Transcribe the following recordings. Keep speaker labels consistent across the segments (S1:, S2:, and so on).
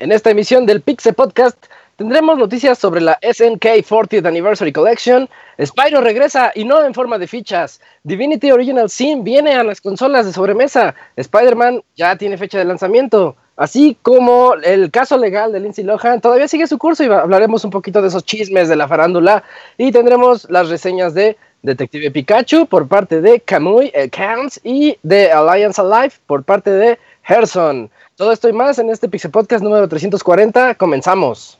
S1: En esta emisión del Pixel Podcast tendremos noticias sobre la SNK 40th Anniversary Collection, Spyro regresa y no en forma de fichas, Divinity Original Sin viene a las consolas de sobremesa, Spider-Man ya tiene fecha de lanzamiento, así como el caso legal de Lindsay Lohan todavía sigue su curso y hablaremos un poquito de esos chismes de la farándula. Y tendremos las reseñas de Detective Pikachu por parte de Kamui Counts y de Alliance Alive por parte de Herson. Todo esto y más en este Pixel Podcast número 340. Comenzamos.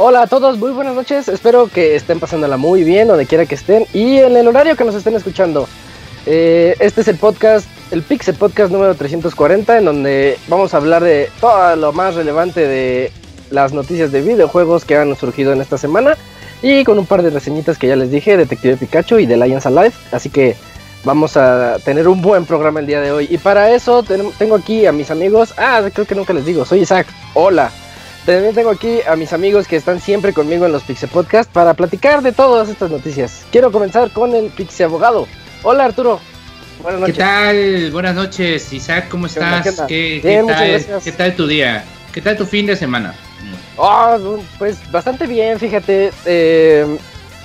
S1: Hola a todos, muy buenas noches. Espero que estén pasándola muy bien, donde quiera que estén y en el horario que nos estén escuchando. Eh, este es el podcast, el Pixel Podcast número 340, en donde vamos a hablar de todo lo más relevante de las noticias de videojuegos que han surgido en esta semana y con un par de reseñitas que ya les dije, Detective Pikachu y The Lions Alive. Así que vamos a tener un buen programa el día de hoy. Y para eso tengo aquí a mis amigos. Ah, creo que nunca les digo, soy Isaac. Hola. También tengo aquí a mis amigos que están siempre conmigo en los Pixie Podcast para platicar de todas estas noticias. Quiero comenzar con el Pixie Abogado. Hola Arturo.
S2: Buenas noches. ¿Qué tal? Buenas noches, Isaac, ¿cómo estás? ¿Qué, tal, ¿Qué tal tu día? ¿Qué tal tu fin de semana?
S1: Oh, pues bastante bien, fíjate. Eh,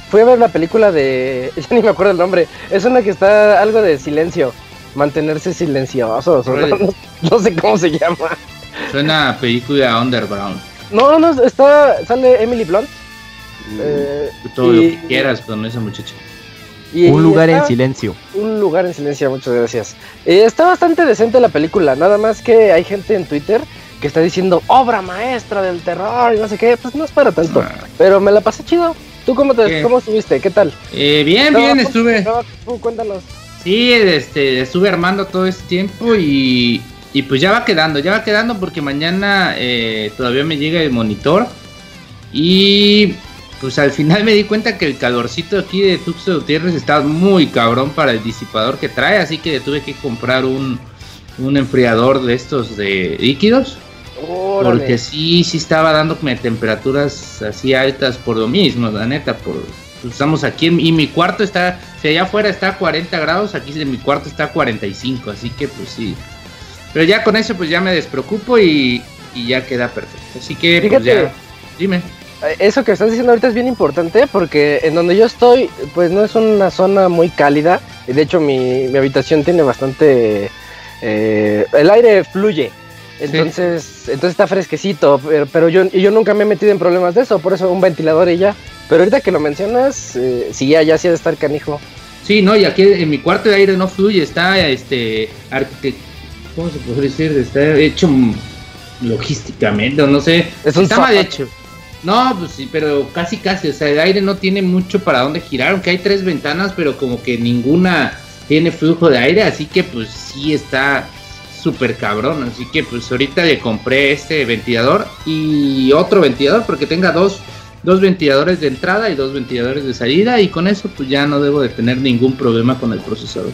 S1: fui a ver la película de. Ya ni me acuerdo el nombre. Es una que está algo de silencio. Mantenerse silencioso. No, sé cómo se llama.
S2: Suena película underground.
S1: No, no, está, sale Emily Blunt.
S2: Mm, eh, todo lo que quieras con esa muchacha.
S3: un lugar en silencio.
S1: Un lugar en silencio, muchas gracias. Eh, está bastante decente la película, nada más que hay gente en Twitter que está diciendo obra maestra del terror y no sé qué, pues no es para tanto. Ah. Pero me la pasé chido. ¿Tú cómo, te, cómo estuviste? ¿Qué tal?
S2: Eh, bien, bien, estuve.
S1: cuéntanos.
S2: Sí, este, estuve armando todo este tiempo y, y pues ya va quedando, ya va quedando porque mañana eh, todavía me llega el monitor. Y pues al final me di cuenta que el calorcito aquí de Tuxo Gutiérrez está muy cabrón para el disipador que trae. Así que tuve que comprar un, un enfriador de estos de líquidos. Porque sí, sí estaba dándome temperaturas así altas por lo mismo, la neta. Por, pues, estamos aquí y mi cuarto está, si allá afuera está a 40 grados, aquí en mi cuarto está a 45. Así que pues sí pero ya con eso pues ya me despreocupo y, ya queda perfecto. Así que pues ya, dime.
S1: Eh, eso que estás diciendo ahorita es bien importante porque en donde yo estoy pues no es una zona muy cálida. De hecho mi, habitación tiene bastante... Eh, el aire fluye. Entonces, entonces está fresquecito, pero, yo, yo nunca me he metido en problemas de eso, por eso un ventilador y ya. Pero ahorita que lo mencionas, eh, sí, ya, ya sí ha de estar canijo.
S2: Sí, no, y aquí en mi cuarto de aire no fluye, está este ¿cómo se puede decir? Está hecho logísticamente, no sé. Es está mal hecho. No, pues sí, pero casi casi, o sea, el aire no tiene mucho para dónde girar, aunque hay tres ventanas, pero como que ninguna tiene flujo de aire, así que pues sí está súper cabrón, así que pues ahorita le compré este ventilador y otro ventilador porque tenga dos, dos ventiladores de entrada y dos ventiladores de salida y con eso pues ya no debo de tener ningún problema con el procesador.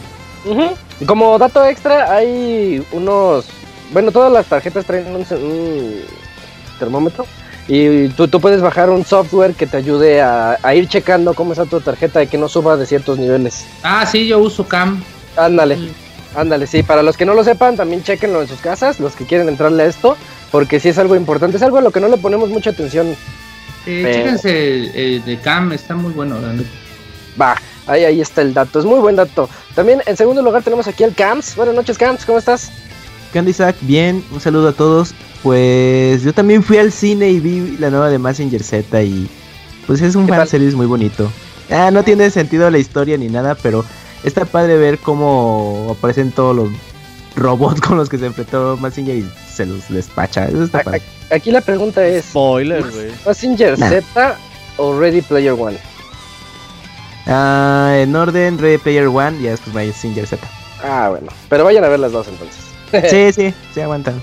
S1: Como dato extra, hay unos. Bueno, todas las tarjetas traen un, termómetro. Y tú, tú, puedes bajar un software que te ayude a, ir checando cómo está tu tarjeta y que no suba de ciertos niveles.
S2: Ah, sí, yo uso CAM.
S1: Ándale, ándale, sí, para los que no lo sepan, también chequenlo en sus casas, los que quieren entrarle a esto, porque sí es algo importante, es algo a lo que no le ponemos mucha atención.
S2: Eh, Chéquense el, de Cam, está muy bueno.
S1: Va, ahí, ahí está el dato, es muy buen dato. También en segundo lugar tenemos aquí al Camps. Buenas noches, Camps, ¿cómo estás?
S3: ¿Qué onda, Isaac? Bien, un saludo a todos. Pues yo también fui al cine y vi la nueva de Messenger Z y pues es un fanservice muy bonito. Ah, no tiene sentido la historia ni nada, pero está padre ver cómo aparecen todos los robots con los que se enfrentó Messenger y se los despacha. Eso está padre.
S1: Aquí la pregunta es:
S4: Spoiler, güey.
S1: ¿Messenger Z o Ready Player One?
S3: Ah, en orden, Ready Player One y después Messenger Z.
S1: Ah, bueno. Pero vayan a ver las dos entonces.
S3: sí, sí, se aguantan.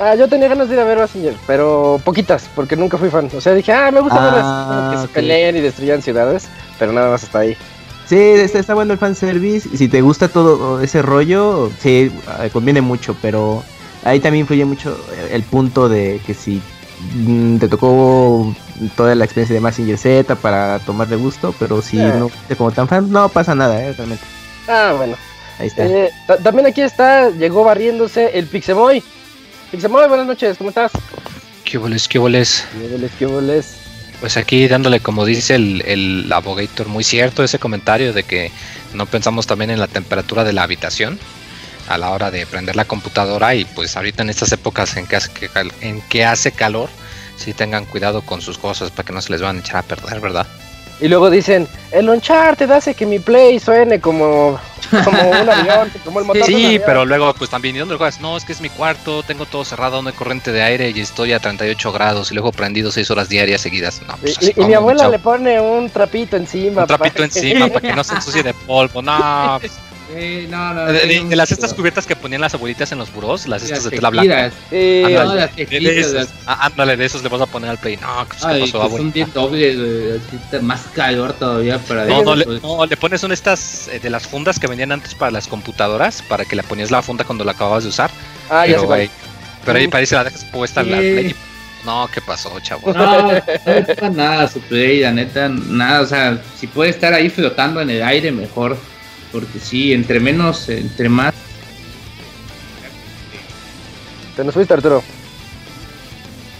S1: Ah, yo tenía ganas de ir a ver Messenger, pero poquitas, porque nunca fui fan. O sea, dije, ah, me gusta ah, ver que se pelean y destruyan ciudades, pero nada más hasta ahí.
S3: Sí, está, está bueno el fanservice. Si te gusta todo ese rollo, sí, eh, conviene mucho, pero ahí también influye mucho el punto de que si mm, te tocó toda la experiencia de Messenger Z para tomarle gusto, pero si eh. no como tan fan, no pasa nada, eh, realmente.
S1: Ah, bueno. Ahí está. Eh, también aquí está, llegó barriéndose el Pixemoy. Pixemoy, buenas noches, ¿cómo estás?
S5: ¿Qué boles, qué boles?
S1: ¿Qué boles, qué boles?
S5: Pues aquí dándole, como dice el, el abogator, muy cierto ese comentario de que no pensamos también en la temperatura de la habitación a la hora de prender la computadora y pues ahorita en estas épocas en que hace, en que hace calor, sí tengan cuidado con sus cosas para que no se les van a echar a perder, ¿verdad?
S1: Y luego dicen, el Uncharted hace que mi Play suene como, como un avión, como el motor
S5: Sí, pero luego pues también, ¿y dónde lo juegas? No, es que es mi cuarto, tengo todo cerrado, no hay corriente de aire y estoy a 38 grados y luego prendido 6 horas diarias seguidas. No,
S1: pues, y, mi abuela le pone un trapito encima.
S5: Un trapito encima para que no se ensucie de polvo. No, pues, no, no, de, las estas cubiertas que ponían las abuelitas en los burós, las estas de tela blanca. Sí, ándale, de, esos, ah, ándale, de esos le vas a poner al play. No, ¿qué
S2: Ay, pasó, pues un día doble, más calor todavía para
S5: No, no, le, no, le pones una estas eh, de las fundas que vendían antes para las computadoras, para que le ponías la funda cuando la acababas de usar. Ah, pero, ya sé Pero ahí parece la dejas puesta la play. No, ¿qué pasó, chavo?
S2: No, no nada su play, la neta, nada, o sea, si puede estar ahí flotando en el aire, mejor. Porque sí, entre menos, entre más.
S1: Te nos fuiste, Arturo.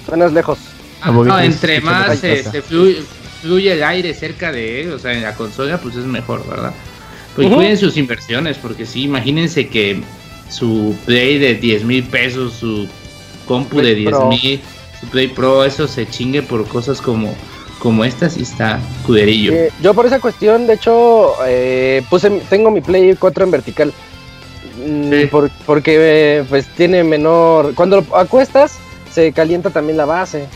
S1: Suenas lejos.
S2: Ah, no, entre más se fluye, el aire cerca de él, o sea, en la consola, pues es mejor, ¿verdad? Pues cuiden sus inversiones, porque sí, imagínense que su Play de 10 mil pesos, su compu de 10 mil, su Play Pro, eso se chingue por cosas como como esta sí está cuderillo. Eh,
S1: yo por esa cuestión, de hecho, eh, puse, tengo mi Play 4 en vertical. Mm, porque eh, pues tiene menor... Cuando lo acuestas, se calienta también la base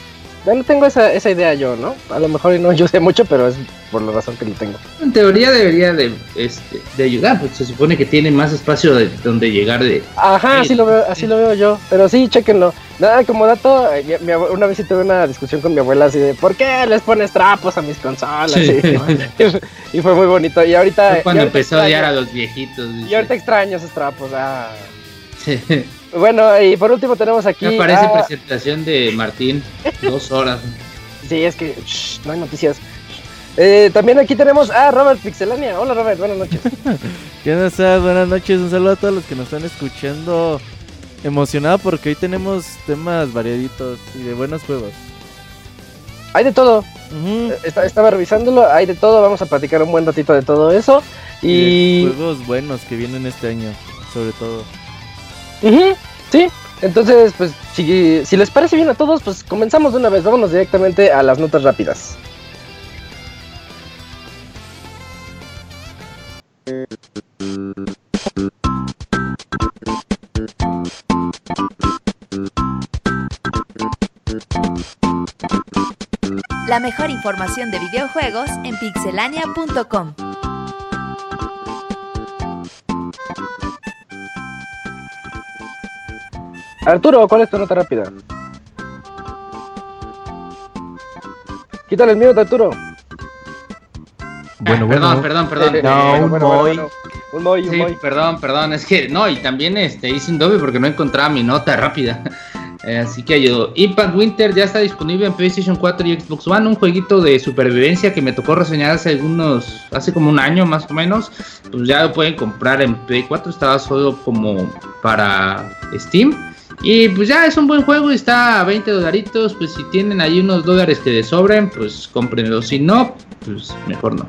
S1: no tengo esa, esa idea yo, ¿no? A lo mejor no ayude mucho, pero es por la razón que lo tengo.
S2: En teoría debería de, este, de ayudar, porque se supone que tiene más espacio de donde llegar de...
S1: Ajá, así lo veo, así lo veo yo. Pero sí, chequenlo. Nada, como dato, eh, una vez sí tuve una discusión con mi abuela así de, ¿por qué les pones trapos a mis consolas? Y, fue muy bonito. Y ahorita...
S2: cuando empezó a odiar a los viejitos.
S1: Y ahorita extraño esos trapos, ah. Bueno, y por último tenemos aquí.
S2: Me parece presentación de Martín, dos horas.
S1: sí, es que no hay noticias. Eh, también aquí tenemos a Robert Pixelania. Hola Robert, buenas noches.
S4: ¿Qué onda, Buenas noches, un saludo a todos los que nos están escuchando. Emocionado porque hoy tenemos temas variaditos y de buenos juegos.
S1: Hay de todo. Eh, estaba revisándolo, hay de todo. Vamos a platicar un buen ratito de todo eso. Y,
S4: juegos buenos que vienen este año, sobre todo.
S1: Sí, entonces, pues, si, si les parece bien a todos, pues comenzamos de una vez. Vámonos directamente a las notas rápidas.
S6: La mejor información de videojuegos en pixelania.com.
S1: Arturo, ¿cuál es tu nota rápida? Quítale el mío, Arturo.
S2: Bueno, perdón, perdón, perdón,
S1: no, un bueno,
S2: un sí, perdón, perdón, es que no, y también este hice un doble porque no encontraba mi nota rápida. Eh, así que ayudó. Impact Winter ya está disponible en PlayStation 4 y Xbox One, un jueguito de supervivencia que me tocó reseñar hace algunos, hace como un año más o menos. Pues ya lo pueden comprar en Play 4, estaba solo como para Steam. Y pues ya es un buen juego, está a 20 dolaritos, pues si tienen ahí unos dólares que les sobren, pues cómprenlo. Si no, pues mejor no.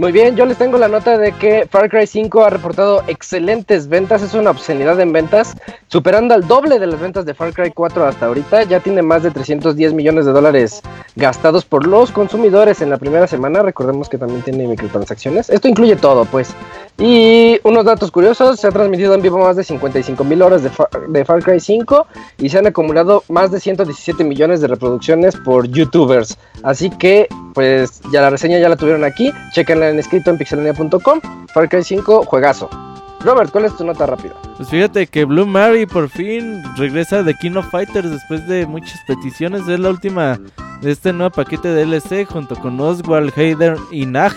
S1: Muy bien, yo les tengo la nota de que Far Cry 5 ha reportado excelentes ventas, es una obscenidad en ventas, superando al doble de las ventas de Far Cry 4 hasta ahorita, ya tiene más de 310 millones de dólares gastados por los consumidores en la primera semana, recordemos que también tiene microtransacciones, esto incluye todo pues, y unos datos curiosos, se ha transmitido en vivo más de 55 mil horas de Far, Cry 5 y se han acumulado más de 117 millones de reproducciones por youtubers. Así que, pues ya la reseña ya la tuvieron aquí, chequenla en escrito en pixelania.com. Far Cry 5, juegazo. Robert, ¿cuál es tu nota rápida?
S4: Pues fíjate que Blue Mary por fin regresa de King of Fighters después de muchas peticiones. Es la última de este nuevo paquete de DLC junto con Oswald, Hayden y Nag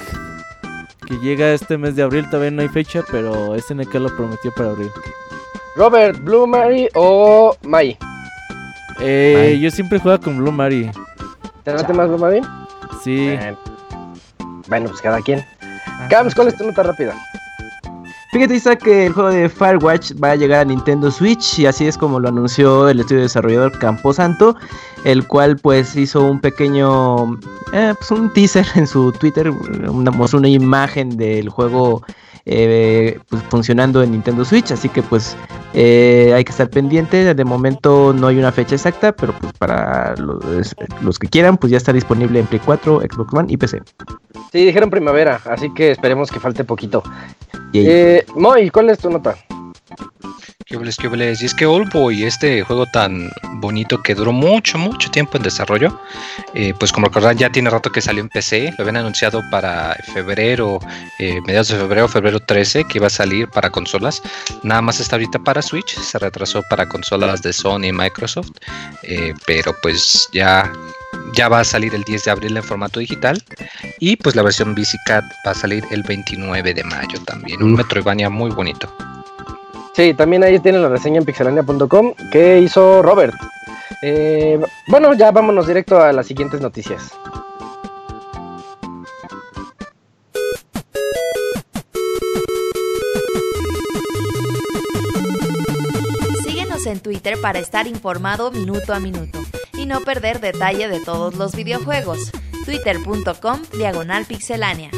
S4: que llega este mes de abril. Todavía no hay fecha, pero SNK lo prometió para abril.
S1: Robert, Blue Mary o Mai.
S4: Eh, yo siempre juego con Blue Mary.
S1: ¿Te late más Blue Mary?
S4: Sí.
S1: bueno, pues cada quien. Ah, Cams, ¿cuál es tu nota rápida?
S3: Fíjate, Isa, que el juego de Firewatch va a llegar a Nintendo Switch y así es como lo anunció el estudio desarrollador Camposanto, el cual pues hizo un pequeño, eh, pues un teaser en su Twitter, una, una imagen del juego eh, pues, funcionando en Nintendo Switch, así que pues eh, hay que estar pendiente, de momento no hay una fecha exacta, pero pues para los, los que quieran pues ya está disponible en Play 4, Xbox One y PC.
S1: Sí, dijeron primavera, así que esperemos que falte poquito. Eh, Moy, ¿cuál es tu nota?
S5: ¿Qué qué Y es que Boy, este juego tan bonito que duró mucho, mucho tiempo en desarrollo, eh, pues como recordarán ya tiene rato que salió en PC, lo habían anunciado para febrero, eh, mediados de febrero, febrero 13, que iba a salir para consolas. Nada más está ahorita para Switch, se retrasó para consolas de Sony y Microsoft, eh, pero pues ya ya va a salir el 10 de abril en formato digital. Y pues la versión VisiCat va a salir el 29 de mayo también. Un Metroidvania muy bonito.
S1: Sí, también ahí tienen la reseña en pixelania.com que hizo Robert. Eh, bueno, ya vámonos directo a las siguientes noticias.
S6: Síguenos en Twitter para estar informado minuto a minuto y no perder detalle de todos los videojuegos. Twitter.com Diagonal Pixelánea.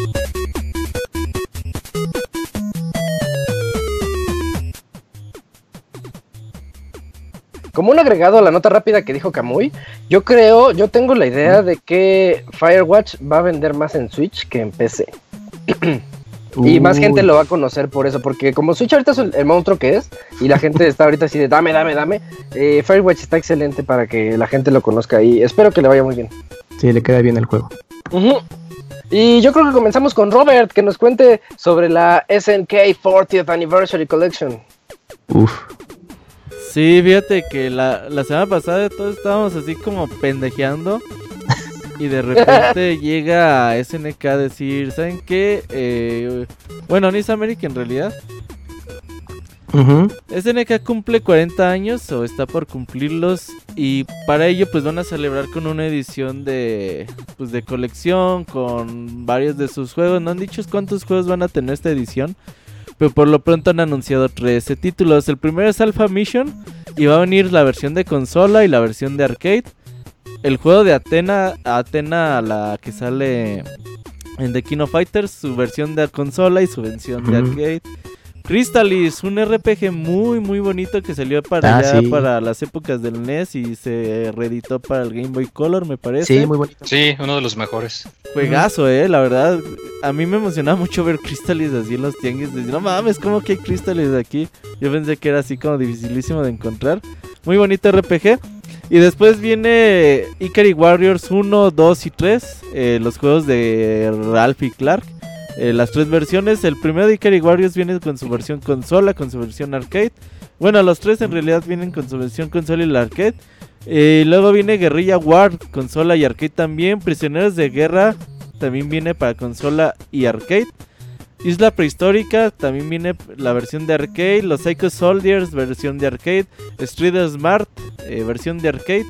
S1: Como un agregado a la nota rápida que dijo Kamui, yo creo, yo tengo la idea de que Firewatch va a vender más en Switch que en PC. Y más gente lo va a conocer por eso, porque como Switch ahorita es el, monstruo que es, y la gente está ahorita así de dame, dame, dame, eh, Firewatch está excelente para que la gente lo conozca y espero que le vaya muy bien.
S3: Sí, le queda bien el juego.
S1: Y yo creo que comenzamos con Robert, que nos cuente sobre la SNK 40th Anniversary Collection.
S4: Uf. Sí, fíjate que la, la semana pasada todos estábamos así como pendejeando y de repente llega SNK a decir, ¿saben qué? Eh, bueno, Nice America en realidad. SNK cumple 40 años o está por cumplirlos y para ello pues van a celebrar con una edición de pues de colección con varios de sus juegos. No han dicho cuántos juegos van a tener esta edición, pero por lo pronto han anunciado 13 títulos. El primero es Alpha Mission y va a venir la versión de consola y la versión de arcade el juego de Atena, Atena, la que sale en The King of Fighters, su versión de consola y su versión de arcade. Crystalis, un RPG muy muy bonito que salió para ah, para las épocas del NES y se reeditó para el Game Boy Color, me parece.
S5: Sí, muy bonito. Sí, uno de los mejores.
S4: Juegazo, eh, la verdad. A mí me emocionaba mucho ver Crystalis así en los tianguis. no mames, ¿cómo que hay Crystalis aquí? Yo pensé que era así como dificilísimo de encontrar. Muy bonito RPG. Y después viene Ikari Warriors 1, 2 y 3, eh, los juegos de Ralph y Clark. Eh, las tres versiones, el primero de Ikari Warriors viene con su versión consola, con su versión arcade. Bueno, los tres en realidad vienen con su versión consola y la arcade. Eh, luego viene Guerrilla War, consola y arcade también. Prisioneros de Guerra también viene para consola y arcade. Isla Prehistórica, también viene la versión de arcade, los Psycho Soldiers, versión de arcade, Street Smart, eh, versión de arcade,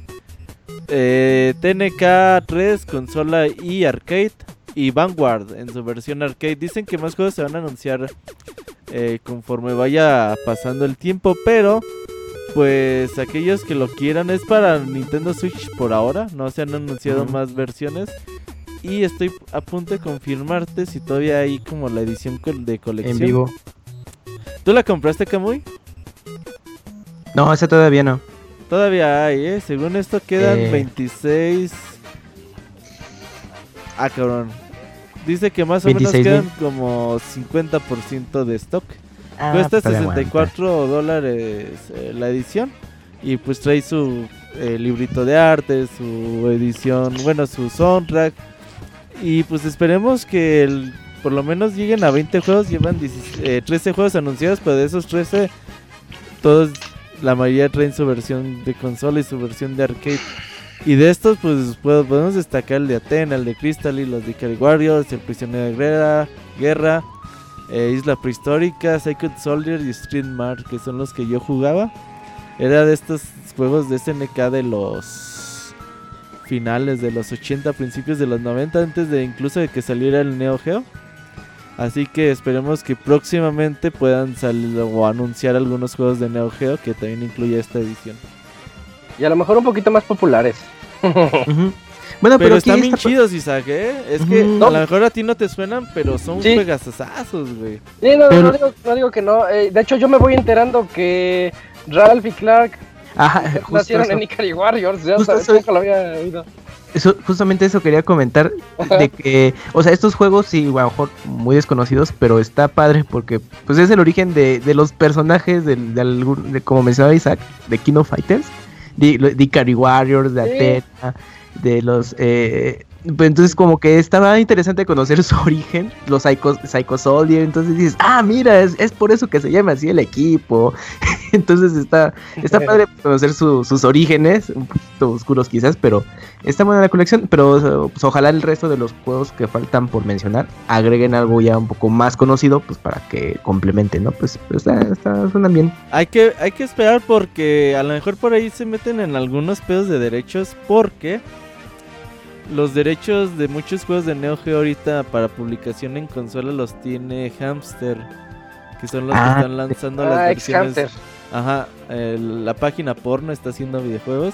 S4: TNK 3, consola y arcade, y Vanguard en su versión arcade. Dicen que más juegos se van a anunciar eh, conforme vaya pasando el tiempo, pero pues aquellos que lo quieran es para Nintendo Switch por ahora, no se han anunciado más versiones. Y estoy a punto de confirmarte si todavía hay como la edición de colección.
S3: En vivo.
S4: ¿Tú la compraste, Kamui?
S3: No, ese todavía no.
S4: Todavía hay, ¿eh? Según esto quedan
S3: Eh. 26.
S4: 26... Ah, cabrón. Dice que más o
S3: 26,000.
S4: menos quedan como 50% de stock.
S3: Ah,
S4: Cuesta
S3: todavía
S4: 64 dólares eh, la edición. Y pues trae su eh, librito de arte, su edición, bueno, su soundtrack. Y pues esperemos que el- por lo menos lleguen a 20 juegos. Llevan 16 eh, 13 juegos anunciados, pero de esos 13, todos, la mayoría traen su versión de consola y su versión de arcade. Y de estos, pues puedo- podemos destacar el de Atena, el de Crystal y los de Ikari el Prisionero de Guerra, Guerra eh, Isla Prehistórica, Sacred Soldier y Street Mart, que son los que yo jugaba. Era de estos juegos de SNK de los finales de los 80, principios de los 90, antes de incluso de que saliera el Neo Geo. Así que esperemos que próximamente puedan salir o anunciar algunos juegos de Neo Geo que también incluya esta edición.
S1: Y a lo mejor un poquito más populares.
S3: Bueno,
S4: Pero, están bien
S3: está-
S4: chidos, Isaac, ¿eh? Es que a lo mejor a ti no te suenan, pero son
S1: Sí.
S4: juegasazos, güey.
S1: Sí, no,
S3: Pero-
S1: no, digo, no digo que no. eh, de hecho, yo me voy enterando que Ralph y Clark
S3: Ajá, justo
S1: nacieron
S3: eso.
S1: en Ikari Warriors. Ya
S3: Justo
S1: sabes,
S3: eso-
S1: nunca lo había oído.
S3: Eso- justamente eso quería comentar de que, o sea, estos juegos sí, a lo mejor muy desconocidos, pero está padre porque pues es el origen de, de los personajes del, de, algún- de, como mencionaba Isaac, de King of Fighters, de, de Warriors, de. Atena, de los eh, entonces como que estaba interesante conocer su origen, los Psycho, Psycho Soldier, entonces dices, ah, mira, es, es por eso que se llama así el equipo. entonces está, está padre conocer su- sus orígenes, un poquito oscuros quizás, pero Está buena la colección, pero pues, ojalá el resto de los juegos que faltan por mencionar agreguen algo ya un poco más conocido, pues para que complementen, ¿no? Pues, pues está, bien.
S4: Hay que, hay que esperar porque a lo mejor por ahí se meten en algunos pedos de derechos porque los derechos de muchos juegos de Neo Geo ahorita para publicación en consola los tiene Hamster, que son los
S3: Ah,
S4: que están lanzando las
S1: Ah,
S4: versiones.
S1: Hamster.
S4: Ajá, la página porno está haciendo videojuegos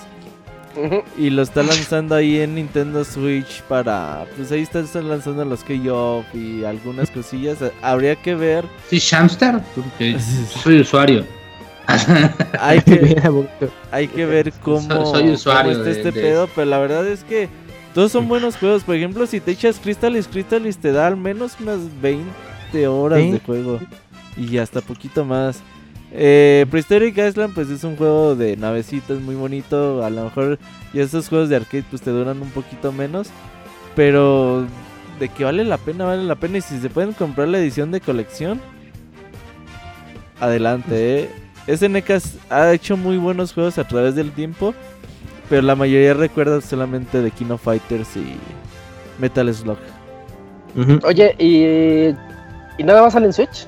S4: y lo está lanzando ahí en Nintendo Switch para, pues ahí están, están lanzando los K-Off y algunas cosillas. Habría que ver,
S2: Sí, Shamster, porque soy usuario.
S4: hay que. Hay que ver cómo,
S2: Soy- soy usuario
S4: cómo está
S2: de-
S4: este
S2: de
S4: pedo, pero la verdad es que todos son buenos juegos. Por ejemplo, si te echas Crystalis, Crystalis te da al menos unas 20 horas
S3: Sí.
S4: de juego y hasta poquito más. Eh, Prehistoric Island pues es un juego de navecitas muy bonito, a lo mejor y esos juegos de arcade pues te duran un poquito menos, pero de que vale la pena, vale la pena y si se pueden comprar la edición de colección, adelante, eh. SNK ha hecho muy buenos juegos a través del tiempo, pero la mayoría recuerda solamente de King of Fighters y Metal Slug.
S1: Oye, ¿y, ¿y nada más sale en Switch?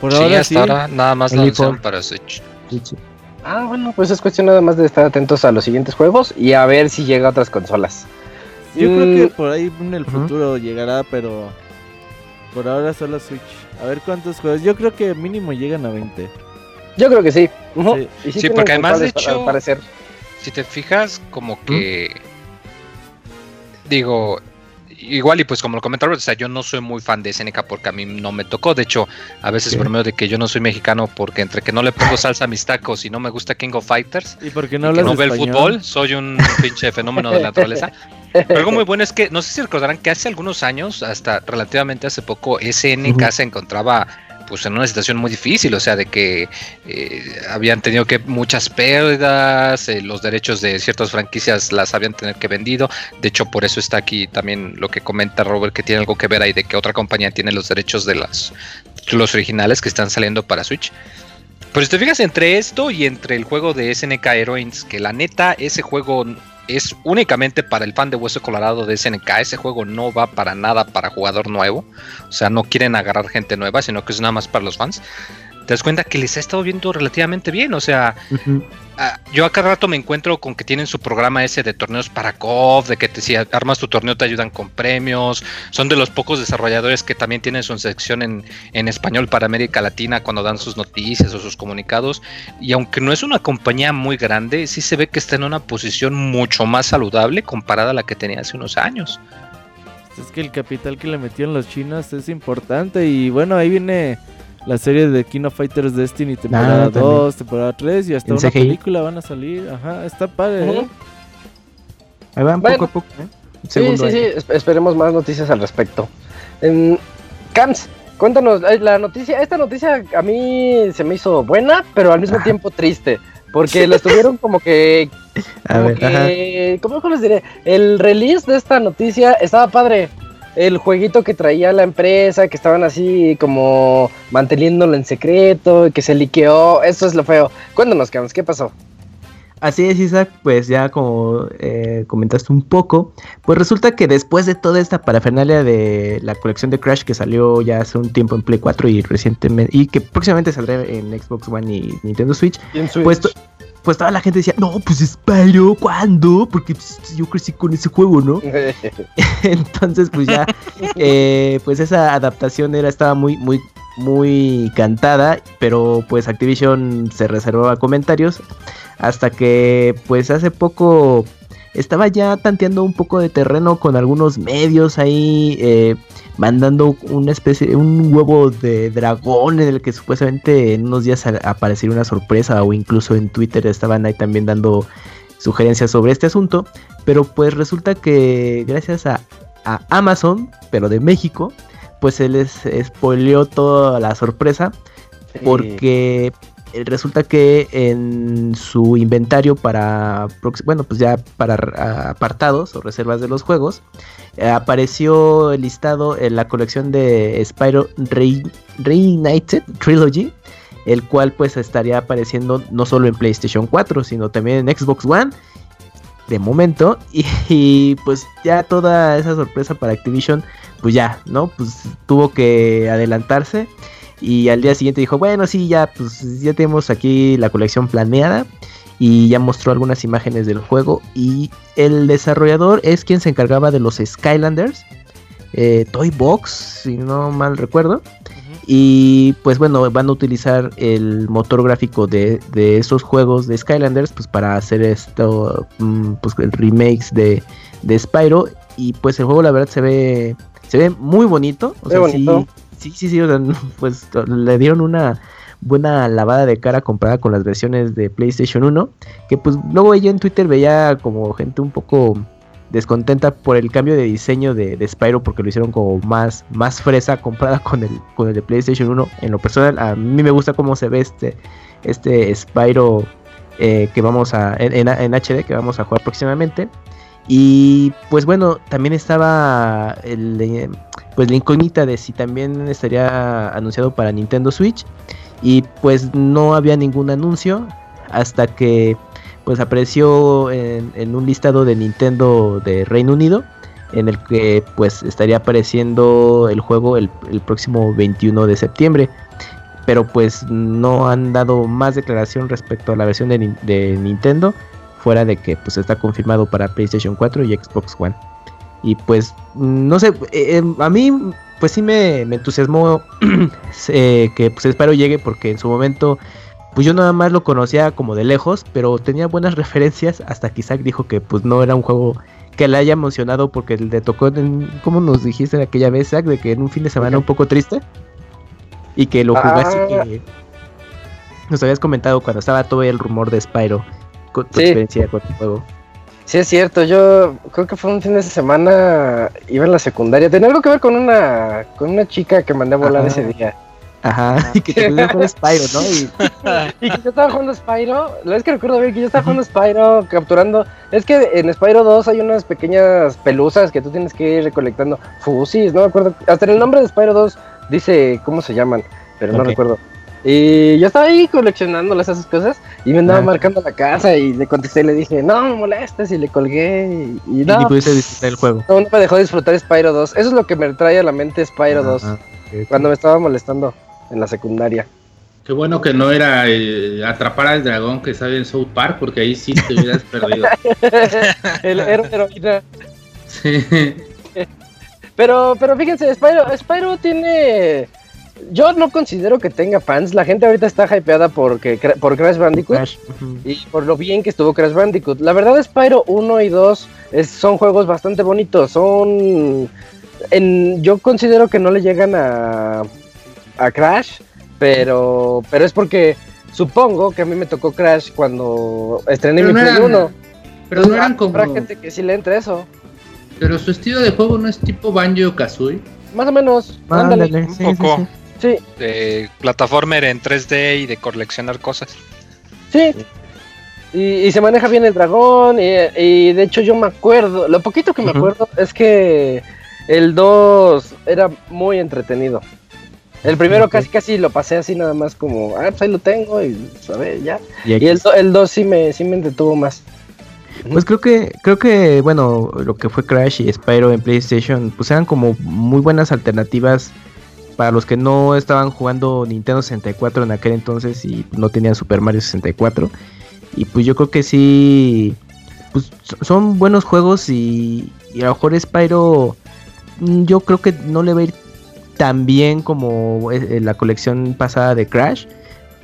S4: Por
S5: sí,
S4: ahora
S5: hasta
S4: sí.
S5: ahora nada más lo lanzaron para Switch.
S3: Sí, sí.
S1: Ah, bueno, pues es cuestión nada más de estar atentos a los siguientes juegos y a ver si llega a otras consolas.
S4: Yo
S1: Mm,
S4: creo que por ahí en el futuro llegará, pero por ahora solo Switch. A ver cuántos juegos. Yo creo que mínimo llegan a 20.
S1: Yo creo que sí.
S4: Sí.
S5: Sí,
S1: tienen
S5: porque además, de hecho,
S1: parecer.
S5: Si te fijas, como que. Digo. Igual, y pues como lo comentaron, o sea, yo no soy muy fan de SNK porque a mí no me tocó. De hecho, a veces
S3: Sí.
S5: bromeo de que yo no soy mexicano porque entre que no le pongo salsa a mis tacos y no me gusta King of Fighters,
S4: ¿Y por qué no
S5: y que no ve el fútbol, soy un pinche fenómeno de la naturaleza. Pero algo muy bueno es que, no sé si recordarán que hace algunos años, hasta relativamente hace poco, SNK
S3: Ujú.
S5: se encontraba pues en una situación muy difícil, o sea, de que eh, habían tenido que muchas pérdidas, eh, los derechos de ciertas franquicias las habían tenido que vendido, de hecho por eso está aquí también lo que comenta Robert, que tiene algo que ver ahí de que otra compañía tiene los derechos de las, los originales que están saliendo para Switch. Pero si te fijas entre esto y entre el juego de SNK Heroines, que la neta, ese juego es únicamente para el fan de Hueso Colorado de SNK. Ese juego no va para nada para jugador nuevo. O sea, no quieren agarrar gente nueva, sino que es nada más para los fans. Te das cuenta que les ha estado viendo relativamente bien. O sea, Ah, yo a cada rato me encuentro con que tienen su programa ese de torneos para COF, de que te, si armas tu torneo te ayudan con premios. Son de los pocos desarrolladores que también tienen su sección en, en español para América Latina cuando dan sus noticias o sus comunicados. Y aunque no es una compañía muy grande, sí se ve que está en una posición mucho más saludable comparada a la que tenía hace unos años.
S4: Es que el capital que le metieron los chinos es importante y bueno, ahí viene la serie de King of Fighters Destiny temporada 2, temporada 3 y hasta una película van a salir. Ajá, está padre. ¿eh?
S3: Ahí van poco a poco. ¿eh?
S1: Sí, sí, sí, esperemos más noticias al respecto. En Cams, cuéntanos, la noticia, esta noticia a mí se me hizo buena, pero al mismo tiempo triste. Porque la estuvieron como que. a ver, que ¿Cómo les diré? El release de esta noticia estaba padre el jueguito que traía la empresa, que estaban así como manteniéndolo en secreto, que se liqueó, eso es lo feo. Cuéntanos, ¿qué pasó?
S3: Así es, Isaac, pues ya como eh, comentaste un poco, pues resulta que después de toda esta parafernalia de la colección de Crash que salió ya hace un tiempo en Play 4 y recientemente, y que próximamente saldrá en Xbox One y Nintendo Switch, pues pues toda la gente decía, no, pues Spyro, ¿cuándo? Porque pues, yo crecí con ese juego, ¿no? Entonces, pues ya, eh, pues esa adaptación era, estaba muy, muy, muy cantada, pero pues Activision se reservaba comentarios hasta que, pues hace poco estaba ya tanteando un poco de terreno con algunos medios ahí, eh, mandando una especie, un huevo de dragón en el que supuestamente en unos días aparecería una sorpresa o incluso en Twitter estaban ahí también dando sugerencias sobre este asunto, pero pues resulta que gracias a, Amazon, pero de México, pues se les spoileó toda la sorpresa porque resulta que en su inventario para bueno pues ya para apartados o reservas de los juegos eh, apareció listado en la colección de Spyro Reunited Trilogy el cual pues estaría apareciendo no solo en PlayStation 4 sino también en Xbox One de momento. Y, pues ya toda esa sorpresa para Activision pues ya no pues tuvo que adelantarse y al día siguiente dijo, bueno, sí, ya, pues ya tenemos aquí la colección planeada. Y ya mostró algunas imágenes del juego. Y el desarrollador es quien se encargaba de los Skylanders. Eh, Toy Box, si no mal recuerdo. Y pues bueno, van a utilizar el motor gráfico de, de esos juegos de Skylanders pues para hacer esto, mm, pues el remakes de, de Spyro. Y pues el juego la verdad se ve, se ve muy bonito. O sea, bonito sí, sí, sí, pues le dieron una buena lavada de cara comparada con las versiones de PlayStation 1, que pues luego yo en Twitter veía como gente un poco descontenta por el cambio de diseño de, Spyro porque lo hicieron como más, más fresa comparada con el, con el de PlayStation 1. En lo personal, a mí me gusta cómo se ve este, este Spyro eh, que vamos a, en, en, HD que vamos a jugar próximamente. Y pues bueno, también estaba el, eh, pues la incógnita de si también estaría anunciado para Nintendo Switch. Y pues no había ningún anuncio hasta que pues apareció en, un listado de Nintendo de Reino Unido en el que pues estaría apareciendo el juego el, próximo 21 de septiembre pero pues no han dado más declaración respecto a la versión de, de Nintendo fuera de que pues está confirmado para PlayStation 4 y Xbox One. Y pues, no sé, eh, em, a mí pues sí me, entusiasmó eh, que pues espero llegue porque en su momento pues yo nada más lo conocía como de lejos, pero tenía buenas referencias hasta que Isaac dijo que pues no era un juego que le haya emocionado porque le tocó, en, ¿cómo nos dijiste aquella vez, Isaac? De que en un fin de semana un poco triste y que lo jugaste ah. que nos habías comentado cuando estaba todo el rumor de Spyro con tu experiencia con el juego.
S1: Sí, es cierto. Yo creo que fue un fin de semana. Iba en la secundaria. Tenía algo que ver con una con una chica que mandé a volar ese día.
S3: Ajá, y que te jugando Spyro, ¿no?
S1: Y... que yo estaba jugando Spyro. La vez que recuerdo bien que yo estaba jugando Spyro, capturando. Es que en Spyro 2 hay unas pequeñas pelusas que tú tienes que ir recolectando. Fusis, no me acuerdo. Hasta en el nombre de Spyro 2 dice cómo se llaman, pero no recuerdo. Y yo estaba ahí coleccionando esas cosas y me andaba
S3: Ah.
S1: marcando la casa y le contesté y le dije, no me molestes y le colgué y, y
S3: Y
S1: no,
S3: ni pudiste disfrutar el juego.
S1: no, no me dejó disfrutar Spyro 2. Eso es lo que me trae a la mente Spyro 2
S3: Ah, ok.
S1: cuando me estaba molestando en la secundaria.
S2: Qué bueno que no era eh, atrapar al dragón que sale en South Park, porque ahí sí te hubieras perdido.
S1: El héroe heroína.
S2: Sí.
S1: Pero, pero fíjense, Spyro, Spyro tiene. Yo no considero que tenga fans. La gente ahorita está hypeada porque, por Crash Bandicoot
S3: Crash,
S1: y por lo bien que estuvo Crash Bandicoot. La verdad, Spyro 1 y 2 es- son juegos bastante bonitos. Son. En, yo considero que no le llegan a, a Crash, pero, pero es porque supongo que a mí me tocó Crash cuando estrené
S2: Pero
S1: mi
S2: no
S1: Play
S2: eran-
S1: 1.
S2: Pero no eran como.
S1: Habrá gente que sí le entre eso.
S2: Pero su estilo de juego no es tipo Banjo Kazooie.
S1: Más o menos. Ándale.
S3: Ándale,
S5: un
S3: sí, sí,
S5: poco.
S3: sí.
S1: Sí,
S5: De plataformer en 3D y de coleccionar cosas.
S1: Sí. Y, y se maneja bien el dragón. Y, y de hecho yo me acuerdo. Lo poquito que me acuerdo es que el 2 era muy entretenido. El primero casi casi lo pasé así nada más como, ah, pues ahí lo tengo y a ver, ya.
S3: Y
S1: Y el, do- el 2 sí me, sí me entretuvo más.
S3: Pues creo que, creo que, bueno, lo que fue Crash y Spyro en PlayStation, pues eran como muy buenas alternativas para los que no estaban jugando Nintendo 64 en aquel entonces y no tenían Super Mario 64. Y pues yo creo que sí, pues so- son buenos juegos y, y a lo mejor Spyro, mm, yo creo que no le va a ir tan bien como eh, la colección pasada de Crash.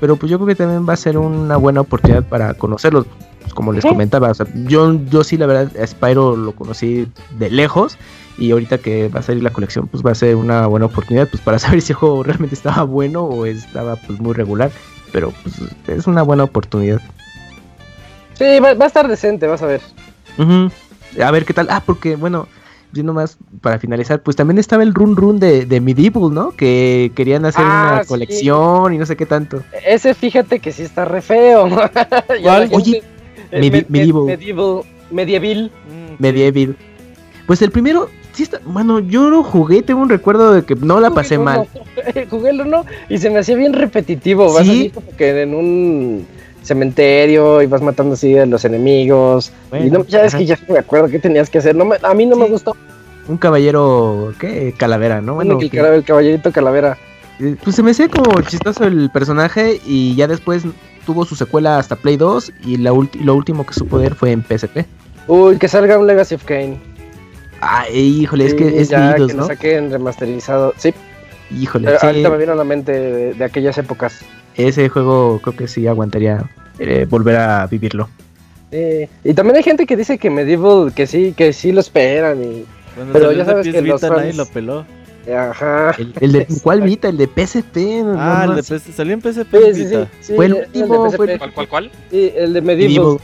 S3: Pero pues yo creo que también va a ser una buena oportunidad para conocerlos pues, como les comentaba, o sea, yo, yo sí la verdad a Spyro lo conocí de lejos y ahorita que va a salir la colección pues va a ser una buena oportunidad pues para saber si el juego realmente estaba bueno o estaba pues muy regular, pero pues es una buena oportunidad.
S1: Sí, va, va a estar decente, vas a ver.
S3: A ver qué tal, ah porque bueno, yo nomás para finalizar pues también estaba el run run de, de Medieval, ¿no? Que querían hacer
S1: Ah,
S3: una
S1: sí.
S3: colección y no sé qué tanto.
S1: Ese fíjate que sí está re feo. Gente-
S3: Oye,
S1: eh,
S3: Medi-
S1: me- me-
S3: medieval.
S1: Medieval. Medieval.
S4: Mm,
S3: Medieval. Pues el primero, sí está, bueno, yo lo jugué, tengo un recuerdo de que no la pasé mal.
S1: uno, Jugué el uno y se me hacía bien repetitivo. Vas
S3: ¿Sí?
S1: así como que en un cementerio y vas matando así a los enemigos. y no, ya es que ya me acuerdo qué tenías que hacer. No me- a mí no me gustó.
S3: Un caballero, ¿qué? Calavera, ¿no? Bueno,
S1: el,
S3: que-
S1: el caballerito calavera.
S3: eh, pues se me hacía como chistoso el personaje y ya después tuvo su secuela hasta Play 2 y la ulti- lo último que supo de él fue en PSP.
S1: Uy, que salga un Legacy of Kane.
S3: Ay, híjole, es que es
S1: ya,
S3: Midos,
S1: que lo
S3: ¿no?
S1: saquen remasterizado. Sí,
S3: Híjole,
S1: pero
S3: sí,
S1: ahorita me vino a la mente de, de aquellas épocas.
S3: ese juego creo que sí aguantaría eh, volver a vivirlo.
S1: Eh, y también hay gente que dice que Medieval, que sí, que sí lo esperan y...
S4: Cuando
S1: Pero ya sabes que los
S4: Vita, nadie
S1: fans-
S4: lo peló.
S1: Ajá.
S3: El, el de, ¿Cuál Vita? El de PSP. no,
S4: Ah,
S3: no,
S4: el de
S3: sí.
S4: PS, salió en PSP
S1: Sí, sí, sí,
S3: Fue el último,
S1: PSP.
S3: fue el-
S5: ¿Cuál, cuál, cuál?
S1: Sí, el de Medieval.
S3: Medieval.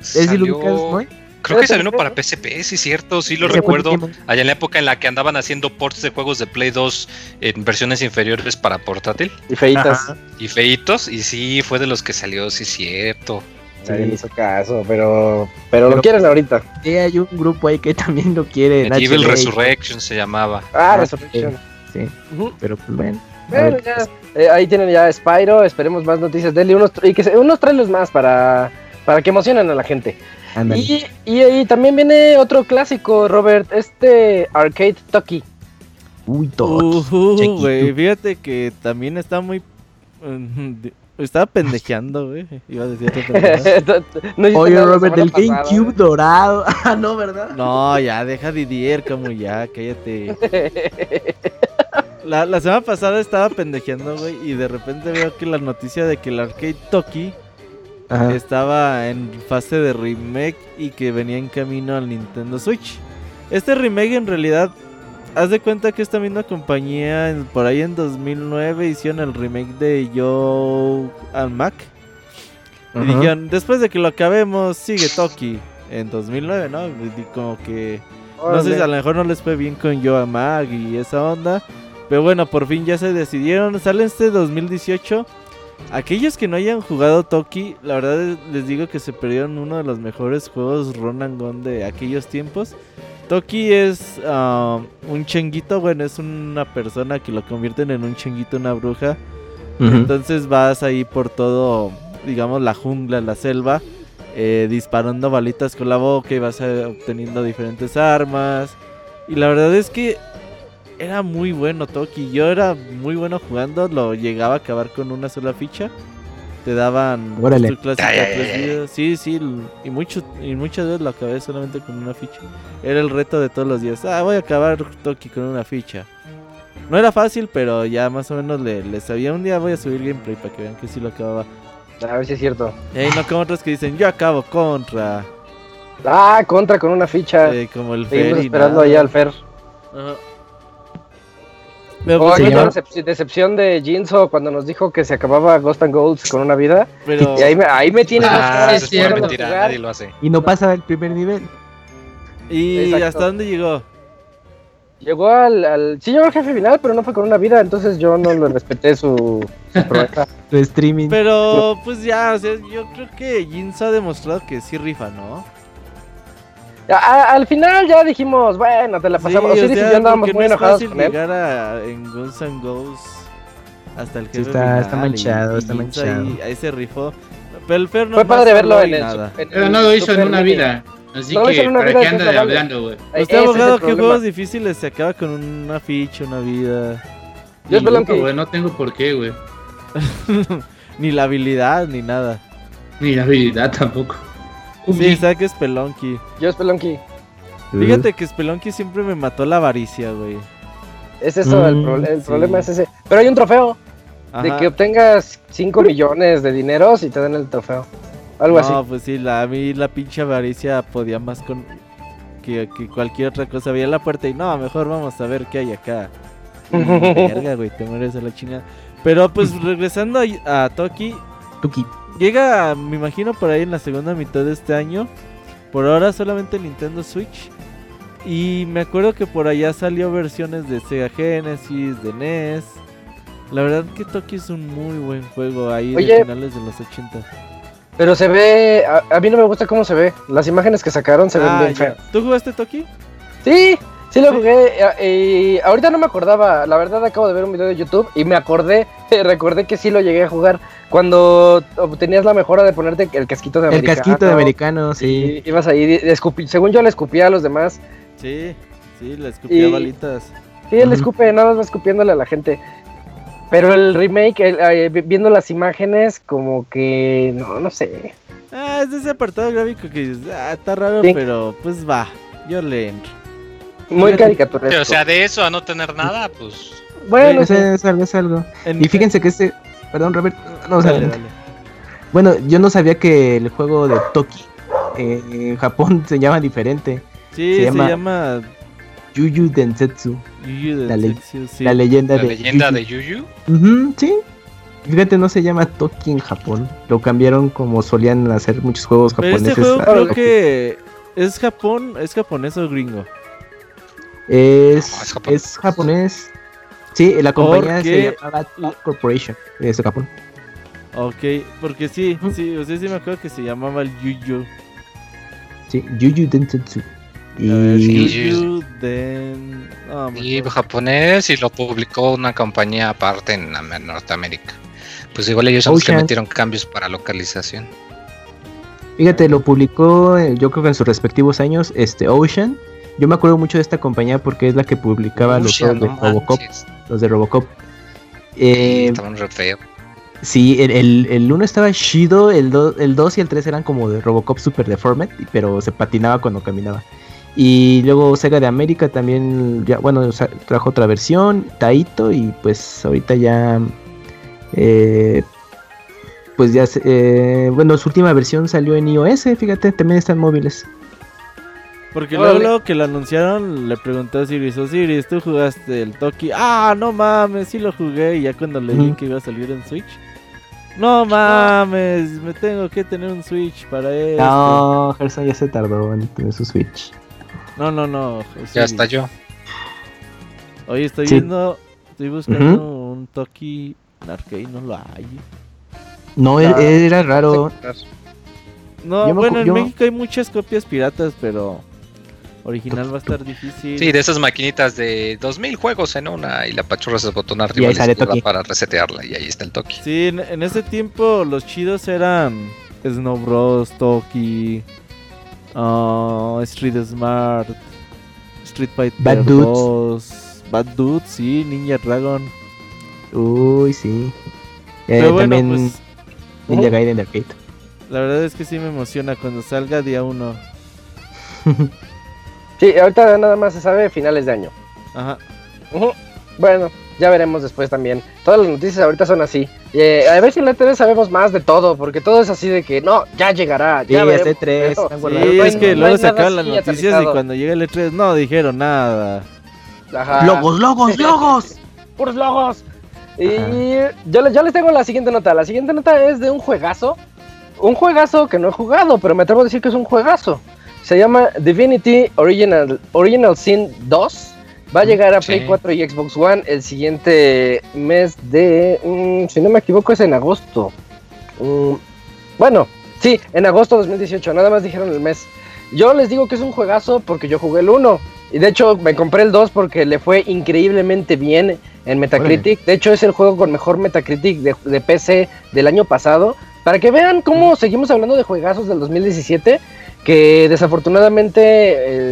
S3: Es lo
S5: Salió-
S3: ubicas, ¿no?
S5: Creo que salió uno para. PSP, sí, cierto, sí lo recuerdo. Allá en la época en la que andaban haciendo ports de juegos de Play 2 en versiones inferiores para portátil
S1: Y feitas.
S3: Ajá.
S5: y feitos, y sí, fue de los que salió, sí, cierto.
S1: Nadie le hizo caso, pero, pero,
S3: Pero-
S1: lo quieren ahorita.
S3: Sí, hay un grupo ahí que también lo quiere. HD.
S5: Resurrection se llamaba.
S1: Ah,
S3: Ah,
S1: Resurrection.
S3: Sí, pero pues bueno.
S1: Bueno, ya, eh, ahí tienen ya Spyro, esperemos más noticias de él y unos, y que se- unos trailers más para, para que emocionen a la gente. Y, y, y también viene otro clásico, Robert, este Arcade Toki.
S3: Uy, todo.
S4: Uh, güey, fíjate que también está muy... Estaba pendejeando, güey. Iba a decir.
S1: No
S3: Oye, Robert,
S1: pasada,
S3: GameCube dorado. Ah, no, ¿verdad?
S4: No, ya, deja Didier, como ya, cállate. La, la semana pasada estaba pendejeando, güey, y de repente veo que la noticia de que el Arcade Toki
S3: Ajá.
S4: estaba en fase de remake y que venía en camino al Nintendo Switch. Este remake en realidad, haz de cuenta que esta misma compañía por ahí en 2009 hicieron el remake de Yo al Mac. Y dijeron, después de que lo acabemos, sigue Toki. En 2009, ¿no? Y como que... No sé si a lo mejor no les fue bien con Yo a Mag y esa onda. Pero bueno, por fin ya se decidieron. Sale este 2018. Aquellos que no hayan jugado Toki, la verdad es- les digo que se perdieron uno de los mejores juegos run and gun de aquellos tiempos. Toki es ah, un chenguito, bueno, es una persona que lo convierten en un chenguito, una bruja. Entonces vas ahí por todo, digamos, la jungla, la selva, eh, disparando balitas con la boca y vas eh, obteniendo diferentes armas. Y la verdad es que era muy bueno Toki. Yo era muy bueno jugando, lo llegaba a acabar con una sola ficha. Te daban
S3: Órale.
S4: tu clásica
S5: Ay, ay,
S4: tres vidas. Sí, sí, y, mucho, y muchas veces lo acabé solamente con una ficha. Era el reto de todos los días. Ah, voy a acabar Toki con una ficha. No era fácil, pero ya más o menos le, le sabía. Un día voy a subir gameplay para que vean que sí lo acababa.
S1: A ver si es cierto.
S4: Ey, no como otros que dicen, yo acabo contra.
S1: Ah, contra con una ficha.
S4: eh, como el
S1: Seguimos
S4: Fer y
S1: esperando
S4: nada.
S1: allá al Fer.
S4: Ajá.
S1: Aquella
S3: señor.
S1: decep- decepción de Jinzo cuando nos dijo que se acababa Ghost and Golds con una vida.
S4: pero-
S1: Y ahí me, ahí me tiene
S5: Ah, es mentira, nadie lo hace.
S3: Y no pasa el primer nivel.
S4: ¿Y
S1: Exacto.
S4: hasta dónde llegó?
S1: Llegó al, al... Sí llegó al jefe final, pero no fue con una vida, entonces yo no le respeté su, su proeza.
S3: Streaming.
S4: Pero pues ya, o sea, yo creo que Jinzo ha demostrado que sí rifa, ¿no?
S1: A- al final ya dijimos, bueno, te la pasamos.
S4: Sí,
S1: y
S4: sea,
S1: yo andábamos muy
S4: no es
S1: enojados
S4: fácil
S1: con él.
S4: llegar a, en Guns N' Ghosts hasta el
S3: Sí,
S4: jefe
S3: está- manchado,
S4: y
S3: está manchado.
S4: Ahí, ahí se rifó. Pero el Fer no
S1: Fue padre verlo en
S4: el
S1: en
S2: Pero no lo hizo en una vida. Así
S1: No
S2: que, ¿para qué anda hablando, güey?
S1: El
S4: abogado que
S1: problema.
S4: juegos difíciles se acaba con una ficha, una vida.
S1: Yo es
S2: güey, no tengo por qué, güey.
S4: ni la habilidad, ni nada.
S2: Ni la habilidad tampoco.
S4: Sí, saque Spelunky.
S1: Yo Spelunky.
S4: Fíjate que Spelunky siempre me mató la avaricia, güey.
S1: Es eso, el,
S3: Mm,
S1: pro- el
S4: sí.
S1: problema es ese. Pero hay un trofeo de que obtengas 5 millones de dineros y te den el trofeo. Algo
S4: no,
S1: así.
S4: pues sí, la, a mí la pinche avaricia podía más con que, que cualquier otra cosa. Veía la puerta y no, mejor vamos a ver qué hay acá. Verga, güey, te mueres a la chingada. Pero pues regresando a, a Toki,
S3: Tuki.
S4: llega, me imagino, por ahí en la segunda mitad de este año. Por ahora solamente Nintendo Switch. Y me acuerdo que por allá salió versiones de Sega Genesis, de NES. La verdad que Toki es un muy buen juego ahí
S1: Oye.
S4: de finales de los 80.
S1: Pero se ve. A, a mí no me gusta cómo se ve. Las imágenes que sacaron se ven
S4: Ah,
S1: bien feas.
S4: ¿Tú jugaste Toki?
S1: Sí, sí lo jugué. eh, Y ahorita no me acordaba. La verdad, acabo de ver un video de YouTube y me acordé. Recordé que sí lo llegué a jugar. Cuando obtenías la mejora de ponerte el casquito de
S3: El
S1: americano.
S3: casquito de americano, sí.
S1: Y ibas ahí. según yo le escupía a los demás.
S4: Sí, sí, le escupía
S1: Y-
S4: balitas.
S1: Sí, él
S3: Ujú.
S1: escupe, nada más va escupiéndole a la gente. Pero el remake, el- eh, vi- viendo las imágenes, como que. No, no sé.
S4: Ah, es de ese apartado gráfico que ah, está raro,
S1: Sí.
S4: pero pues va, yo le entro.
S1: Muy caricaturesco.
S5: O sea, de eso a no tener nada, pues.
S1: bueno,
S3: Es, es algo, es algo.
S4: En-
S3: Y fíjense que este. Perdón, Robert. No, o sea,
S4: Dale, dale.
S3: Bueno, yo no sabía que el juego de Toki eh, en Japón se llama diferente.
S4: Sí,
S3: se
S4: se
S3: llama-
S4: llama,
S3: Yuyu Densetsu.
S4: Yu Yu
S3: La
S4: Densetsu, sí.
S3: La leyenda
S5: La
S3: de.
S5: leyenda
S3: Yuyu.
S5: de Yuyu.
S3: Sí. Fíjate, no se llama Toki en Japón. Lo cambiaron como solían hacer muchos juegos
S4: Pero
S3: japoneses.
S4: este juego
S3: a
S4: creo
S3: Toki.
S4: que es Japón, es japonés o gringo.
S3: Es,
S5: No, es japonés.
S3: es japonés. Sí, la compañía
S4: Porque-
S3: se llamaba Corporation. Es de Japón.
S4: Ok, porque sí, sí, o sea, sí me acuerdo que se llamaba el Yu Yu.
S3: Sí, Yuyu Densetsu.
S4: A ver,
S3: Y
S4: Yu Den...
S5: Y japonés y lo publicó una compañía aparte en Am- Norteamérica. Pues igual ellos son los que metieron cambios para localización.
S3: Fíjate, lo publicó, eh, yo creo que en sus respectivos años, este Ocean. Yo me acuerdo mucho de esta compañía porque es la que publicaba los
S5: Ocean,
S3: juegos
S5: no
S3: de Robocop,
S5: manches.
S3: los de Robocop. Eh,
S5: estaban re feo.
S3: sí, el, el, el uno estaba chido, el 2 el dos y el 3 eran como de Robocop Super Deformed, pero se patinaba cuando caminaba. Y luego Sega de América también, ya, bueno, trajo otra versión, Taito, y pues ahorita ya, eh, pues ya, eh, bueno, su última versión salió en iOS, fíjate, también están móviles.
S4: Porque luego, luego que lo anunciaron, le pregunté a Osiris, Osiris, ¿tú jugaste el Toki? Ah, no mames, sí lo jugué. Y ya cuando le
S3: Ujú.
S4: que iba a salir en Switch. No mames, me tengo que tener un Switch para esto.
S3: No, Gerson ya se tardó en tener su Switch.
S4: No, no, no. Osiris.
S5: Ya está yo.
S4: Oye, estoy
S3: Sí.
S4: viendo, estoy buscando un Toki en arcade, no lo hay.
S3: No,
S1: Ah.
S3: era raro.
S4: No,
S3: Yo
S4: bueno, en
S3: yo-
S4: México hay muchas copias piratas, pero original va a estar difícil.
S5: Sí, de esas maquinitas de 2000 juegos en una y la pachurras el botón
S3: Y
S5: arriba la
S3: sale Toki.
S5: para resetearla y ahí está el toque.
S4: Sí, en, en ese tiempo los chidos eran Snow Bros, Toki, ah, Street Smart, Street Fighter
S3: Bad Dudes.
S4: 2, Bad Dudes, sí, Ninja Dragon.
S3: Uy, sí. Eh,
S4: Pero bueno,
S3: también
S4: pues
S3: Ninja
S1: Ujú.
S3: Gaiden de arcade.
S4: la verdad es que sí me emociona cuando salga día 1.
S1: Sí, ahorita nada más se sabe finales de año.
S4: Ajá.
S1: Ujú. Bueno, ya veremos después también. Todas las noticias ahorita son así. Eh, a ver si en la TV sabemos más de todo, porque todo es así de que no, ya llegará.
S3: Sí,
S1: Ya
S3: ya
S1: veremos,
S3: sé tres,
S1: pero-
S3: están
S4: Sí,
S1: no
S4: es que
S1: no
S4: luego sacaban las noticias y
S1: aterrizado.
S4: cuando llega el E3 no dijeron nada.
S1: Ajá.
S3: ¡Logos, logos, logos!
S1: puros logos. Y yo, les- yo les tengo la siguiente nota. La siguiente nota es de un juegazo. Un juegazo que no he jugado, pero me atrevo a decir que es un juegazo. Se llama Divinity Original, Original Sin 2. Va a llegar a
S5: Sí.
S1: Play 4 y Xbox One el siguiente mes de... mm, si no me equivoco es en agosto. Mm, bueno, sí, en agosto de 2018. Nada más dijeron el mes. Yo les digo que es un juegazo porque yo jugué el 1. Y de hecho me compré el 2 porque le fue increíblemente bien en Metacritic. De hecho es el juego con mejor Metacritic de, de PC del año pasado. Para que vean cómo seguimos hablando de juegazos del 2017. Que desafortunadamente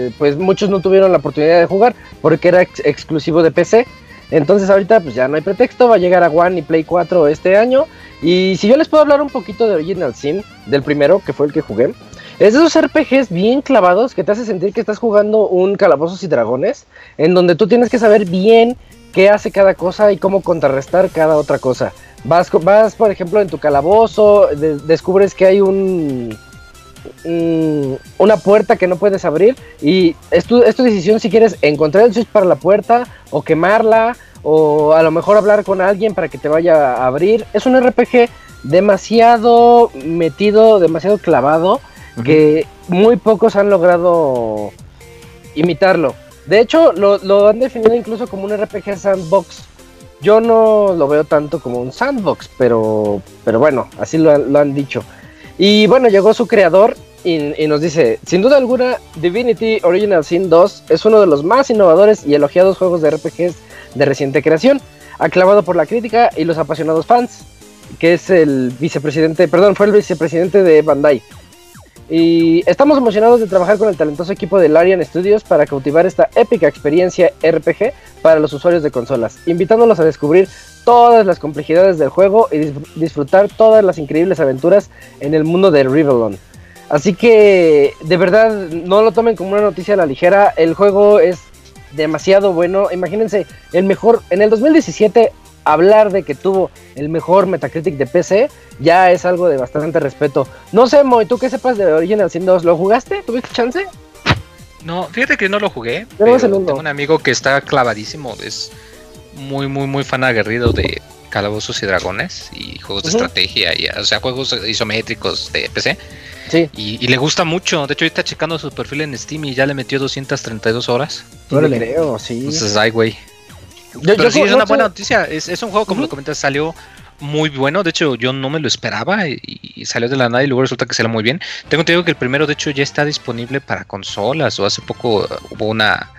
S1: eh, pues muchos no tuvieron la oportunidad de jugar porque era ex- exclusivo de PC. Entonces ahorita pues ya no hay pretexto, va a llegar a One y Play 4 este año. Y si yo les puedo hablar un poquito de Original Sin, del primero, que fue el que jugué, es de esos RPGs bien clavados que te hace sentir que estás jugando un calabozos y dragones, en donde tú tienes que saber bien qué hace cada cosa y cómo contrarrestar cada otra cosa. Vas, vas por ejemplo, en tu calabozo, de- descubres que hay un, un- una puerta que no puedes abrir y es tu, es tu decisión si quieres encontrar el switch para la puerta o quemarla o a lo mejor hablar con alguien para que te vaya a abrir. Es un RPG demasiado metido, demasiado clavado que muy pocos han logrado imitarlo. De hecho, lo, lo han definido incluso como un RPG sandbox. Yo no lo veo tanto como un sandbox, pero, pero bueno, así lo han dicho. Y bueno, llegó su creador y, nos dice, sin duda alguna, Divinity Original Sin 2 es uno de los más innovadores y elogiados juegos de RPGs de reciente creación, aclamado por la crítica y los apasionados fans, que es el vicepresidente, perdón, fue el vicepresidente de Bandai. Y estamos emocionados de trabajar con el talentoso equipo de Larian Studios para cautivar esta épica experiencia RPG para los usuarios de consolas, invitándolos a descubrir todas las complejidades del juego y dis- disfrutar todas las increíbles aventuras en el mundo de Rivellon. Así que de verdad no lo tomen como una noticia a la ligera, el juego es demasiado bueno. Imagínense, el mejor en el 2017 hablar de que tuvo el mejor Metacritic de PC ya es algo de bastante respeto. No sé, Moy, tú qué sepas de Original Sin 2, ¿lo jugaste? ¿Tuviste chance?
S5: No, fíjate que no lo jugué, pero tengo un amigo que está clavadísimo, es muy, muy, muy fan aguerrido de calabozos y dragones y juegos de estrategia, y, o sea, juegos isométricos de PC.
S1: Sí.
S5: Y, y le gusta mucho. De hecho, ahorita checando su perfil en Steam y ya le metió 232 horas.
S3: Órale.
S1: le creo, sí.
S5: Entonces, ay, güey.
S1: Yo-
S5: Pero
S1: yo
S5: sí, es
S1: no
S5: una buena noticia. Es, es un juego, como lo comentas, salió muy bueno. De hecho, yo no me lo esperaba y, y salió de la nada y luego resulta que salió muy bien. Tengo entendido que el primero, de hecho, ya está disponible para consolas o hace poco hubo una.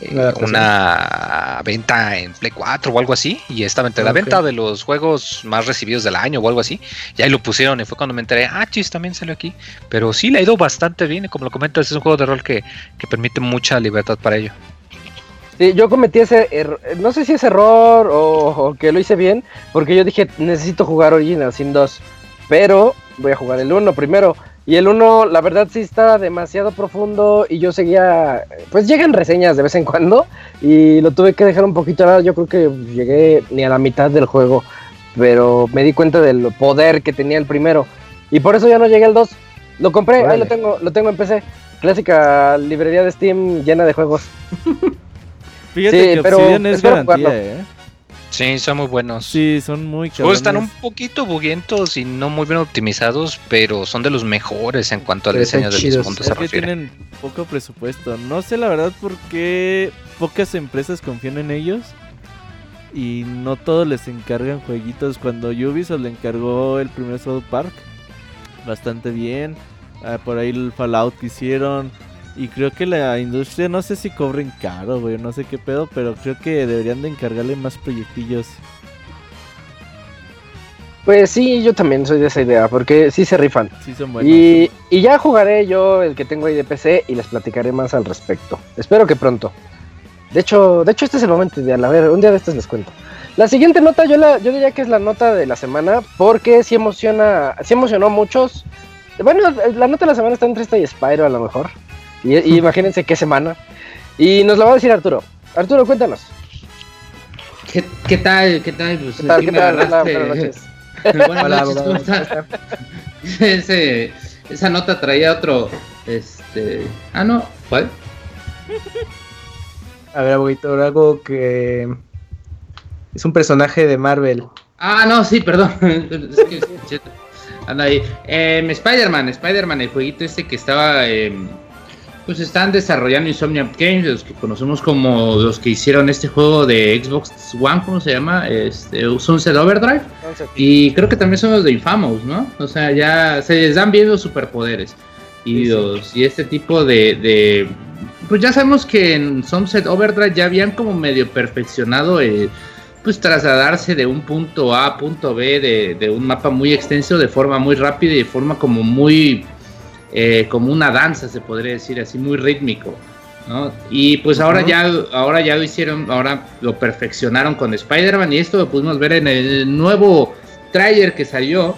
S5: Eh,
S3: Una
S5: venta en Play 4 o algo así y esta venta, la
S3: Ok.
S5: venta de los juegos más recibidos del año o algo así, y ahí lo pusieron y fue cuando me enteré, ah, chis, también salió aquí, pero sí le ha ido bastante bien y como lo comentas, es un juego de rol que, que permite mucha libertad para ello.
S1: Sí, yo cometí ese error, no sé si es error o, o que lo hice bien, porque yo dije, necesito jugar Original Sin 2, pero voy a jugar el 1 primero. Y el 1, la verdad, sí está demasiado profundo y yo seguía, pues llegan reseñas de vez en cuando y lo tuve que dejar un poquito lado, yo creo que llegué ni a la mitad del juego, pero me di cuenta del poder que tenía el primero y por eso ya no llegué al 2. Lo compré, ahí lo tengo, lo tengo en PC. Clásica librería de Steam llena de juegos.
S4: Fíjate
S1: Sí,
S4: que
S1: pero
S4: Obsidian es
S1: espero
S4: garantía,
S1: jugarlo.
S4: eh.
S5: Sí, son muy buenos.
S4: Sí, son muy
S5: juegos están un
S4: cabrones.
S5: poquito buguientos y no muy bien optimizados, pero son de los mejores en cuanto al
S3: Pero
S5: diseño de los mundos
S4: Es
S5: se
S4: que
S5: refiere.
S4: tienen poco presupuesto. No sé la verdad por qué pocas empresas confían en ellos. Y no todos les encargan jueguitos. Cuando Ubisoft le encargó el primer South Park, bastante bien. Ah, por ahí el Fallout que hicieron. Y creo que la industria, no sé si cobren caro, güey, no sé qué pedo, pero creo que deberían de encargarle más proyectillos.
S1: Pues sí, yo también soy de esa idea, porque sí se rifan.
S4: Sí son buenos.
S1: Y, y ya jugaré yo el que tengo ahí de PC y les platicaré más al respecto. Espero que pronto. De hecho, de hecho este es el momento ideal. A ver, un día de estos les cuento. La siguiente nota yo la, yo diría que es la nota de la semana porque sí emociona, sí emocionó a muchos. Bueno, la nota de la semana está entre esta y Spyro a lo mejor. Y, y imagínense qué semana. Y nos la va a decir Arturo. Arturo, cuéntanos.
S2: ¿Qué, qué tal? ¿Qué tal? Pues
S1: ¿Qué tal?
S2: aquí
S1: ¿Qué
S2: me
S1: tal? Hola,
S2: agarraste.
S1: buenas noches.
S2: Buenas
S3: Hola,
S2: noches, ¿cómo
S3: hola.
S2: estás? Ese- esa nota traía otro. Este. Ah, no. ¿Cuál?
S3: A ver, abuelito, algo que es un personaje de Marvel.
S2: Ah, no, sí, perdón. Es que Anda ahí. Em, Spider-Man, Spider-Man, el jueguito este que estaba. em, pues están desarrollando Insomniac Games, los que conocemos como los que hicieron este juego de Xbox One, ¿cómo se llama? Este, Sunset Overdrive. Y creo que también son los de Infamous, ¿no? O sea, ya se les dan bien los superpoderes. Y,
S3: Sí, sí.
S2: los, y este tipo de, de- Pues ya sabemos que en Sunset Overdrive ya habían como medio perfeccionado el. Pues trasladarse de un punto A a punto B de, de un mapa muy extenso de forma muy rápida y de forma como muy. Eh, como una danza, se podría decir, así muy rítmico. ¿no? Y pues ahora ya ahora ya lo hicieron, ahora lo perfeccionaron con Spider-Man y esto lo pudimos ver en el nuevo tráiler que salió.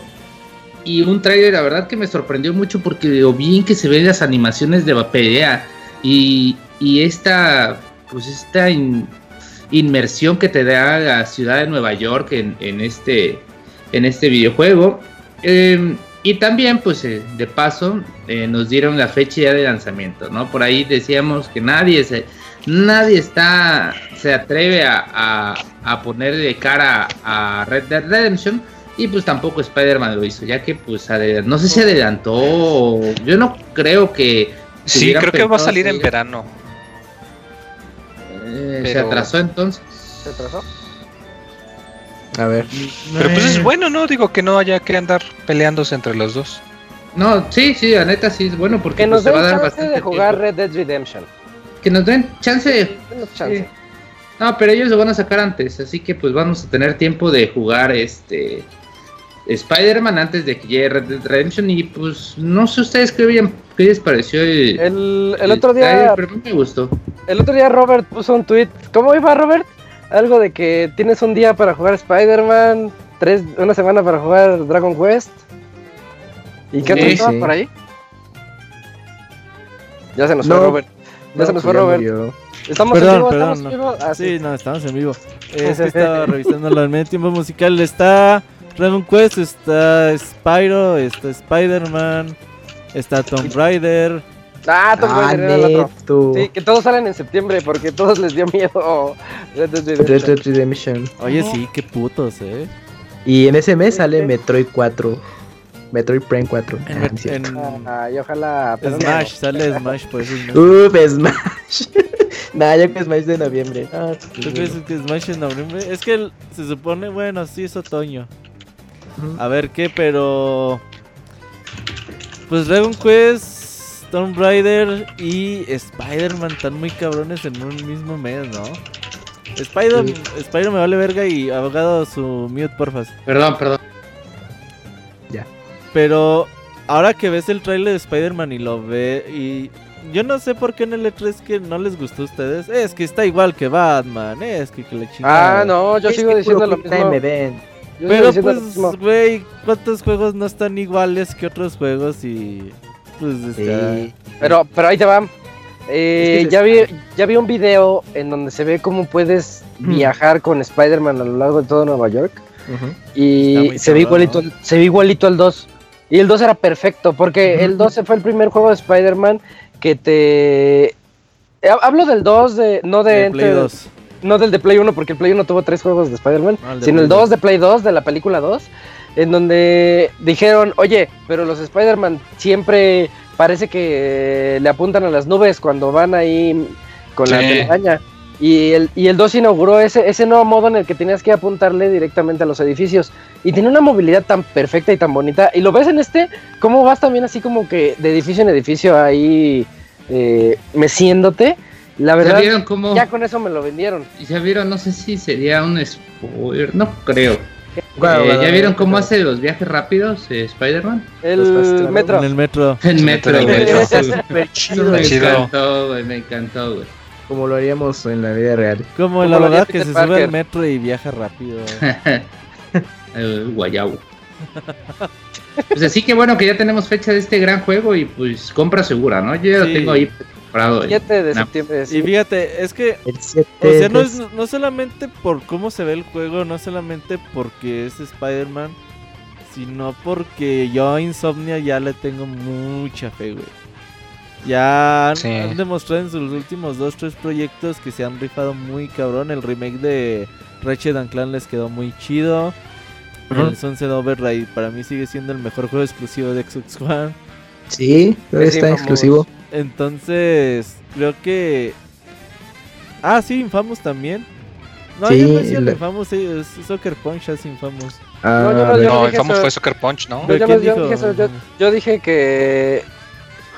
S2: Y un tráiler, la verdad que me sorprendió mucho porque lo bien que se ven las animaciones de la pelea y, y esta pues esta in- inmersión que te da la ciudad de Nueva York en, en este en este videojuego. Eh, y también, pues, eh, de paso, eh, nos dieron la fecha ya de lanzamiento, ¿no? Por ahí decíamos que nadie se, nadie está, se atreve a, a, a poner de cara a Red Dead Redemption. Y pues tampoco Spider-Man lo hizo, ya que pues no sé si adelantó, o- yo no creo que...
S5: Sí, creo que va a salir en verano.
S2: Eh, Se atrasó entonces.
S1: ¿Se atrasó?
S3: A ver.
S5: Pero pues
S2: Eh.
S5: es bueno, ¿no? Digo que no haya que andar peleándose entre los dos.
S2: No, sí, sí, la neta sí es bueno porque
S1: Que
S2: pues,
S1: nos
S2: se
S1: den
S2: va a dar
S1: chance
S2: bastante
S1: de jugar
S2: tiempo.
S1: Red Dead Redemption.
S2: Que nos den chance de
S1: Denos chance.
S2: Sí. No, pero ellos lo van a sacar antes, así que pues vamos a tener tiempo de jugar este Spider-Man antes de que llegue Red Dead Redemption y pues no sé ustedes qué, habían- qué les pareció el,
S1: El, el
S2: el
S1: otro día,
S2: pero me gustó.
S1: el otro día Robert puso un tweet. ¿Cómo iba Robert? Algo de que tienes un día para jugar Spider-Man, tres, una semana para jugar Dragon Quest. ¿Y qué
S2: Sí,
S1: otro
S3: sí.
S1: por ahí? Ya se nos
S3: No,
S1: fue Robert. Ya se
S3: No,
S1: nos fue
S3: pues ya
S1: Robert.
S3: murió.
S1: Estamos en
S4: Perdón,
S1: vivo,
S4: perdón,
S1: estamos
S4: no.
S1: en vivo. Ah,
S4: Sí,
S1: sí.
S4: no, estamos en vivo. Es que estaba revisando del medio tiempo musical. Está Dragon Quest, está Spyro, está Spider-Man, está Tomb Raider.
S1: Ah, Tomb
S3: Ah,
S1: Raider era el otro. Sí, que todos salen en septiembre porque todos les dio miedo Red Dead
S3: Red
S1: Redemption.
S3: Dead Redemption.
S4: Oye, sí, qué putos, eh.
S3: Y en ese mes sale Metroid 4. Metroid Prime 4.
S4: En,
S3: Ah,
S1: Ay, ojalá. pero no.
S4: Smash, sale Smash, por eso es mes.
S3: Uf, Smash. nah, yo que Smash de noviembre. Ah,
S4: ¿Tú crees que Smash en noviembre? Es que el- se supone, bueno, sí es otoño. A ver qué, pero. Pues Dragon Quest, Tomb Raider y Spider-Man están muy cabrones en un mismo mes, ¿no? Spider,
S3: Sí.
S4: Spider me vale verga y abogado su mute, porfas.
S2: Perdón, perdón.
S4: Pero ahora que ves el trailer de Spider-Man y lo ve y yo no sé por qué en el E3 que no les gustó a ustedes. Es que está igual que Batman, es que, que la chingada.
S1: Ah, no, yo
S3: Es
S1: sigo diciendo lo
S3: Time
S1: mismo. Yo
S4: Pero pues, güey, ¿cuántos juegos no están iguales que otros juegos? Y pues está...
S3: Sí.
S1: Pero, pero ahí te va. Eh,
S3: Es que
S1: ya, vi, ya vi un video en donde se ve cómo puedes
S3: Mm.
S1: viajar con Spider-Man a lo largo de todo Nueva York.
S3: Ujú.
S4: Está
S1: Y se ve, igualito, se ve igualito al 2. Y el 2 era perfecto, porque el 2 fue el primer juego de Spider-Man que te... Hablo del 2, de, no de,
S4: de Play
S1: Enter-
S4: 2.
S1: no del de Play 1, porque el Play 1 tuvo tres juegos de Spider-Man,
S4: No, de
S1: sino
S4: Play
S1: el 2 de Play 2, de la película 2, en donde dijeron, oye, pero los Spider-Man siempre parece que le apuntan a las nubes cuando van ahí con la telaraña. Y el, y el 2 inauguró ese, ese nuevo modo en el que tenías que apuntarle directamente a los edificios. Y tiene una movilidad tan perfecta y tan bonita. Y lo ves en este, cómo vas también así como que de edificio en edificio ahí eh, meciéndote. La
S2: ¿Ya
S1: verdad,
S2: cómo?
S1: ya con eso me lo vendieron.
S2: ¿Ya vieron? No sé si sería un spoiler. No creo. Eh, ¿Ya vieron cómo hace los viajes rápidos eh, Spider-Man?
S1: El metro.
S4: En el metro.
S2: En metro,
S5: el
S2: güey.
S5: metro.
S1: Chido.
S2: eso me
S5: Chido.
S2: encantó, güey. Me encantó, güey.
S3: Como lo haríamos en la vida real.
S4: Como
S1: haría
S4: abogado que
S1: Peter
S4: se sube
S1: Parker.
S4: al metro y viaja rápido.
S2: El guayabo. Pues así que bueno que ya tenemos fecha de este gran juego y pues compra segura, ¿no? Yo ya
S4: Sí.
S2: lo tengo ahí comprado.
S1: 7 de
S2: No.
S1: septiembre. sí.
S4: Y fíjate, es que
S3: El 7
S4: O sea, no, es, no solamente por cómo se ve el juego, no solamente porque es Spider-Man, sino porque yo a Insomnia ya le tengo mucha fe, güey. Ya han,
S5: Sí.
S4: han demostrado en sus últimos dos, tres proyectos que se han rifado muy cabrón. El remake de Ratchet and Clank les quedó muy chido.
S3: Ujú.
S4: El Sunset Override para mí sigue siendo el mejor juego exclusivo de Xbox One.
S3: Sí, todavía
S1: Es
S3: está
S1: Infamous.
S3: exclusivo.
S4: Entonces, creo que. Ah, sí, Infamous también. No,
S3: Sí,
S4: yo no decía
S3: la-
S4: Infamous, es Soccer Punch es Infamous.
S3: Ah,
S1: No, yo no- yo
S5: No, Infamous
S1: eso.
S5: fue Soccer Punch, ¿no?
S1: Yo dije eso, yo- Yo dije que.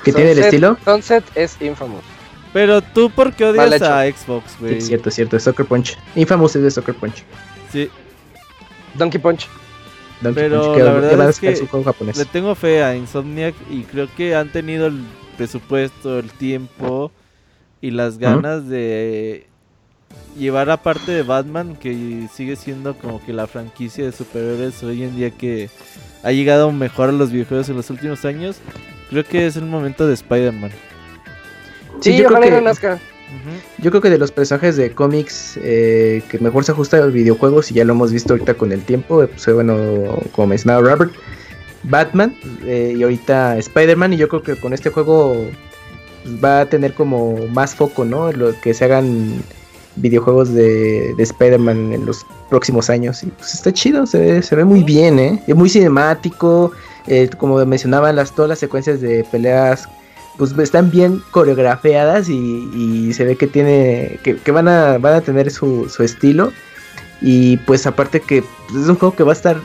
S3: ¿Que tiene el estilo?
S1: Sunset es Infamous.
S4: Pero tú, ¿por qué odias a Xbox, güey?
S3: Sí, cierto, cierto, es Soccer Punch. Infamous es de Soccer Punch.
S4: Sí,
S1: Donkey Punch.
S3: Donkey
S4: Pero
S3: Punch, que
S4: la verdad
S3: va a
S4: es que
S3: su juego japonés.
S4: le tengo fe a Insomniac y creo que han tenido el presupuesto, el tiempo y las ganas de llevar aparte de Batman, que sigue siendo como que la franquicia de superhéroes hoy en día que ha llegado mejor a los videojuegos en los últimos años. Creo que es el momento de Spider-Man.
S3: Sí,
S1: Sí,
S3: yo creo
S1: ojalá
S3: que-. Yo creo que de los personajes de cómics eh, que mejor se ajusta a los videojuegos, y ya lo hemos visto ahorita con el tiempo, eh, pues bueno, como mencionaba Robert, Batman eh, y ahorita Spider-Man, y yo creo que con este juego pues, va a tener como más foco, ¿no? Lo que se hagan videojuegos de, de Spider-Man en los próximos años, y pues está chido, se ve, se ve muy bien, ¿eh? Es muy cinemático, como mencionaba, las, todas las secuencias de peleas pues están bien coreografiadas y, y se ve que tiene que, que van a van a tener su, su estilo y pues aparte que pues, es un juego que va a estar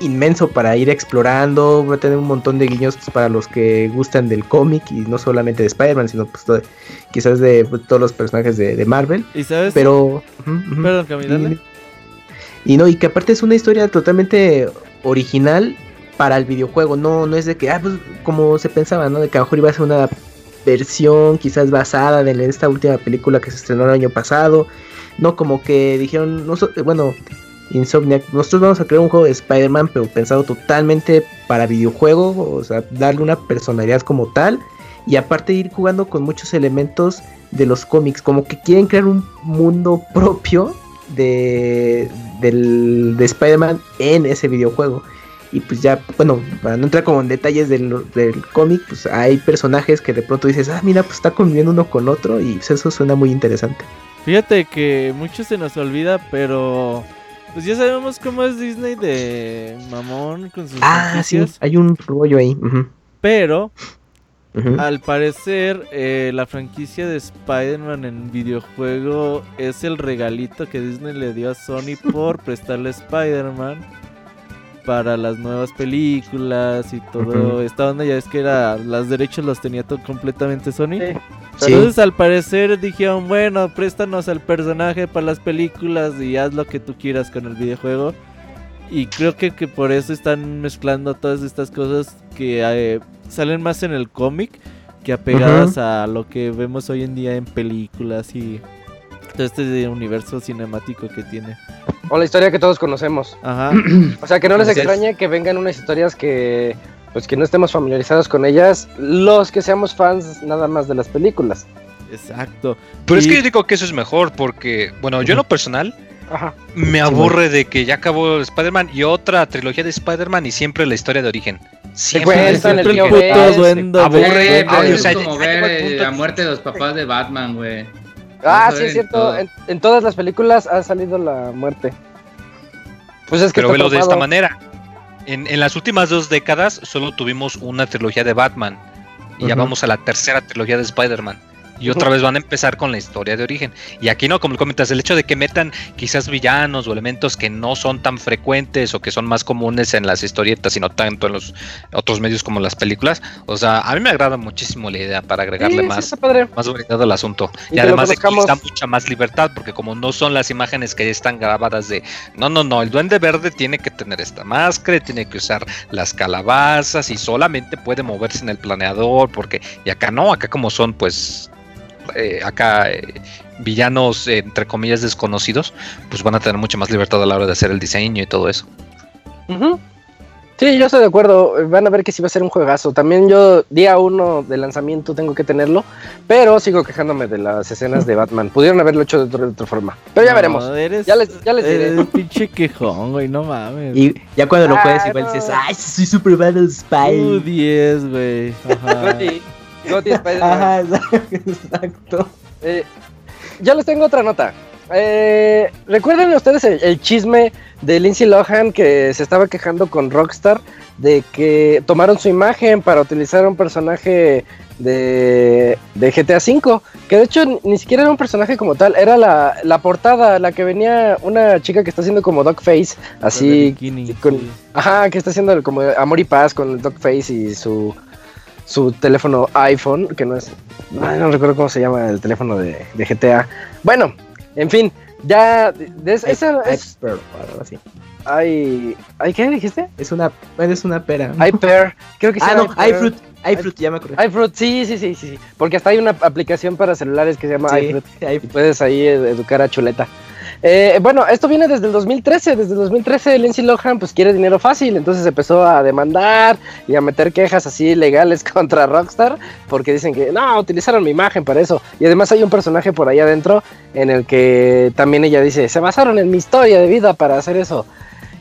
S3: inmenso para ir explorando va a tener un montón de guiños pues, para los que gustan del cómic y no solamente de Spider-Man sino pues todo- quizás de pues, todos los personajes de, de Marvel
S4: ¿Y sabes?
S3: pero.
S4: Perdón, dale.
S3: Y, y no, y que aparte es una historia totalmente original para el videojuego. No, no es de que, ah, pues como se pensaba, ¿no? De que a lo mejor iba a ser una versión quizás basada de esta última película que se estrenó el año pasado. No, como que dijeron, no, so- bueno, Insomniac, nosotros vamos a crear un juego de Spider-Man, pero pensado totalmente para videojuego, o sea, darle una personalidad como tal. Y aparte ir jugando con muchos elementos de los cómics, como que quieren crear un mundo propio de, de Spider-Man en ese videojuego. Y pues ya, bueno, para no entrar como en detalles del, del cómic, pues hay personajes que de pronto dices, ah, mira, pues está conviviendo uno con otro y pues eso suena muy interesante.
S4: Fíjate que mucho se nos olvida, pero pues ya sabemos cómo es Disney de mamón con sus
S3: Ah, sí, hay un rollo ahí.
S4: pero al parecer eh, la franquicia de Spider-Man en videojuego es el regalito que Disney le dio a Sony por prestarle Spider-Man para las nuevas películas y todo esta onda ya es que era los derechos los tenía todo completamente Sony.
S1: Sí.
S3: Sí.
S4: Entonces al parecer dijeron, bueno, préstanos al personaje para las películas y haz lo que tú quieras con el videojuego. Y creo que, que por eso están mezclando todas estas cosas que eh, salen más en el cómic que apegadas a lo que vemos hoy en día en películas y todo este universo cinemático que tiene.
S1: O la historia que todos conocemos.
S4: Ajá.
S1: O sea, que no les
S2: Así es.
S1: extrañe que vengan unas historias que, pues, que no estemos familiarizados con ellas, los que seamos fans nada más de las películas.
S4: Exacto.
S5: Pero es que yo digo que eso es mejor porque, bueno, yo en lo personal
S1: Ajá.
S5: me aburre de que ya acabó Spider-Man y otra trilogía de Spider-Man y siempre la historia de origen. Siempre
S1: el
S4: puto duende.
S5: aburre.
S2: Güey,
S5: o sea,
S2: eh, la muerte de los papás de Batman, güey.
S1: Ah, sí, es cierto. En, en todas las películas ha salido la muerte. Pues es que
S5: Pero velo de esta manera. En, en las últimas dos décadas solo tuvimos una trilogía de Batman. Y ya vamos a la tercera trilogía de Spider-Man. Y otra vez van a empezar con la historia de origen. Y aquí no, como comentas, el hecho de que metan quizás villanos o elementos que no son tan frecuentes o que son más comunes en las historietas y no tanto en los otros medios como las películas, o sea, a mí me agrada muchísimo la idea para agregarle
S1: Sí, sí,
S5: más,
S1: está padre.
S5: más variedad al asunto.
S1: Y
S5: además de que da mucha más libertad, porque como no son las imágenes que ya están grabadas de, no, no, no, el duende verde tiene que tener esta máscara, tiene que usar las calabazas y solamente puede moverse en el planeador, porque, y acá no, acá como son pues, eh, acá eh, villanos eh, entre comillas desconocidos, pues van a tener mucha más libertad a la hora de hacer el diseño y todo eso.
S1: Ujú. Sí, yo estoy de acuerdo. Van a ver que sí va a ser un juegazo. También yo, día uno de lanzamiento, tengo que tenerlo. Pero sigo quejándome de las escenas de Batman. Pudieron haberlo hecho de, otra- de otra forma. Pero ya
S4: No,
S1: veremos.
S4: eres-
S1: Ya les, ya les diré.
S4: eres pinche quejón, güey, no mames.
S3: Y ya cuando lo
S1: Ah,
S3: juegues igual
S1: no.
S3: dices, ay, soy super Battle
S4: Uh,
S3: Spy.
S4: 10, güey. Ajá.
S1: Gotti, Spider-Man.
S3: Ajá, exacto.
S1: Eh, ya les tengo otra nota. Eh, Recuerden ustedes el, el chisme de Lindsay Lohan que se estaba quejando con Rockstar de que tomaron su imagen para utilizar un personaje de, de GTA V, que de hecho ni- siquiera era un personaje como tal, era la, la portada, la que venía una chica que está haciendo como Dogface, así,
S4: bikini,
S1: con-
S4: sí.
S1: ajá, que está haciendo como amor y paz con el Dogface y su, su teléfono iPhone, que no es, ay, no recuerdo cómo se llama el teléfono de, de GTA. Bueno, en fin, ya, de- esa es,
S3: Expert, algo así.
S1: hay, ¿hay qué dijiste?
S3: Es una, es una pera.
S1: iPear, creo que sí
S3: ah, no,
S1: iPear.
S3: iFruit. iFruit, ya me acordé.
S1: iFruit, sí, sí, sí, sí, sí, porque hasta hay una aplicación para celulares que se llama iFruit. y puedes ahí ed- educar a Chuleta. Eh, bueno, esto viene desde el 2013. Desde el 2013 Lindsay Lohan pues quiere dinero fácil, entonces empezó a demandar y a meter quejas así legales contra Rockstar porque dicen que no, utilizaron mi imagen para eso. Y además hay un personaje por ahí adentro en el que también ella dice, se basaron en mi historia de vida para hacer eso.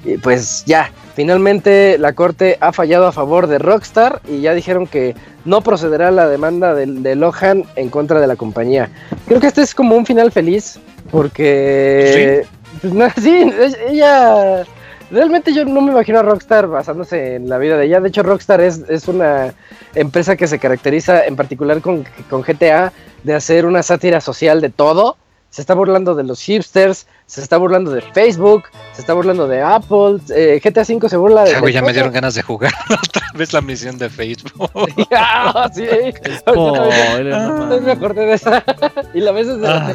S1: Y pues ya, finalmente la corte ha fallado a favor de Rockstar y ya dijeron que no procederá la demanda de, de Lohan en contra de la compañía. Creo que este es como un final feliz porque... pues, no, sí, ella... Realmente yo no me imagino a Rockstar basándose en la vida de ella. De hecho, Rockstar es, es una empresa que se caracteriza en particular con, con GTA de hacer una sátira social de todo. Se está burlando de los hipsters, se está burlando de Facebook, se está burlando de Apple. eh, GTA V se burla de.
S5: Ya, ya me dieron ganas de jugar otra vez la misión de Facebook.
S1: Ah, sí.
S4: Spoiler, no
S1: Entonces
S4: mames.
S1: me acordé de esa. y la vez desde
S5: Ah,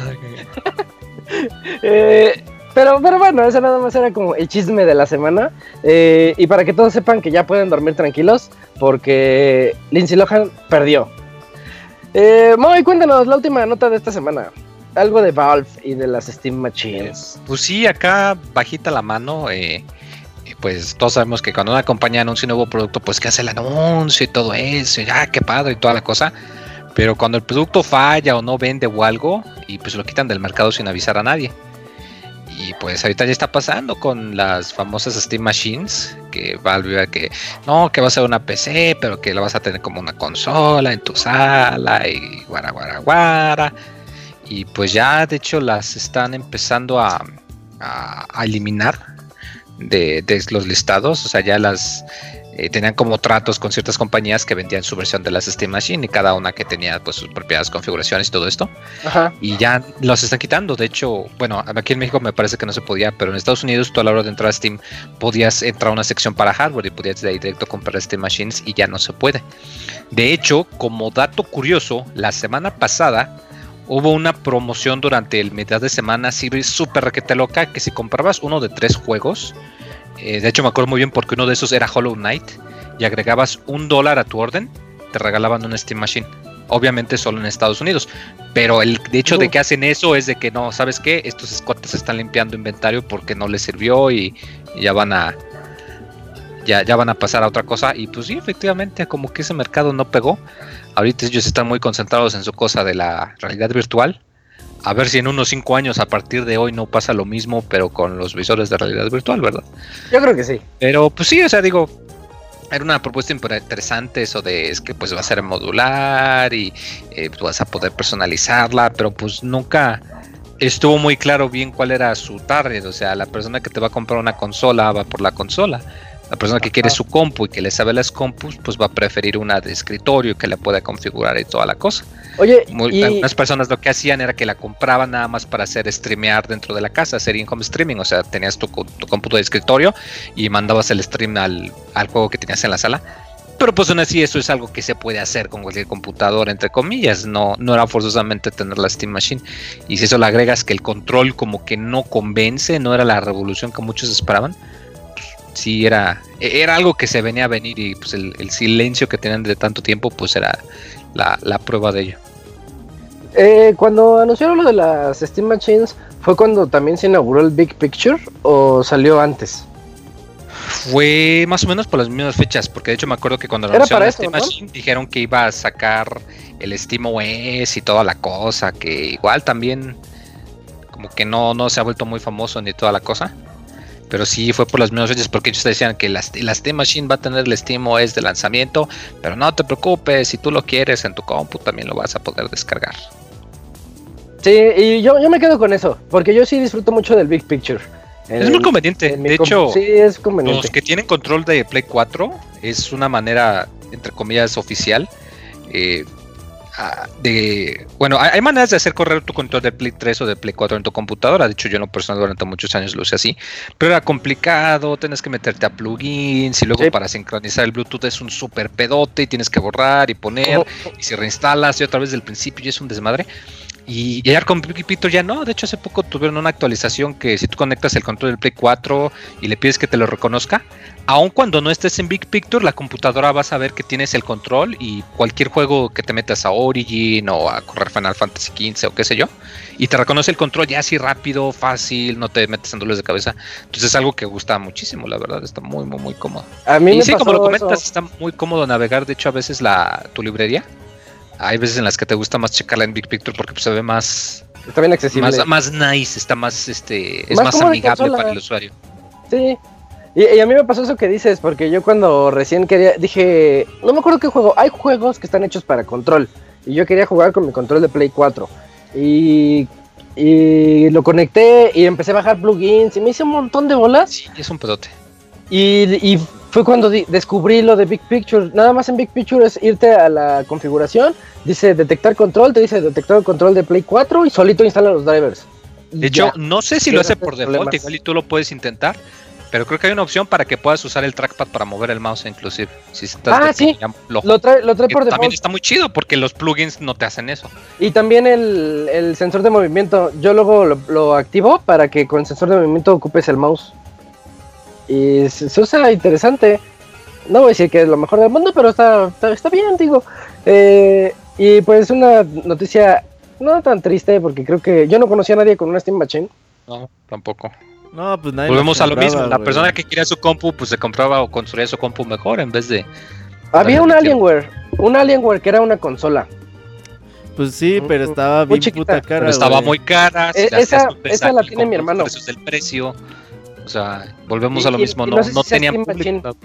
S1: Eh, pero, pero bueno, eso nada más era como el chisme de la semana. Eh, y para que todos sepan que ya pueden dormir tranquilos, porque Lindsay Lohan perdió. Eh, Moy, cuéntanos la última nota de esta semana. Algo de Valve y de las Steam Machines.
S5: Pues sí, acá bajita la mano, eh, eh, pues todos sabemos que cuando una compañía anuncia un nuevo producto, pues que hace el anuncio y todo eso, y ya, qué padre y toda la cosa. Pero cuando el producto falla o no vende o algo, y pues lo quitan del mercado sin avisar a nadie. Y pues ahorita ya está pasando con las famosas Steam Machines, que Valve iba que no, que va a ser una PC, pero que la vas a tener como una consola en tu sala y guara guara guara. Y pues ya de hecho las están empezando a, a- a eliminar de, de los listados. O sea, ya las eh, tenían como tratos con ciertas compañías que vendían su versión de las Steam Machine y cada una que tenía pues sus propias configuraciones y todo esto.
S1: Ajá.
S5: Y ya los están quitando. De hecho, bueno, aquí en México me parece que no se podía, pero en Estados Unidos tú a la hora de entrar a Steam podías entrar a una sección para hardware y podías de ahí directo comprar Steam Machines y ya no se puede. De hecho, como dato curioso, la semana pasada hubo una promoción durante el mitad de semana así súper requete loca que si comprabas uno de tres juegos, eh, de hecho me acuerdo muy bien porque uno de esos era Hollow Knight y agregabas un dólar a tu orden, te regalaban una Steam Machine. Obviamente solo en Estados Unidos, pero el de hecho de que hacen eso es de que no, ¿sabes qué? Estos escotes están limpiando inventario porque no les sirvió y, y ya van a ya, ya van a pasar a otra cosa. Y pues sí, efectivamente, como que ese mercado no pegó. Ahorita ellos están muy concentrados en su cosa de la realidad virtual. A ver si en unos 5 años a partir de hoy no pasa lo mismo, pero con los visores de realidad virtual, ¿verdad?
S1: Yo creo que sí.
S5: Pero pues sí, o sea, digo, era una propuesta interesante eso de es que pues va a ser modular y eh, tú vas a poder personalizarla, pero pues nunca estuvo muy claro bien cuál era su target, o sea, la persona que te va a comprar una consola va por la consola. La persona que quiere su compu y que le sabe las compus, pues va a preferir una de escritorio que le pueda configurar y toda la cosa.
S1: Oye,
S5: Muy-
S1: y-
S5: Algunas personas lo que hacían era que la compraban nada más para hacer streamear dentro de la casa, hacer in-home streaming. O sea, tenías tu, tu cómputo de escritorio y mandabas el stream al, al juego que tenías en la sala. Pero pues aún así eso es algo que se puede hacer con cualquier computadora, entre comillas. No, no era forzosamente tener la Steam Machine. Y si eso le agregas que el control como que no convence, no era la revolución que muchos esperaban. Sí, era, era algo que se venía a venir y pues el, el silencio que tenían de tanto tiempo pues era la, la prueba de ello.
S1: eh, cuando anunciaron lo de las Steam Machines, ¿fue cuando también se inauguró el Big Picture o salió antes?
S5: Fue más o menos por las mismas fechas, porque de hecho me acuerdo que cuando anunciaron la Steam
S1: ¿no?
S5: Machine dijeron que iba a sacar el Steam OS y toda la cosa, que igual también como que no, no se ha vuelto muy famoso ni toda la cosa. Pero sí fue por las mismas fechas, porque ellos decían que la, la Steam Machine va a tener el Steam OS de lanzamiento, pero no te preocupes, si tú lo quieres en tu compu también lo vas a poder descargar.
S1: Sí, y yo, yo me quedo con eso, porque yo sí disfruto mucho del Big Picture.
S5: Es muy conveniente, de hecho...
S1: Sí, es conveniente.
S5: Los que tienen control de Play 4 es una manera, entre comillas, oficial. eh, de bueno, hay, maneras de hacer correr tu control de Play 3 o de Play 4 en tu computadora. De hecho, yo en lo personal durante muchos años lo usé así. Pero era complicado, tienes que meterte a plugins y luego
S1: Sí.
S5: para sincronizar el Bluetooth es un super pedote y tienes que borrar y poner. Y si reinstalas y otra vez del principio y es un desmadre. Y, y con Big Picture ya no, de hecho hace poco tuvieron una actualización que si tú conectas el control del Play 4 y le pides que te lo reconozca, aun cuando no estés en Big Picture, la computadora va a saber que tienes el control y cualquier juego que te metas a Origin o a correr Final Fantasy XV o qué sé yo, y te reconoce el control ya así rápido, fácil, no te metes en dolores de cabeza. Entonces es algo que gusta muchísimo, la verdad, está muy, muy, muy cómodo.
S1: A mí
S5: Y
S1: me
S5: sí, como lo comentas,
S1: eso.
S5: está muy cómodo navegar. De hecho, a veces la tu librería, hay veces en las que te gusta más checarla en Big Picture porque pues, se ve más,
S1: Está bien accesible.
S5: más, más nice, está más, este, es
S1: Más
S5: amigable
S1: consola.
S5: para el usuario.
S1: Sí. Y, y a mí me pasó eso que dices, porque yo cuando recién quería, dije, no me acuerdo qué juego, hay juegos que están hechos para control, y yo quería jugar con mi control de Play 4, y, y lo conecté y empecé a bajar plugins, y me hice un montón de bolas,
S5: Sí, es un pedote.
S1: y, y fue cuando descubrí lo de Big Picture, nada más en Big Picture es irte a la configuración, dice detectar control, te dice detectar control de Play 4, y solito instala los drivers.
S5: De hecho,
S1: ya.
S5: no sé si lo hace por default,
S1: problemas.
S5: igual y tú lo puedes intentar. Pero creo que hay una opción para que puedas usar el trackpad para mover el mouse inclusive. Si estás
S1: Ah, sí. Lo trae, lo trae por
S5: también
S1: default.
S5: está muy chido porque los plugins no te hacen eso.
S1: Y también el, el sensor de movimiento. Yo luego lo, lo activo para que con el sensor de movimiento ocupes el mouse. Y se, se usa interesante. No voy a decir que es lo mejor del mundo, pero está, está, está bien, digo. Eh, y pues una noticia no tan triste, porque creo que yo no conocía a nadie con una Steam Machine.
S5: No, tampoco.
S4: No, pues nadie
S5: Volvemos a lo mismo. La persona que quería su compu, pues se compraba o construía su compu mejor en vez de.
S1: Había un. Alienware. Un Alienware que era una consola.
S4: Pues sí, pero estaba
S1: muy
S4: bien
S1: chiquita.
S4: puta cara.
S5: Pero estaba muy cara.
S1: Eh,
S5: le hacías
S1: esa- esa la tiene mi hermano.
S5: precios del precio. O sea, volvemos
S1: Y-
S5: a lo
S1: y-
S5: mismo.
S1: y
S5: No,
S1: no sé
S5: no tenían público.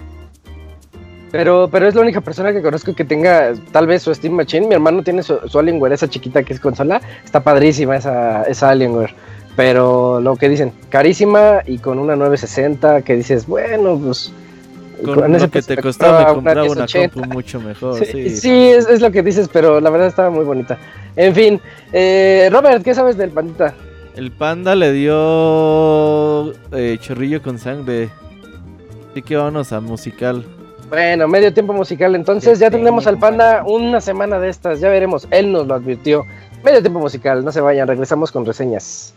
S1: Pero, pero es la única persona que conozco que tenga tal vez su Steam Machine. Mi hermano tiene su, su Alienware, esa chiquita que es consola. Está padrísima esa, esa Alienware. Pero lo que dicen, carísima y con una 960 que dices, bueno, pues...
S4: Con
S1: ese
S4: lo que te costaba me
S1: compraba
S4: una
S1: 1080.
S4: compu mucho mejor.
S1: Sí,
S4: Sí,
S1: sí, es, es lo que dices, pero la verdad estaba muy bonita. En fin, eh, Robert, ¿qué sabes del pandita?
S4: El panda le dio eh, chorrillo con sangre. Así que vámonos a musical.
S1: Bueno, medio tiempo musical, entonces ya tendremos
S3: pena,
S1: al panda una semana de estas, ya veremos, él nos lo advirtió. Medio tiempo musical, no se vayan, regresamos con reseñas.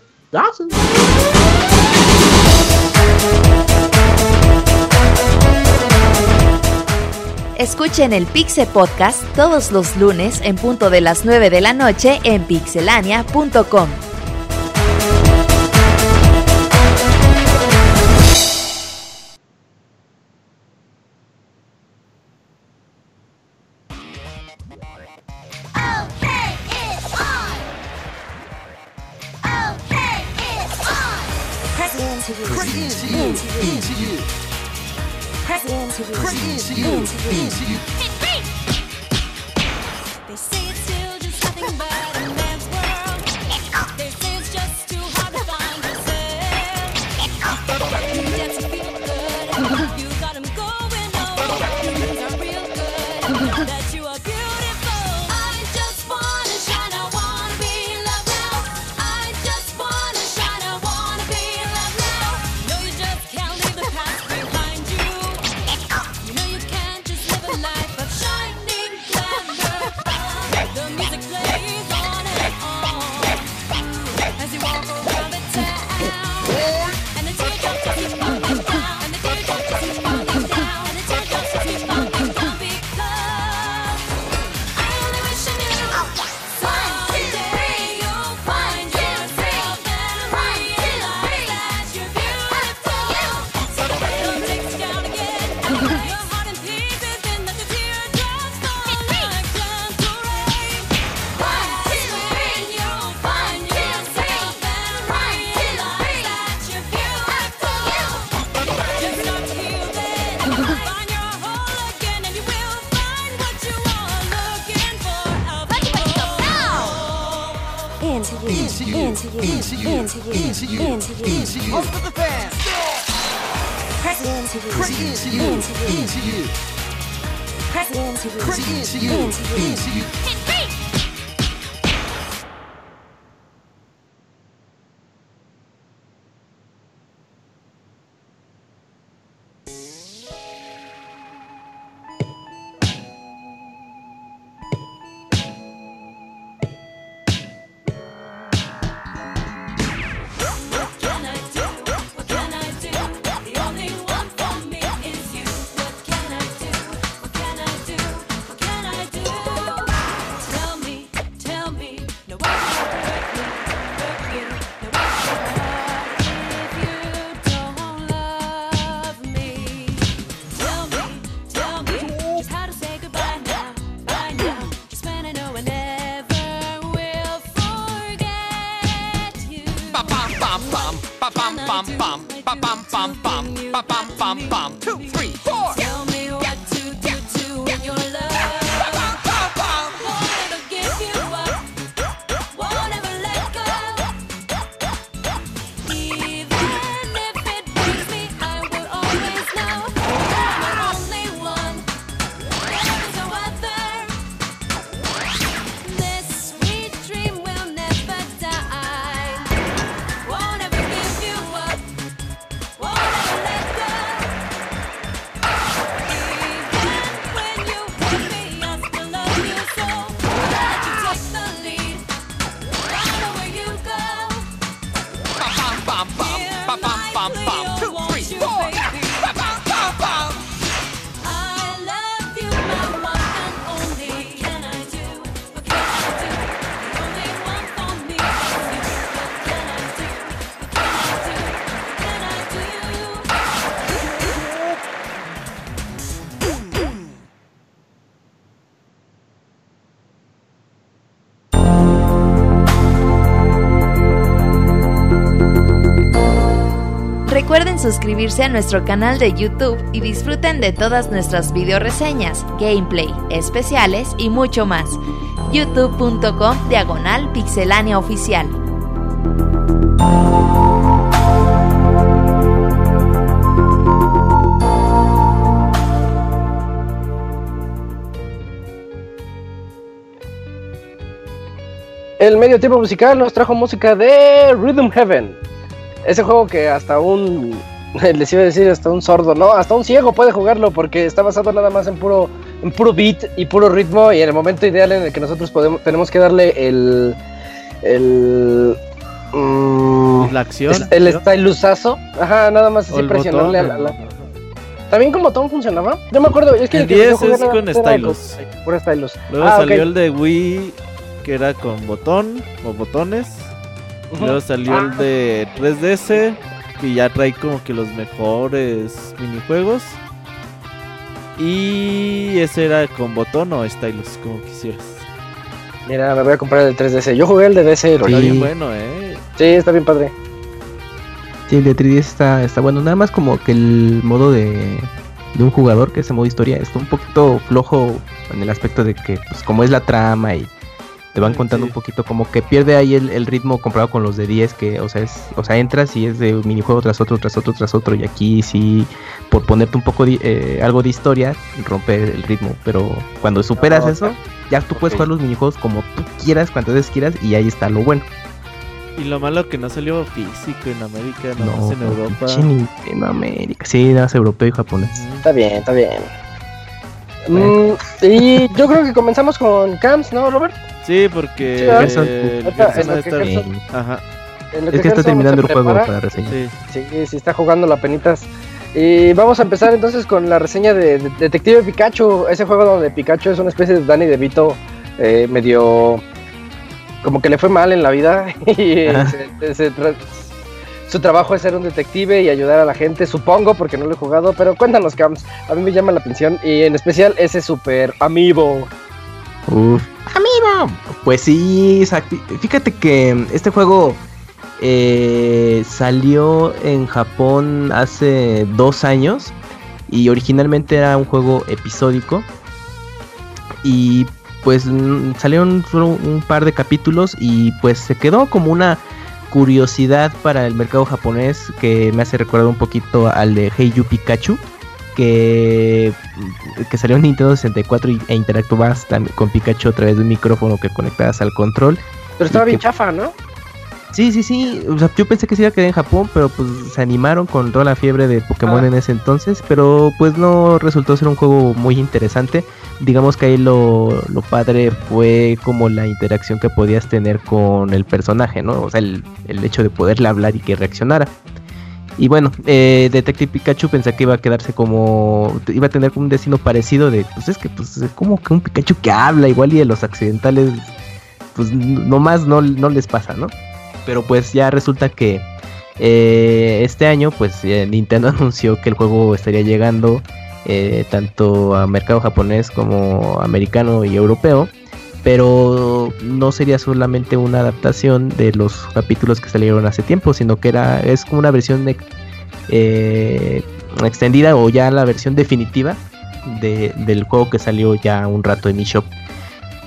S6: Escuchen el Pixe Podcast todos los lunes en punto de las 9 de la noche en pixelania.com.
S7: 違う。Into you, into you, into you.
S6: Suscribirse a nuestro canal de YouTube y disfruten de todas nuestras video reseñas, gameplay, especiales y mucho más. youtube.com diagonal pixelánea oficial.
S1: El medio tiempo musical nos trajo música de Rhythm Heaven. Ese juego que hasta un. Les iba a decir hasta un sordo, ¿no? Hasta un ciego puede jugarlo porque está basado nada más en puro, en puro beat y puro ritmo y en el momento ideal en el que nosotros podemos, tenemos que darle el. el. mm,
S4: La acción.
S1: el, el stylusazo. Ajá, nada más así
S4: el
S1: presionarle a la, la- ¿También con botón funcionaba? Yo me acuerdo, es que
S4: El
S1: yo
S4: 10
S1: jugué
S4: es con stylus.
S1: con Puro stylus.
S4: Luego
S1: Ah,
S4: salió el de Wii que era con botón o botones. Luego salió el de 3DS que ya trae como que los mejores minijuegos. Y ese era con botón o stylus, como quisieras.
S1: Mira, me voy a comprar el 3DS. Yo jugué el de DS, lo
S3: Sí.
S4: Está
S1: sí.
S4: bien bueno, eh.
S1: sí, está bien padre.
S3: Sí, el de 3DS está, está bueno. Nada más como que el modo de, de un jugador, que es el modo historia, está un poquito flojo en el aspecto de que, pues, como es la trama y te van contando
S4: sí.
S3: un poquito, como que pierde ahí el, el ritmo comparado con los de 10, que, o sea, es, o sea, entras y es de minijuego tras otro, tras otro, tras otro. Y aquí sí, por ponerte un poco de, eh, algo de historia, rompe el ritmo. Pero cuando superas
S1: Ah,
S3: eso, ya tú puedes jugar los minijuegos como tú quieras, cuantas veces quieras, y ahí está lo bueno.
S4: Y lo malo que no salió físico en América, nada más en Europa.
S3: Nintendo América. Sí, nada más europeo y japonés.
S1: Está bien, está bien. Mm, y yo creo que comenzamos con Camps, ¿no, Robert?
S4: Sí, porque
S3: Es que está terminando el juego para reseña.
S4: sí.
S1: Sí, sí está jugando la penitas. Y vamos a empezar entonces con la reseña de, de- Detective Pikachu, ese juego donde Pikachu es una especie de Danny DeVito eh, medio como que le fue mal en la vida y
S3: Ajá.
S1: se- se su trabajo es ser un detective y ayudar a la gente, supongo, porque no lo he jugado, pero cuéntanos, Camps, a mí me llama la atención y en especial ese super amiibo.
S3: Uf. ¡Amigo! Pues sí, fíjate que este juego eh, salió en Japón hace dos años y originalmente era un juego episódico y pues salieron solo un par de capítulos y pues se quedó como una curiosidad para el mercado japonés que me hace recordar un poquito al de Hey You Pikachu que, que salió en Nintendo 64 y- e interactuabas con Pikachu a través de un micrófono que conectabas al control.
S1: Pero estaba bien
S3: que-
S1: chafa, ¿no?
S3: Sí, sí, sí. O sea, yo pensé que se iba a quedar en Japón, pero pues se animaron con toda la fiebre de Pokémon
S1: Ah.
S3: en ese entonces. Pero pues no resultó ser un juego muy interesante. Digamos que ahí lo, lo padre fue como la interacción que podías tener con el personaje, ¿no? O sea, el, el hecho de poderle hablar y que reaccionara. Y bueno, eh, Detective Pikachu pensé que iba a quedarse como. iba a tener un destino parecido de. Pues es que, pues, es como que un Pikachu que habla, igual y de los accidentales. Pues nomás no, no les pasa, ¿no? Pero pues ya resulta que eh, este año, pues eh, Nintendo anunció que el juego estaría llegando eh, tanto a mercado japonés como americano y europeo. Pero no sería solamente una adaptación de los capítulos que salieron hace tiempo, sino que era es como una versión ex- extendida o ya la versión definitiva de- del juego que salió ya un rato en eShop.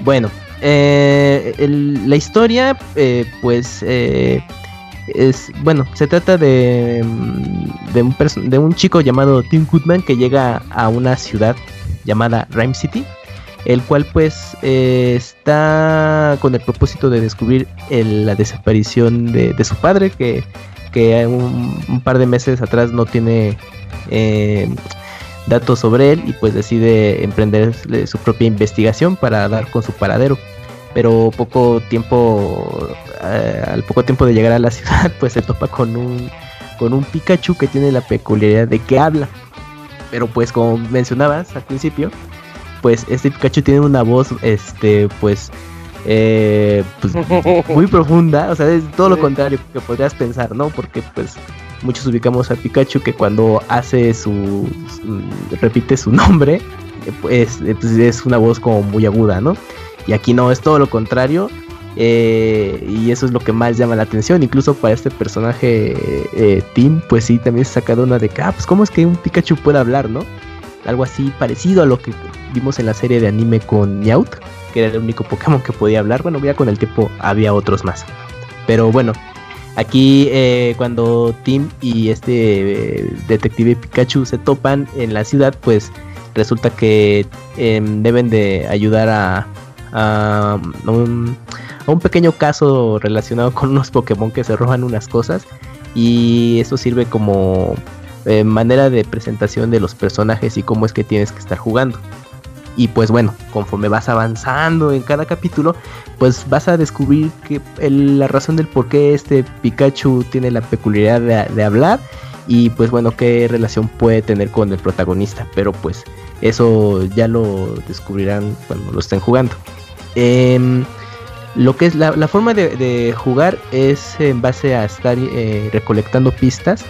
S3: Bueno, eh, la historia, eh, pues, eh, es, bueno, se trata de, mm, de, un chico llamado Tim Goodman que llega a una ciudad llamada Rhyme City, el cual pues está con el propósito de descubrir la desaparición de, su padre, que, que un, un par de meses atrás no tiene datos sobre él y pues decide emprender su propia investigación para dar con su paradero. Pero poco tiempo, eh, al poco tiempo de llegar a la ciudad, pues se topa con un, con un Pikachu que tiene la peculiaridad de que habla. Pero pues como mencionabas al principio, pues este Pikachu tiene una voz, este, pues, eh, pues muy profunda, o sea, es todo lo contrario que podrías pensar, ¿no? Porque pues muchos ubicamos a Pikachu que cuando hace su, repite su nombre, pues, pues, es una voz como muy aguda, ¿no? Y aquí no, es todo lo contrario. eh, y eso es lo que más llama la atención. Incluso para este personaje, eh, Tim, pues sí, también se saca de una de que, ah, pues cómo es que un Pikachu puede hablar, ¿no? Algo así parecido a lo que vimos en la serie de anime con Meowth, que era el único Pokémon que podía hablar. Bueno, ya con el tiempo había otros más. Pero bueno, aquí eh, cuando Tim y este eh, detective Pikachu se topan en la ciudad, pues resulta que em, deben de ayudar a, un, a un pequeño caso relacionado con unos Pokémon que se roban unas cosas. Y eso sirve como eh, manera de presentación de los personajes y cómo es que tienes que estar jugando. Y pues bueno, conforme vas avanzando en cada capítulo, pues vas a descubrir que la razón del por qué este Pikachu tiene la peculiaridad de, hablar y pues bueno, qué relación puede tener con el protagonista. Pero pues eso ya lo descubrirán cuando lo estén jugando. Em, lo que es la, forma de, jugar es en base a estar eh, recolectando pistas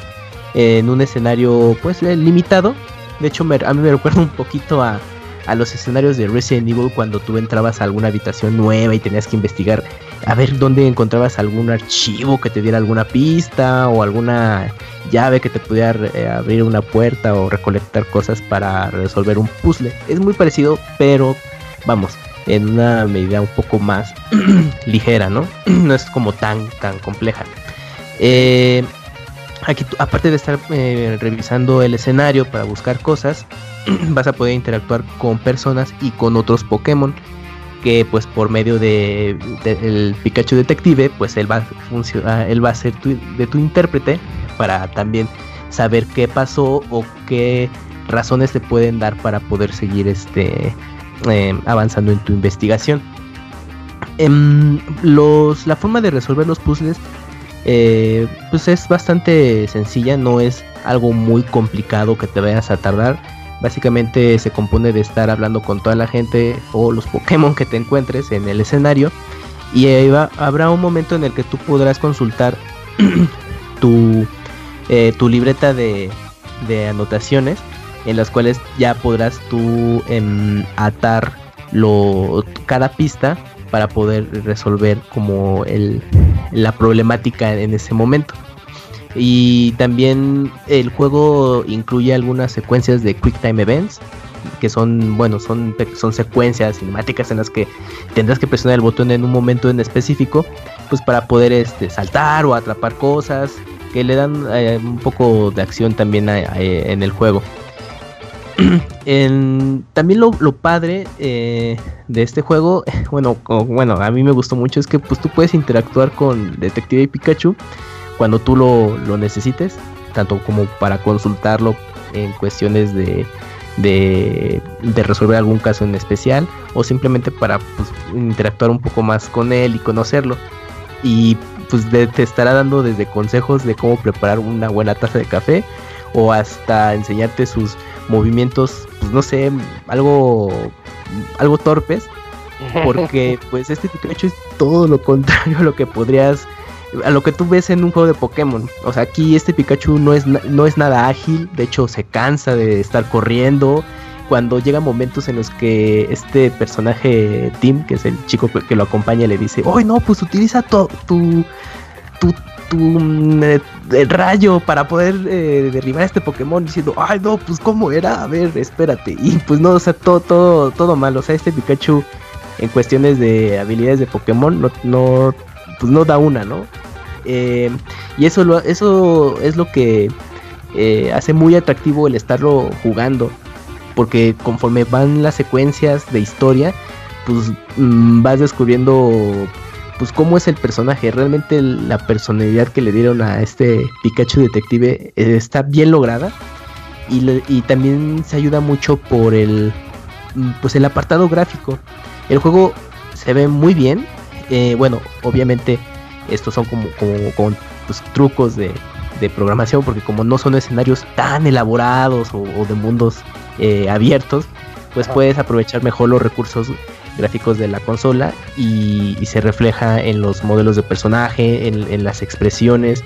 S3: en un escenario pues limitado. De hecho, a mí me recuerda un poquito a, a los escenarios de Resident Evil cuando tú entrabas a alguna habitación nueva y tenías que investigar a ver dónde encontrabas algún archivo que te diera alguna pista o alguna llave que te pudiera eh, abrir una puerta o recolectar cosas para resolver un puzzle. Es muy parecido, pero vamos, en una medida un poco más ligera, ¿no? no es como tan, tan compleja. Eh, aquí, aparte de estar eh, revisando el escenario para buscar cosas, vas a poder interactuar con personas y con otros Pokémon que pues por medio de, el Pikachu detective pues él va a funcionar él va a ser tu, de tu intérprete para también saber qué pasó o qué razones te pueden dar para poder seguir este eh, avanzando en tu investigación. Em, los, la forma de resolver los puzzles eh, pues es bastante sencilla, no es algo muy complicado que te vayas a tardar. Básicamente se compone de estar hablando con toda la gente o los Pokémon que te encuentres en el escenario y ahí va- habrá un momento en el que tú podrás consultar tu, eh, tu libreta de, anotaciones en las cuales ya podrás tú em, atar lo, cada pista para poder resolver como el, la problemática en ese momento. Y también el juego incluye algunas secuencias de Quick Time Events, que son, bueno, son, son secuencias cinemáticas en las que tendrás que presionar el botón en un momento en específico, pues para poder este, saltar o atrapar cosas, que le dan eh, un poco de acción también en el juego. También lo, padre eh, de este juego, bueno, bueno, a mí me gustó mucho es que pues tú puedes interactuar con Detective Pikachu cuando tú lo, lo necesites, tanto como para consultarlo en cuestiones de, de, resolver algún caso en especial o simplemente para pues, interactuar un poco más con él y conocerlo. Y pues te estará dando desde consejos de cómo preparar una buena taza de café o hasta enseñarte sus movimientos, pues no sé, algo algo torpes, porque pues este Pikachu es todo lo contrario a lo que podrías a lo que tú ves en un juego de Pokémon. O sea, aquí este Pikachu no es no es nada ágil, de hecho se cansa de estar corriendo. Cuando llegan momentos en los que este personaje Tim, que es el chico que, lo acompaña, le dice, ¡Ay no! Pues utiliza tu, tu, tu, tu, eh, el rayo para poder eh, derribar este Pokémon diciendo, ay no, pues cómo era, a ver, espérate. Y pues no, o sea, todo, todo, todo mal. O sea, este Pikachu en cuestiones de habilidades de Pokémon no, no, pues no da una, ¿no? Eh, y eso, lo, eso es lo que eh, hace muy atractivo el estarlo jugando. Porque conforme van las secuencias de historia, pues mm, vas descubriendo pues cómo es el personaje. Realmente la personalidad que le dieron a este Pikachu detective eh, está bien lograda. Y, le- y también se ayuda mucho por el mm, pues el apartado gráfico. El juego se ve muy bien. eh, bueno, obviamente estos son como, como, como, pues, trucos de, de programación porque como no son escenarios tan elaborados o, o de mundos eh, abiertos, pues puedes aprovechar mejor los recursos gráficos de la consola y, se refleja en los modelos de personaje, en, las expresiones,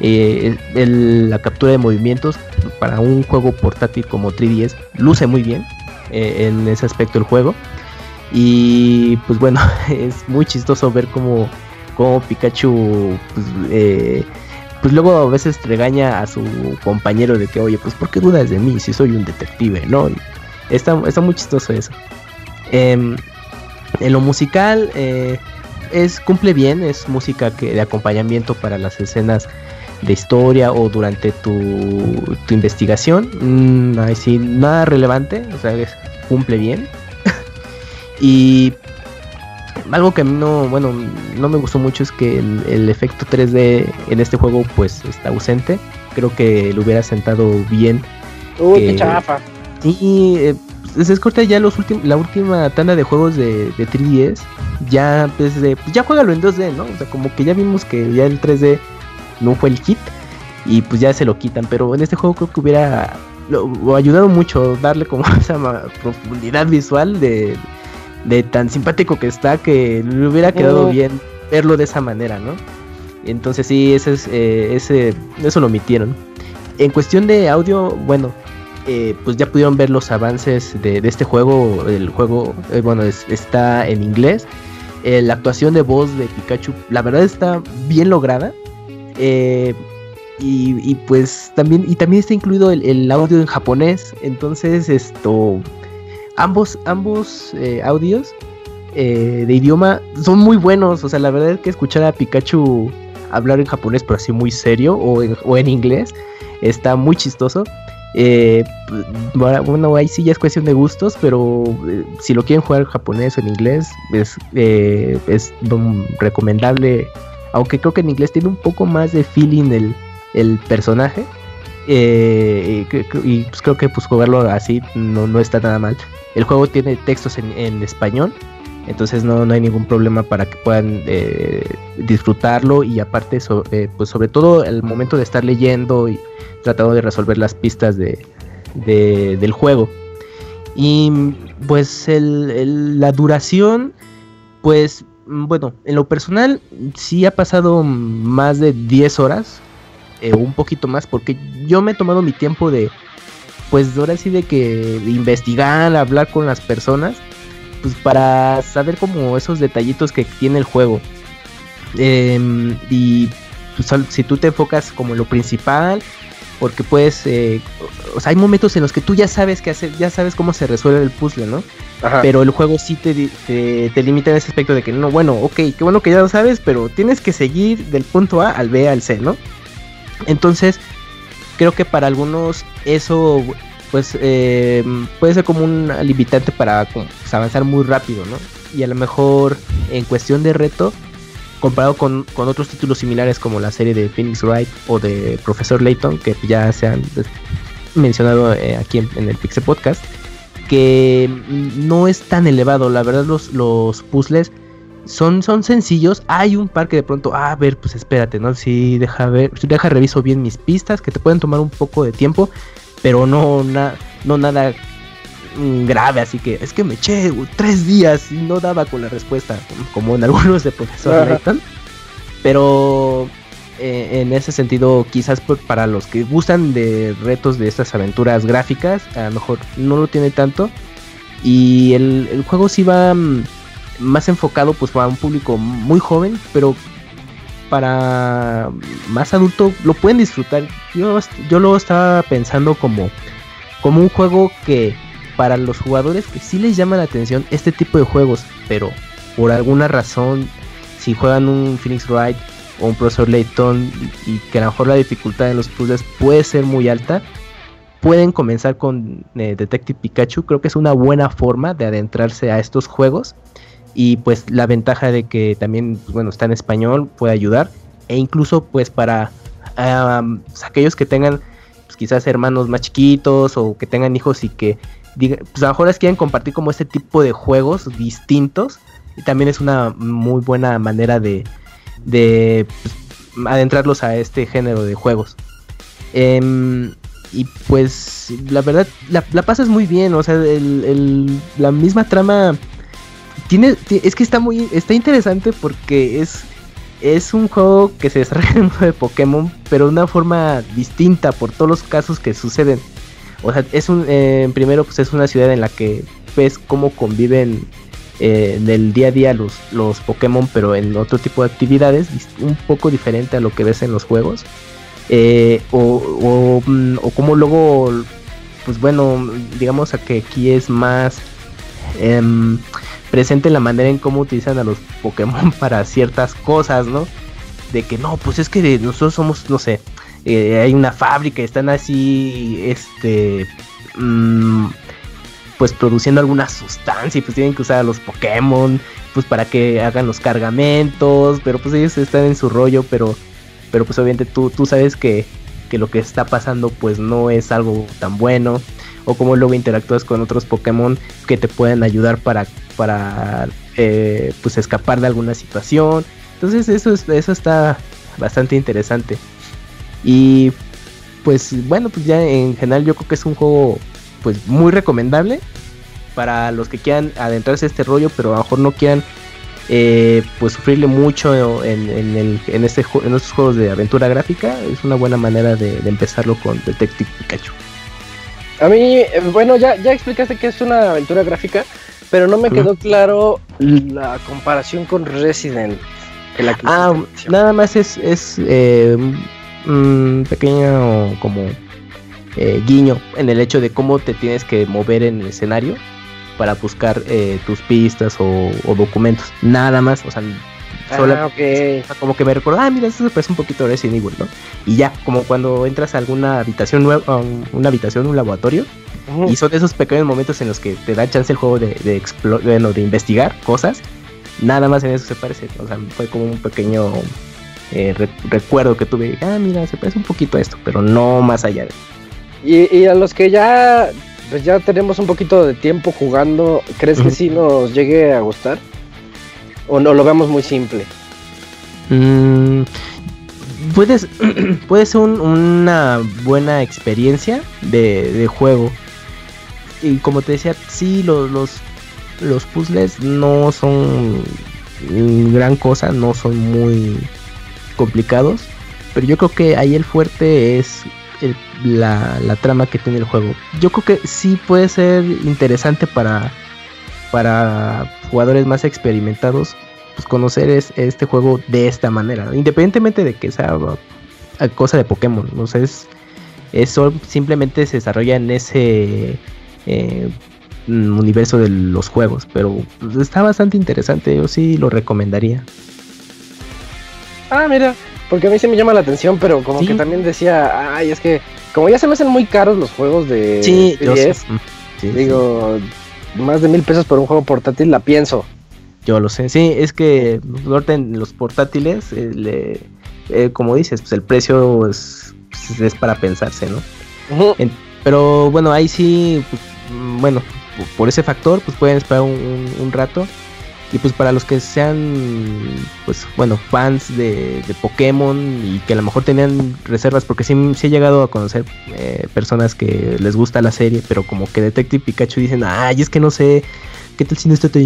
S3: eh, la captura de movimientos para un juego portátil como 3DS luce muy bien eh, en ese aspecto el juego y pues bueno es muy chistoso ver cómo, cómo Pikachu pues, eh, pues luego a veces regaña a su compañero de que oye pues ¿por qué dudas de mí si soy un detective? ¿no? Está, está muy chistoso eso. Em, en lo musical eh, es cumple bien, es música que de acompañamiento para las escenas de historia o durante tu, tu investigación. Mm, ahí sí, nada relevante, o sea, es- cumple bien. y algo que a mí no, bueno, no me gustó mucho es que el, el efecto 3D en este juego pues está ausente. Creo que le hubiera sentado bien
S1: Uy,
S3: que-
S1: qué chafa.
S3: Sí, eh, pues, es corta ya los últimos, la última tanda de juegos de, de 3DS. Ya, pues, de, pues, ya juégalo en 2D, ¿no? O sea, como que ya vimos que ya el 3D no fue el hit. Y pues ya se lo quitan. Pero en este juego creo que hubiera lo, ayudado mucho darle como esa profundidad visual de, de tan simpático que está que le hubiera quedado
S1: Mm.
S3: bien verlo de esa manera, ¿no? Entonces sí, ese es, eh, ese, eso lo omitieron. En cuestión de audio, bueno, eh, pues ya pudieron ver los avances de, este juego. El juego, eh, bueno, es- está en inglés. Eh, la actuación de voz de Pikachu, la verdad está bien lograda. Y, pues también, y también está incluido el, el audio en japonés. Entonces, esto, ambos, ambos audios de idioma son muy buenos. O sea, la verdad es que escuchar a Pikachu hablar en japonés, pero así muy serio, o o en inglés, está muy chistoso. Eh, bueno, ahí sí ya es cuestión de gustos, pero eh, si lo quieren jugar en japonés o en inglés, es, eh, recomendable. Aunque creo que en inglés tiene un poco más de feeling el, personaje. eh, y, pues creo que pues jugarlo así no, no está nada mal. El juego tiene textos en español Entonces no, no hay ningún problema para que puedan eh, disfrutarlo y aparte, eh, pues sobre todo el momento de estar leyendo y tratando de resolver las pistas de, de- del juego. Y pues el- la duración, pues bueno, en lo personal sí ha pasado más de 10 horas, eh, un poquito más, porque yo me he tomado mi tiempo de, pues ahora sí de que investigar, hablar con las personas, pues para saber como esos detallitos que tiene el juego. Em, y pues, si tú te enfocas como en lo principal, porque puedes, eh, o sea, hay momentos en los que tú ya sabes qué hacer, ya sabes cómo se resuelve el puzzle, ¿no?
S1: Ajá.
S3: Pero el juego sí te, te, te limita en ese aspecto de que no, bueno, ok, qué bueno que ya lo sabes, pero tienes que seguir del punto A al B al C, ¿no? Entonces, creo que para algunos eso, pues, eh, puede ser como un limitante para pues, avanzar muy rápido, ¿no? Y a lo mejor en cuestión de reto, comparado con, con otros títulos similares como la serie de Phoenix Wright o de Profesor Layton, que ya se han mencionado eh, aquí en, el Pixel Podcast, que no es tan elevado. La verdad, los, los puzzles son, son sencillos. Hay un par que de pronto, ah, a ver, pues espérate, ¿no? Si deja ver, deja reviso bien mis pistas, que te pueden tomar un poco de tiempo, pero no, na- no nada mm, grave. Así que es que me eché tres días y no daba con la respuesta, como en algunos de Profesor. Layton. Pero eh, en ese sentido, quizás por- para los que gustan de retos de estas aventuras gráficas, a lo mejor no lo tiene tanto. Y el, el juego sí va mm, más enfocado pues para un público muy joven, pero para más adulto lo pueden disfrutar. Yo, yo lo estaba pensando como, como un juego que para los jugadores que sí les llama la atención este tipo de juegos, pero por alguna razón, si juegan un Phoenix Wright o un Profesor Layton y que a lo mejor la dificultad en los puzzles puede ser muy alta, pueden comenzar con eh, Detective Pikachu. Creo que es una buena forma de adentrarse a estos juegos. Y pues la ventaja de que también, bueno, está en español, puede ayudar. E incluso pues para pues, aquellos que tengan pues, quizás hermanos más chiquitos o que tengan hijos y que pues a lo mejor les quieren compartir como este tipo de juegos distintos. Y también es una muy buena manera de, de pues, adentrarlos a este género de juegos. Em, y pues la verdad, la, pasas muy bien, o sea, el- la misma trama tiene, ti- es que está muy, está interesante porque es, es un juego que se desarrolla en de Pokémon, pero de una forma distinta por todos los casos que suceden. O sea, es un, eh, primero pues es una ciudad en la que ves cómo conviven eh, en el día a día los, los Pokémon, pero en otro tipo de actividades, un poco diferente a lo que ves en los juegos. Eh, o, o, mm, o como luego, pues bueno, digamos a que aquí es más presente la manera en cómo utilizan a los Pokémon para ciertas cosas, ¿no? De que no, pues es que nosotros somos, no sé, eh, hay una fábrica, están así, este, mm, pues produciendo alguna sustancia y pues tienen que usar a los Pokémon, pues para que hagan los cargamentos, pero pues ellos están en su rollo, pero, pero pues obviamente tú, tú sabes que, que lo que está pasando pues no es algo tan bueno, o cómo luego interactúas con otros Pokémon que te pueden ayudar para, para eh, pues escapar de alguna situación. Entonces eso, es- eso está bastante interesante. Y pues bueno, pues ya en general yo creo que es un juego pues muy recomendable para los que quieran adentrarse a este rollo, pero a lo mejor no quieran eh, pues sufrirle mucho en, en, el, en, este, en estos juegos de aventura gráfica. Es una buena manera de empezarlo con Detective Pikachu.
S1: A mí, eh, bueno, ya, ya explicaste que es una aventura gráfica, pero no me quedó claro la comparación con Resident. que la que
S3: Ah, nada más es, es eh, un pequeño como eh, guiño en el hecho de cómo te tienes que mover en el escenario para buscar eh, tus pistas o, o documentos. Nada más, o sea,
S1: Ah,
S3: como que me recuerdo, ah, mira, esto se parece un poquito a Resident Evil, ¿no? Y ya, como cuando entras a alguna habitación nueva, una habitación, un laboratorio, y son esos pequeños momentos en los que te da chance el juego de, de, bueno, de investigar cosas. Nada más en eso se parece. O sea, fue como un pequeño eh, re- recuerdo que tuve. Ah, mira, se parece un poquito a esto, pero no más allá. de-
S1: Y, y a los que ya, pues ya tenemos un poquito de tiempo jugando, ¿crees que sí nos llegue a gustar? O no lo vemos muy simple.
S3: Mm, puedes, puede ser un- una buena experiencia de, juego. Y como te decía, sí, los, los, los puzzles no son gran cosa, no son muy complicados. Pero yo creo que ahí el fuerte es la, la trama que tiene el juego. Yo creo que sí puede ser interesante para, para jugadores más experimentados pues conocer es, este juego de esta manera, ¿no? independientemente de que sea uh, cosa de Pokémon, no sé, es, eso simplemente se desarrolla en ese eh, mm, universo de los juegos, pero pues, está bastante interesante, yo sí lo recomendaría.
S1: Ah, mira, porque a mí se me llama la atención, pero como
S3: Sí.
S1: que también decía, ay, es que como ya se me hacen muy caros los juegos de
S3: Sí, yo, sé.
S1: 10,
S3: Mm, sí, sí,
S1: digo, más de mil pesos por un juego portátil, la pienso.
S3: yo lo sé, sí, es que los portátiles, eh, le- eh, como dices, pues el precio es, pues, es para pensarse, ¿no? En- pero bueno, ahí sí, pues, mm, bueno, por ese factor, pues pueden esperar un, un- un rato. Y pues para los que sean, pues bueno, fans de, Pokémon y que a lo mejor tenían reservas, porque sí, sí he llegado a conocer eh, personas que les gusta la serie, pero como que Detective Pikachu dicen, ay, es que no sé, ¿qué tal si no está tan?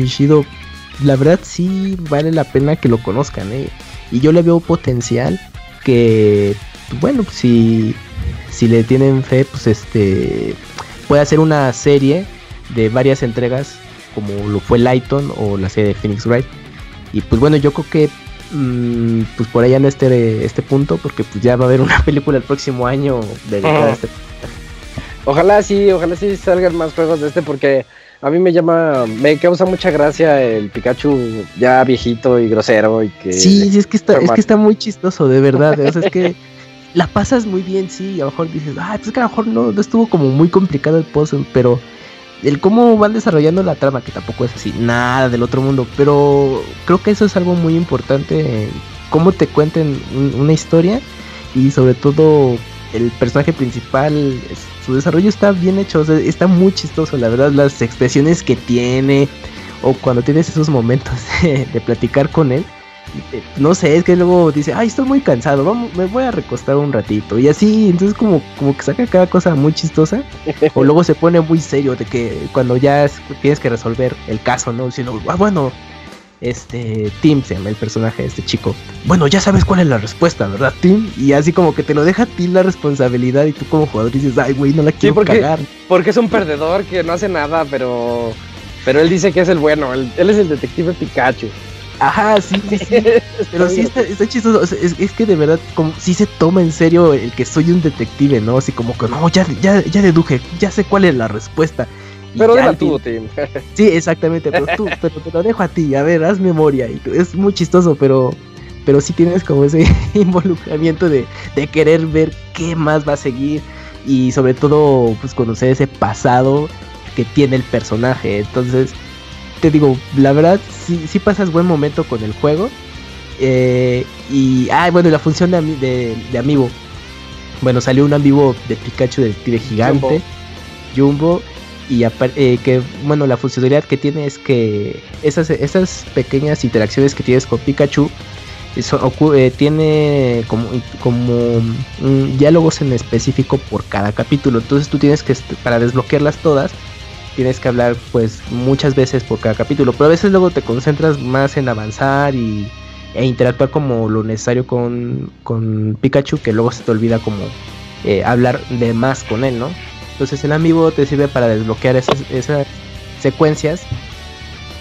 S3: La verdad sí vale la pena que lo conozcan, ¿eh? Y yo le veo potencial que, bueno, si, si le tienen fe, pues este puede hacer una serie de varias entregas como lo fue Lighton o la serie de Phoenix Wright. Y pues bueno, yo creo que mm, pues por allá en este, este punto, porque pues ya va a haber una película el próximo año dedicada a este.
S1: Ojalá sí, ojalá sí salgan más juegos de este porque a mí me llama, me causa mucha gracia el Pikachu ya viejito y grosero y que...
S3: Sí, sí, es que está, es que está muy chistoso, de verdad. O sea, es que la pasas muy bien, sí. y A lo mejor dices, ay, pues es que a lo mejor no, no estuvo como muy complicado el puzzle, pero el cómo van desarrollando la trama, que tampoco es así, nada del otro mundo, pero creo que eso es algo muy importante, cómo te cuenten un- una historia y sobre todo el personaje principal, su desarrollo está bien hecho, está muy chistoso, la verdad, las expresiones que tiene o cuando tienes esos momentos de platicar con él. Eh, No sé, es que luego dice, ay, estoy muy cansado, vamos, me voy a recostar un ratito. Y así, entonces como, como que saca cada cosa muy chistosa. O luego se pone muy serio de que cuando ya es- tienes que resolver el caso, ¿no? Diciendo, ah, bueno, este, Tim se llama el personaje de este chico. Bueno, ya sabes cuál es la respuesta, ¿verdad, Tim? Y así como que te lo deja a ti la responsabilidad y tú como jugador dices, ay, güey, no la quiero
S1: porque-
S3: cagar.
S1: Porque es un perdedor que no hace nada, pero... Pero él dice que es el bueno, él, él es el detective Pikachu.
S3: Ajá, sí, sí, sí. Pero sí está, está chistoso. o sea, es, es que de verdad, como sí se toma en serio el que soy un detective, ¿no? Así como que no, ya, ya, ya deduje, ya sé cuál es la respuesta. Y
S1: Pero
S3: al
S1: tú, Tim.
S3: Sí, exactamente, pero tú, pero te lo dejo a ti, a ver, haz memoria. Y es muy chistoso, pero, pero sí tienes como ese involucramiento de, de querer ver qué más va a seguir. Y sobre todo, pues conocer ese pasado que tiene el personaje. Entonces, te digo, la verdad, sí, sí pasas buen momento con el juego. Eh, y, ah, bueno, la función de, de, de amigo. Bueno, salió un amigo de Pikachu de Detective Gigante, Jumbo, y eh, que, bueno, la funcionalidad que tiene es que esas, esas pequeñas interacciones que tienes con Pikachu eso eh, tiene como, como diálogos en específico por cada capítulo. Entonces tú tienes que, para desbloquearlas todas, tienes que hablar pues muchas veces por cada capítulo. Pero a veces luego te concentras más en avanzar y, e interactuar como lo necesario con, con Pikachu, que luego se te olvida como eh, hablar de más con él, ¿no? Entonces el amigo te sirve para desbloquear esas, esas secuencias,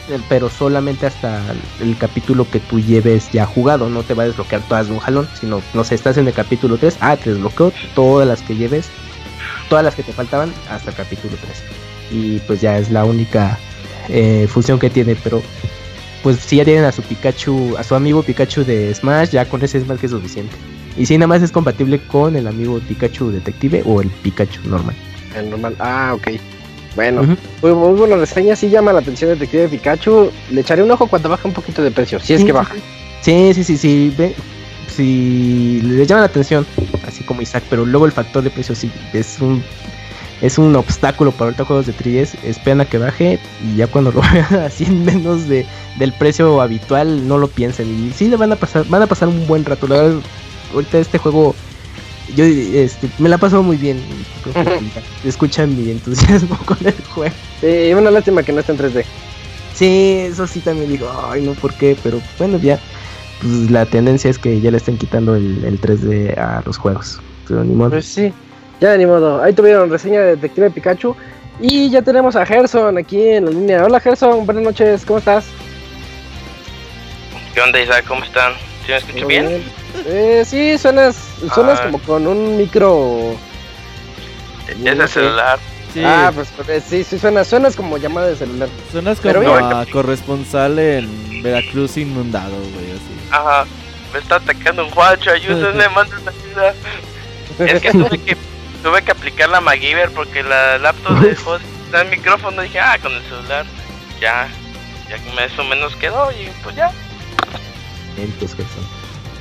S3: eh, pero solamente hasta el capítulo que tú lleves ya jugado, no te va a desbloquear todas de un jalón, sino, no sé, estás en el capítulo 3, ah, te desbloqueó todas las que lleves, todas las que te faltaban hasta el capítulo 3. Y pues ya es la única eh, función que tiene, pero pues si ya tienen a su Pikachu, a su amigo Pikachu de Smash, ya con ese es más que suficiente. Y si nada más es compatible con el amigo Pikachu Detective o el Pikachu normal.
S1: El normal. Ah, ok. Bueno,
S3: Ujú.
S1: muy, muy buena reseña. Sí llama la atención detective Pikachu. Le echaré un ojo cuando baje un poquito de precio. Si es
S3: Sí,
S1: que
S3: sí,
S1: baja.
S3: Sí, sí, sí, sí. Ve, si le llama la atención, así como Isaac, pero luego el factor de precio sí es un es un obstáculo para ahorita juegos de 3DS. Esperan a que baje y ya cuando lo vean así en menos de, del precio habitual, no lo piensen. Y sí le van a pasar, van a pasar un buen rato. La verdad, ahorita este juego, yo este, me la pasado muy bien. Escuchan mi entusiasmo con el juego.
S1: Sí, una lástima que no está en 3D.
S3: Sí, eso sí también digo, ay no, ¿por qué? Pero bueno, ya, pues la tendencia es que ya le estén quitando el, el 3D a los juegos. Pero ni modo.
S1: Pues sí, ya ni modo. Ahí tuvieron reseña de Detective Pikachu. Y ya tenemos a Gerson aquí en la línea. Hola Gerson, buenas noches, ¿cómo estás?
S8: ¿Qué onda, Isaac? ¿Cómo están? ¿Sí me escucho
S1: ¿Todo
S8: bien?
S1: Eh, sí, suenas, suenas
S8: Ah.
S1: como con un micro.
S8: Es el celular.
S4: Sí,
S1: Ah, pues eh, sí, sí, suena, suenas como llamada de celular.
S4: suenas
S1: pero
S4: como
S8: oye-
S4: a corresponsal en Veracruz inundado, güey, así.
S8: Ajá. Me está atacando un guacho, ayúdenme, manden ayuda. Es que tuve que, tuve que aplicar la MacGyver porque la laptop de está el micrófono. Dije, ah, con el celular. Ya, ya me- eso menos quedó y pues ya.
S3: Entonces.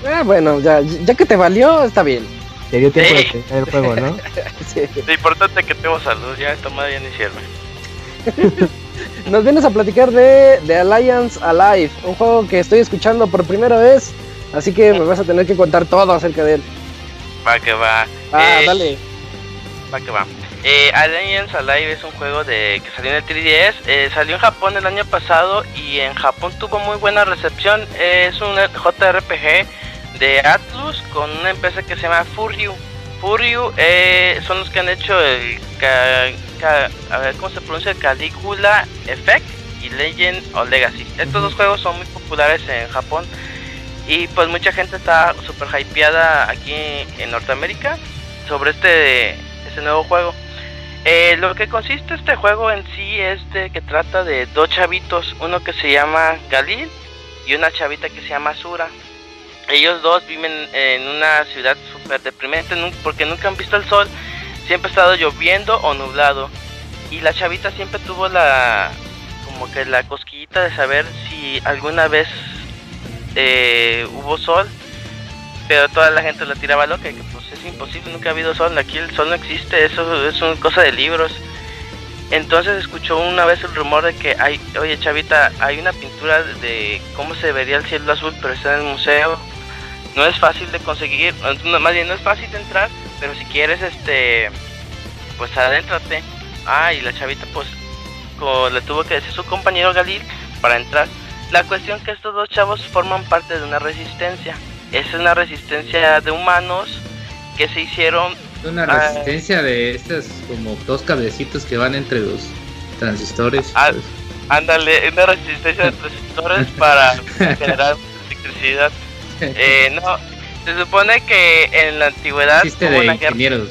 S1: Ah, bueno, ya, ya que te valió, está bien.
S3: Te dio tiempo de
S8: Sí.
S3: terminar el juego, ¿no?
S1: Sí.
S8: Lo importante es que tengo salud, ya esta madre ya ni sirve.
S1: Nos vienes a platicar de, de Alliance Alive, un juego que estoy escuchando por primera vez, así que me vas a tener que contar todo acerca de él.
S8: Va que va.
S1: Ah,
S8: Eh,
S1: dale.
S8: Va que va. Eh, Alive es un juego de que salió en el 3DS. eh, salió en Japón el año pasado y en Japón tuvo muy buena recepción. Es un JRPG de Atlus con una empresa que se llama Furyu. Furyu eh, son los que han hecho el ca- ca- a ver cómo se pronuncia Caligula Effect y Legend o Legacy. Estos dos juegos son muy populares en Japón y pues mucha gente está super hypeada aquí en Norteamérica sobre este, este nuevo juego. Eh, lo que consiste este juego en sí es de que trata de dos chavitos, uno que se llama Galil y una chavita que se llama Sura. Ellos dos viven en una ciudad súper deprimente porque nunca han visto el sol, siempre ha estado lloviendo o nublado. Y la chavita siempre tuvo la como que la cosquillita de saber si alguna vez eh, hubo sol, pero toda la gente la tiraba loca, que pues imposible, nunca ha habido sol, aquí el sol no existe, eso es una cosa de libros. Entonces escuchó una vez el rumor de que hay, oye chavita, hay una pintura de cómo se vería el cielo azul, pero está en el museo. No es fácil de conseguir, más bien no es fácil de entrar, pero si quieres este pues adéntrate. Ah, y la chavita pues le tuvo que decir su compañero Galil para entrar. La cuestión que estos dos chavos forman parte de una resistencia. Es una resistencia de humanos que se hicieron
S2: una
S8: Ah.
S2: resistencia de estas como dos cablecitos que van entre los transistores.
S8: Ah,
S2: pues.
S8: Ándale, una resistencia de transistores para generar electricidad. Eh, no, se supone que en la antigüedad
S2: de
S8: una guerra.
S2: ingenieros.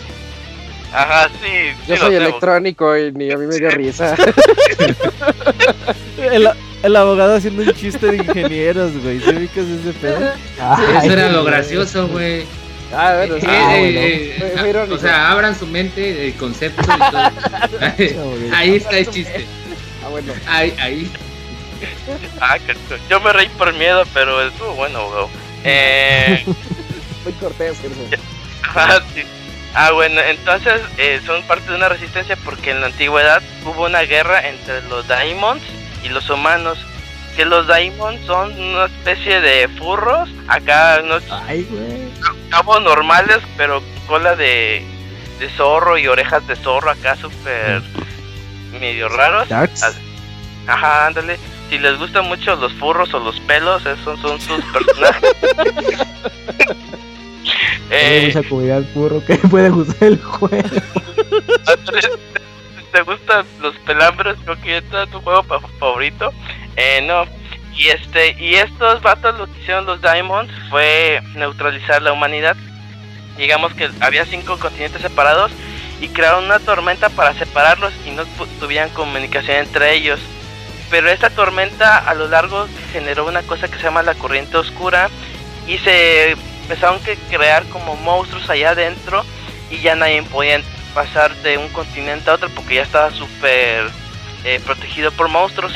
S8: Ajá, sí.
S1: Yo
S8: sí
S1: soy electrónico y ni a mí me dio risa.
S4: El, el abogado haciendo un chiste de ingenieros, güey. ¿Se ubicas ese pedo?
S3: Ay,
S2: Eso era lo gracioso, güey.
S1: Ah, bueno, sí.
S2: Eh,
S3: Ah,
S2: eh,
S3: bueno.
S2: eh,
S1: Fue-
S2: ah,
S1: fue
S2: o sea, abran su mente, el concepto y todo. ahí está el chiste.
S1: Ah, bueno.
S2: Ahí, ahí.
S8: Ah, que- yo me reí por miedo, pero estuvo bueno, bro. Eh,
S1: Muy cortés,
S8: ajá, sí. Ah, bueno, entonces eh, son parte de una resistencia porque en la antigüedad hubo una guerra entre los daimons y los humanos. Que los daimons son una especie de furros, acá unos
S3: Ay, güey.
S8: Cabos normales, pero cola de, de zorro y orejas de zorro acá súper medio raros. Ajá, ándale. Si les gustan mucho los furros o los pelos, esos son sus personajes. Eh,
S3: mucha comunidad burro que puede gustar el juego.
S8: te gustan los pelambres, creo que es tu juego favorito. Eh, no. Y este y estos vatos lo que hicieron los Diamonds fue neutralizar la humanidad. Digamos que había cinco continentes separados y crearon una tormenta para separarlos y no tuvieran comunicación entre ellos. Pero esta tormenta a lo largo generó una cosa que se llama la corriente oscura y se empezaron que crear como monstruos allá adentro y ya nadie podía pasar de un continente a otro porque ya estaba súper eh, protegido por monstruos.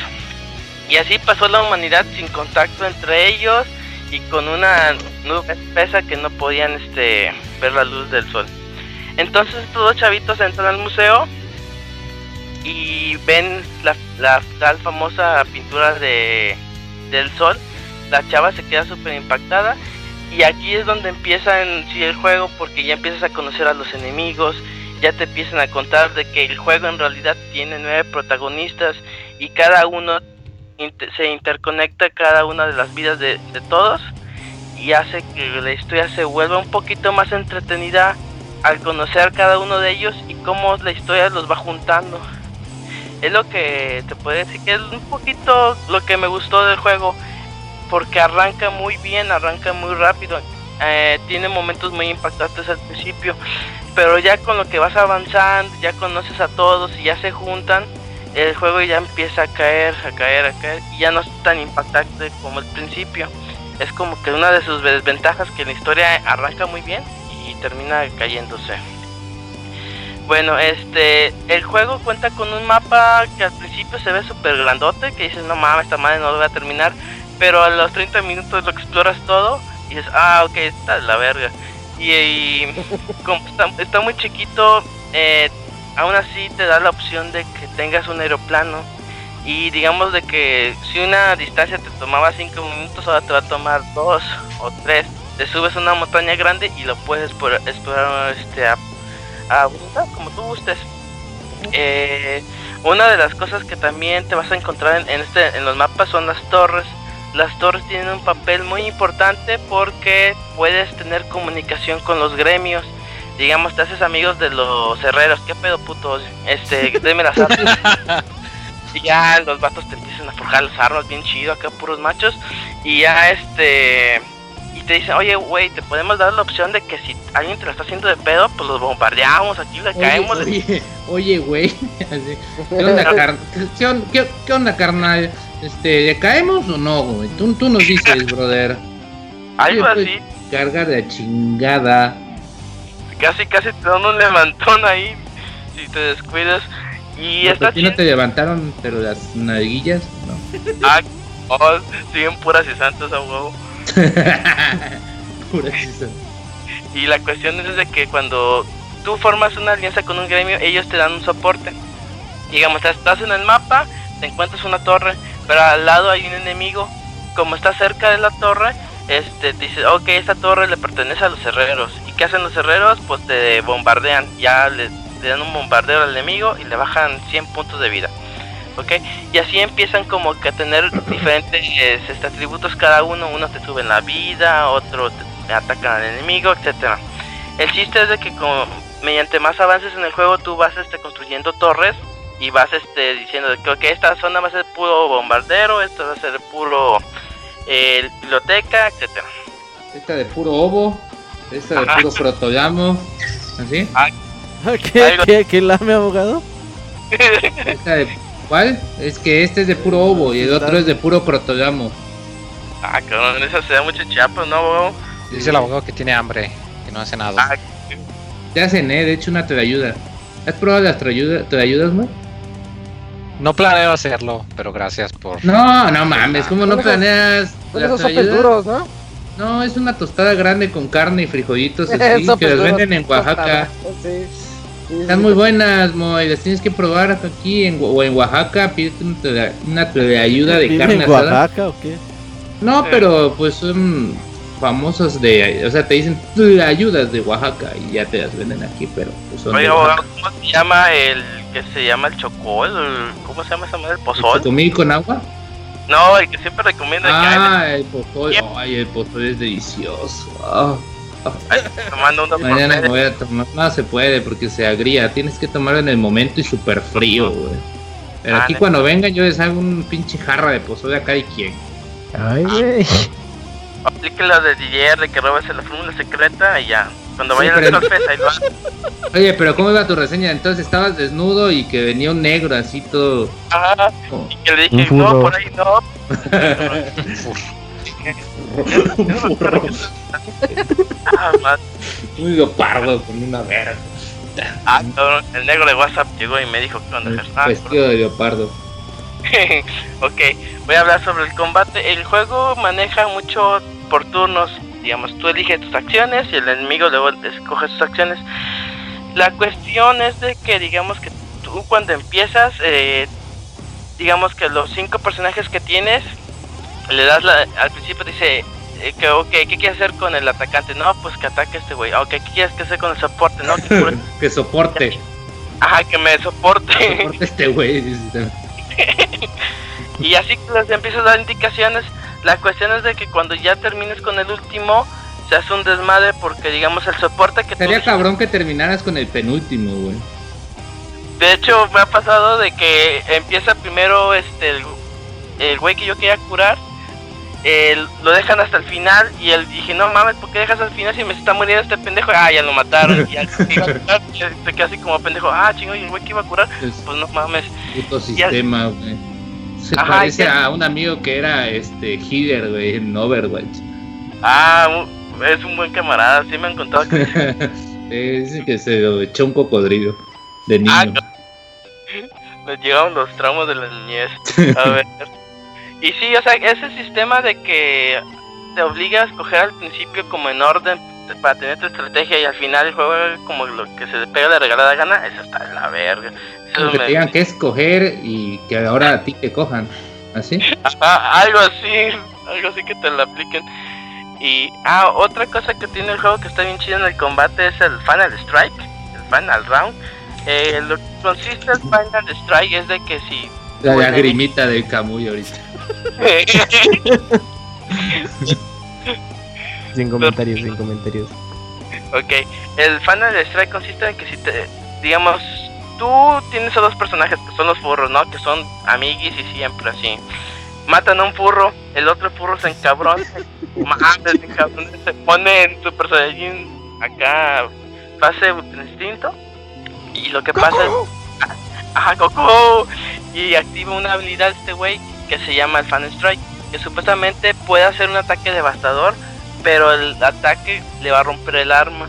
S8: Y así pasó la humanidad sin contacto entre ellos y con una nube espesa que no podían este, ver la luz del sol. Entonces estos dos chavitos entran al museo y ven la, la tal famosa pintura de del sol, la chava se queda súper impactada y aquí es donde empieza en sí el juego porque ya empiezas a conocer a los enemigos, ya te empiezan a contar de que el juego en realidad tiene nueve protagonistas y cada uno inter- se interconecta cada una de las vidas de, de todos y hace que la historia se vuelva un poquito más entretenida al conocer cada uno de ellos y cómo la historia los va juntando. Es lo que te puedo decir que es un poquito lo que me gustó del juego porque arranca muy bien, arranca muy rápido. eh, tiene momentos muy impactantes al principio, pero ya con lo que vas avanzando, ya conoces a todos y ya se juntan, el juego ya empieza a caer, a caer, a caer y ya no es tan impactante como el principio. Es como que una de sus desventajas que la historia arranca muy bien y termina cayéndose. Bueno, este, el juego cuenta con un mapa que al principio se ve súper grandote, que dices, no mames, esta madre no lo voy a terminar, pero a los 30 minutos lo exploras todo y dices, ah, ok, está de la verga. Y, y como está, está muy chiquito, eh, aún así te da la opción de que tengas un aeroplano. Y digamos de que si una distancia te tomaba 5 minutos, ahora te va a tomar 2 o 3. Te subes a una montaña grande y lo puedes explorar este, a, a voluntad, como tú gustes. Eh, una de las cosas que también te vas a encontrar en, en este, en los mapas son las torres. Las torres tienen un papel muy importante porque puedes tener comunicación con los gremios. Digamos, te haces amigos de los herreros. ¿Qué pedo, putos? Este, denme las armas. y ya los vatos te empiezan a forjar las armas bien chido, acá puros machos. Y ya este. Y te dicen, oye, güey, te podemos dar la opción de que si alguien te lo está haciendo de pedo, pues los bombardeamos, aquí le caemos.
S2: Oye, güey. ¿Qué onda, car- qué on- qué- qué onda, carnal? Este, ¿le caemos o no, güey? Tú, tú nos dices, brother.
S8: Algo
S2: Oye, pues,
S8: así.
S2: Carga de chingada.
S8: Casi, casi te dan un levantón ahí si te descuidas. Y
S2: ¿A
S8: está
S2: no te levantaron, pero las nalguillas? No.
S8: Ah, oh, siguen puras y santas a huevo.
S2: Pura risa.
S8: Y la cuestión es de que cuando tú formas una alianza con un gremio, ellos te dan un soporte. Digamos, estás en el mapa, te encuentras una torre, pero al lado hay un enemigo. Como está cerca de la torre, este dices, ok, esta torre le pertenece a los herreros. ¿Y qué hacen los herreros? Pues te bombardean. Ya le, dan un bombardeo al enemigo y le bajan 100 puntos de vida. ¿ok? Y así empiezan como que a tener diferentes este, atributos cada uno, uno te sube la vida, otro te atacan al enemigo, etcétera. El chiste es de que como, mediante más avances en el juego tú vas este, construyendo torres y vas este, diciendo que esta zona va a ser puro bombardero, esto va a ser puro eh, biblioteca, etcétera.
S2: Esta de puro ovo. Esta de puro protolamo. ¿Así?
S4: ¿Qué, qué, qué lame, abogado?
S2: Esta de. ¿Cuál? Es que este es de puro ovo y el otro es de puro protolamo.
S8: ah, cabrón, eso se da mucho chiapas, ¿no, huevo?
S5: Dice el abogado que tiene hambre, que no hace nada.
S8: Ah,
S2: Te hacen, eh, de hecho una te ayuda. ¿Has probado las te ayudas, no?
S5: No planeo hacerlo, pero gracias por.
S2: No, no mames, ¿cómo no planeas?
S1: Son esos sopes duros, ¿no?
S2: No, es una tostada grande con carne y frijolitos así, que las venden en Oaxaca.
S1: tostadas, Sí. Sí,
S2: Están
S1: sí.
S2: muy buenas, Moy, las tienes que probar aquí en, o en Oaxaca, pídete una, tele- una ayuda de
S4: ¿Vive
S2: carne
S4: en
S2: asada.
S4: Oaxaca o qué?
S2: No, pero pues son famosos de, o sea, te dicen ayudas de Oaxaca y ya te las venden aquí, pero pues son
S8: Oye, abogado. ¿cómo se llama el que se llama el chocol? El- ¿Cómo se llama esa madre? ¿El pozol?
S2: ¿Comí con agua?
S8: No, el que siempre recomiendo que
S2: Ah, el pozol, ay, el pozol es delicioso. Ah,
S8: ay, tomando uno por
S2: mañana me voy a tomar, no se puede porque se agría, tienes que tomarlo en el momento y súper frío, güey. Pero
S8: Ah,
S2: aquí cuando vengan yo les hago un pinche jarra de pozol a cada quien.
S3: Ay, güey.
S8: Aplique la de DJ de que robes la fórmula secreta y ya. Cuando
S2: Sí,
S8: vayan a
S2: pero-
S8: hacer Solfest, ahí hacen.
S2: Oye, pero ¿cómo iba tu reseña? Entonces estabas desnudo y que venía un negro así todo...
S8: Ajá,
S2: como-
S8: y que le
S3: Un
S8: dije, no, por ahí no. ah.
S2: Un leopardo con una verga.
S8: Ah, el negro de WhatsApp llegó y me dijo que onda? Ah,
S2: Vestido de leopardo.
S8: ok, voy a hablar sobre el combate. El juego maneja mucho por turnos. Digamos, tú eliges tus acciones y el enemigo luego escoge sus acciones. La cuestión es de que, digamos que tú cuando empiezas, eh, digamos que los cinco personajes que tienes, le das la, al principio dice eh, que, ok, ¿qué quieres hacer con el atacante? No, pues que ataque a este güey. Ok, ¿qué quieres que hacer con el soporte? No, que
S2: que soporte.
S8: Ajá, que me soporte.
S2: soporte este güey.
S8: y así que les empiezas a dar indicaciones. La cuestión es de que cuando ya termines con el último, se hace un desmadre porque, digamos, el soporte que
S2: Sería cabrón que terminaras con el penúltimo, güey.
S8: De hecho, me ha pasado de que empieza primero este el, el güey que yo quería curar. el- lo dejan hasta el final y él dije, no mames, ¿por qué dejas al final si me está muriendo este pendejo? Ah, ya lo mataron. Y ya que iba a curar, ya se queda así como pendejo. Ah, chingo, y el güey que iba a curar,
S2: Es
S8: pues no mames.
S2: puto sistema, güey. Se
S8: Ajá,
S2: parece a un amigo que era este healer, güey, en Overwatch.
S8: Ah, es un buen camarada, sí me han contado que
S2: Dice que se lo echó un cocodrilo de niño.
S8: Ah, nos llegaron los traumas de la niñez. A ver. Y sí, o sea, ese sistema de que te obliga a escoger al principio como en orden para tener tu estrategia y al final el juego es como lo que se le pega la regalada gana, eso está de la verga.
S2: Que
S8: me-
S2: te digan que escoger y que ahora a ti te cojan. ¿Así?
S8: Ah, algo así, algo así que te lo apliquen. Y, ah, otra cosa que tiene el juego que está bien chido en el combate es el Final Strike, el Final Round. Eh, lo que consiste el Final Strike es de que si
S2: La lagrimita del Camuy ahorita.
S3: Sin comentarios, sin comentarios.
S8: Ok, el Final Strike consiste en que si te, digamos, tú tienes a dos personajes que son los furros, ¿no? Que son amiguis y siempre así. Matan a un furro, el otro furro se encabrona, mames, se encabrona, se pone en Super Saiyajin acá, fase instinto. Y lo que pasa es, ajá, Goku, y activa una habilidad este güey que se llama el Fan Strike, que supuestamente puede hacer un ataque devastador pero el ataque le va a romper el arma.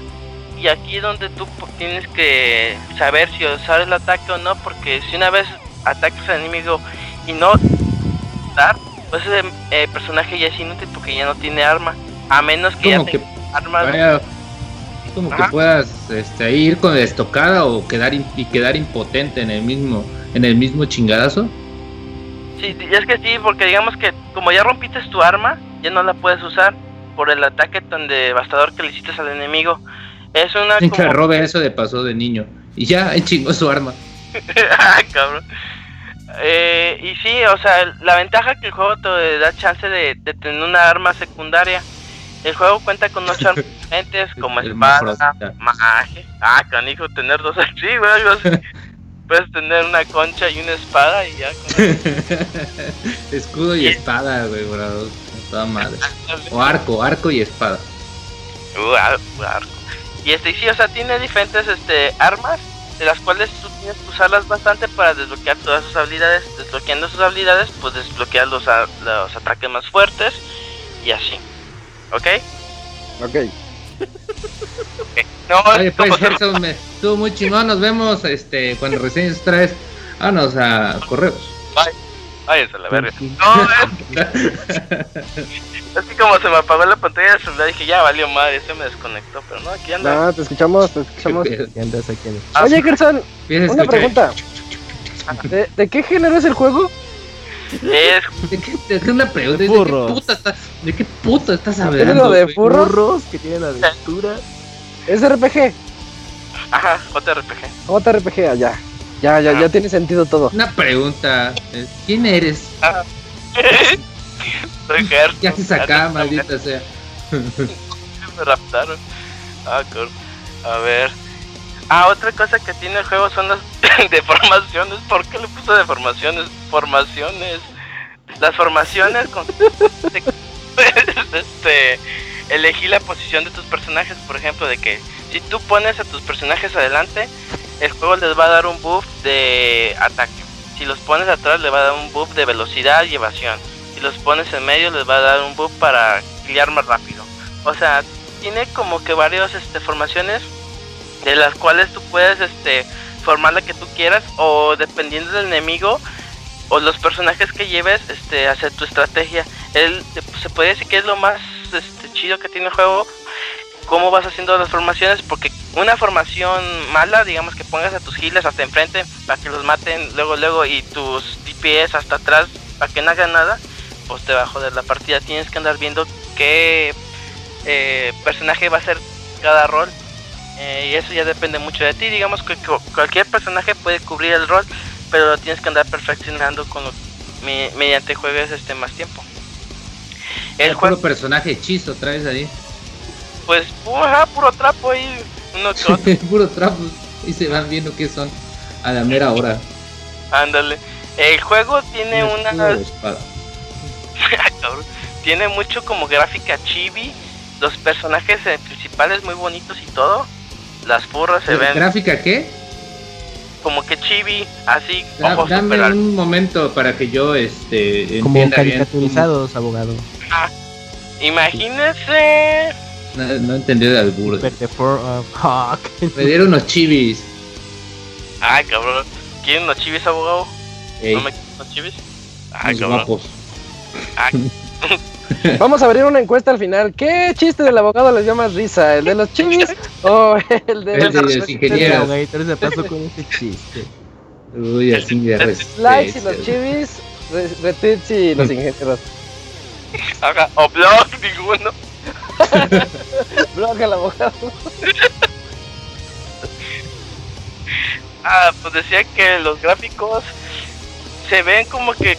S8: Y aquí es donde tú tienes que saber si usar el ataque o no, porque si una vez atacas al enemigo y no dar, pues ese eh, personaje ya es inútil porque ya no tiene arma, a menos que ya
S2: Como que
S8: tenga arma.
S2: vaya, como que puedas este, ir con la estocada o quedar in- y quedar impotente en el mismo en el mismo chingadazo.
S8: Sí, es que sí, porque digamos que como ya rompiste tu arma, ya no la puedes usar por el ataque tan devastador que le hiciste al enemigo. Es una
S2: que
S8: como-
S2: robe eso de pasó de niño. Y ya chingó su arma.
S8: Ah, cabrón. Eh, y sí, o sea, la ventaja que el juego te da chance de, de tener una arma secundaria. El juego cuenta con ocho armas diferentes, como
S2: El
S8: espada, magia. Ah, canijo, tener dos así, güey, algo así. Puedes tener una concha y una espada y ya. con
S2: Escudo y espada, güey, bro. Toda madre. O arco, arco y espada.
S8: Uh, ar- uh, arco. Y este, y sí, o sea, tiene diferentes este, armas, de las cuales tú tienes que usarlas bastante para desbloquear todas sus habilidades. Desbloqueando sus habilidades, pues desbloquear los, a- los ataques más fuertes y así. ¿Ok?
S1: Ok.
S8: No,
S2: Oye,
S8: es
S2: pues Gerson, me- estuvo muy chingón. Nos vemos este cuando otra vez. Vámonos a correos.
S8: Váyanse a la verga. No, es, es que como se me apagó la pantalla del celular, dije, ya valió madre, se me desconectó. Pero no, aquí anda.
S1: No, te escuchamos, te escuchamos.
S2: Qué.
S3: ¿Qué andas aquí? andas?
S8: Ah,
S1: Oye, Gerson, una pregunta. ¿De, de qué género es el juego?
S8: Es,
S2: ¿De qué, de qué una pregunta? ¿De qué
S4: Furros.
S2: puta estás, ¿de qué puta estás
S1: ¿Género
S2: hablando?
S1: de furros?
S3: Burros que tienen aventura.
S1: Es RPG.
S8: ajá, JRPG.
S1: JRPG, ah, ya. Ya, ya,
S8: Ah.
S1: ya tiene sentido todo.
S2: Una pregunta. eh, ¿Quién eres?
S8: Soy Gerson.
S2: ¿Qué haces acá, maldita sea?
S8: me raptaron. Ah, cabrón. A ver. Ah, otra cosa que tiene el juego son las deformaciones. ¿Por qué le puso deformaciones? Formaciones. Las formaciones con este elegí la posición de tus personajes, por ejemplo, de que si tú pones a tus personajes adelante, el juego les va a dar un buff de ataque. Si los pones atrás, le va a dar un buff de velocidad y evasión. Si los pones en medio, les va a dar un buff para clear más rápido. O sea, tiene como que varias este, formaciones de las cuales tú puedes este, formar la que tú quieras o dependiendo del enemigo o los personajes que lleves este, hacer tu estrategia. Él, se puede decir que es lo más este, chido que tiene el juego cómo vas haciendo las formaciones porque una formación mala, digamos que pongas a tus giles hasta enfrente para que los maten luego, luego y tus DPS hasta atrás para que no hagan nada, pues te va a joder la partida. Tienes que andar viendo qué eh, personaje va a ser cada rol. Eh, y eso ya depende mucho de ti. Digamos que cu- cualquier personaje puede cubrir el rol, pero lo tienes que andar perfeccionando con lo- me- mediante juegues este más tiempo. El juego,
S2: personaje hechizo traes ahí.
S8: Pues, puro trapo ahí, uno que otro.
S2: puro trapos. Y se van viendo qué son a la mera hora.
S8: Ándale. El juego tiene una. tiene mucho como gráfica chibi. Los personajes eh, principales muy bonitos y todo. Las furras se ven
S2: ¿Gráfica qué?
S8: como que chibi, así,
S2: Da-
S8: ojos
S2: dame
S8: super
S2: un momento para que yo este
S3: Como
S2: entienda bien.
S3: caricaturizados, abogado.
S8: Imagínense.
S2: No, no entendí de albur.
S3: Hawk.
S2: Me dieron unos chivis.
S8: Ay, cabrón. ¿Quieren unos chivis, abogado?
S2: Ey,
S8: ¿No me quieren unos chivis? Ay,
S2: unos
S8: cabrón.
S2: guapos.
S8: Ay,
S1: Vamos a abrir una encuesta al final. ¿Qué chiste del abogado les dio más risa? ¿El de los chivis o el de
S2: El de los
S3: El
S2: ingenieros.
S3: se pasó con ese chiste.
S2: Uy, así de.
S1: Likes y los chivis, re- retweets y los ingenieros.
S8: ajá, o blog, ninguno.
S1: Blog al abogado.
S8: Ah, pues decía que los gráficos se ven como que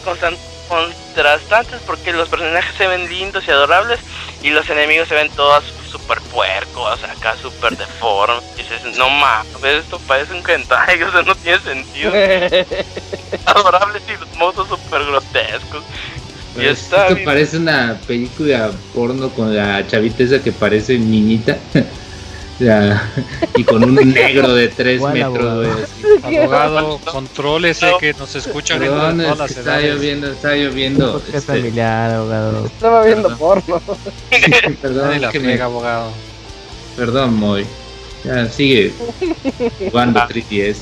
S8: contrastantes porque los personajes se ven lindos y adorables y los enemigos se ven todos super puercos, acá super deformes. Y dices, no mames, esto parece un hentai, o sea, no tiene sentido. Adorables y los monstruos super grotescos. Y está
S2: esto
S8: bien.
S2: parece una película porno con la chavita esa que parece niñita. Ya, y con un negro de 3
S3: ¿Cuál
S2: metros,
S3: abogado?
S2: güey. así.
S5: Abogado, contrólese que nos escuchan en
S2: Perdón, es
S5: todas las
S2: está
S5: edades.
S2: lloviendo, está lloviendo. Este,
S3: familiar, abogado.
S1: Estaba viendo porno.
S2: perdón, es
S5: la
S2: que me-
S5: friega, abogado.
S2: perdón, Moy. Ya, sigue jugando 3DS.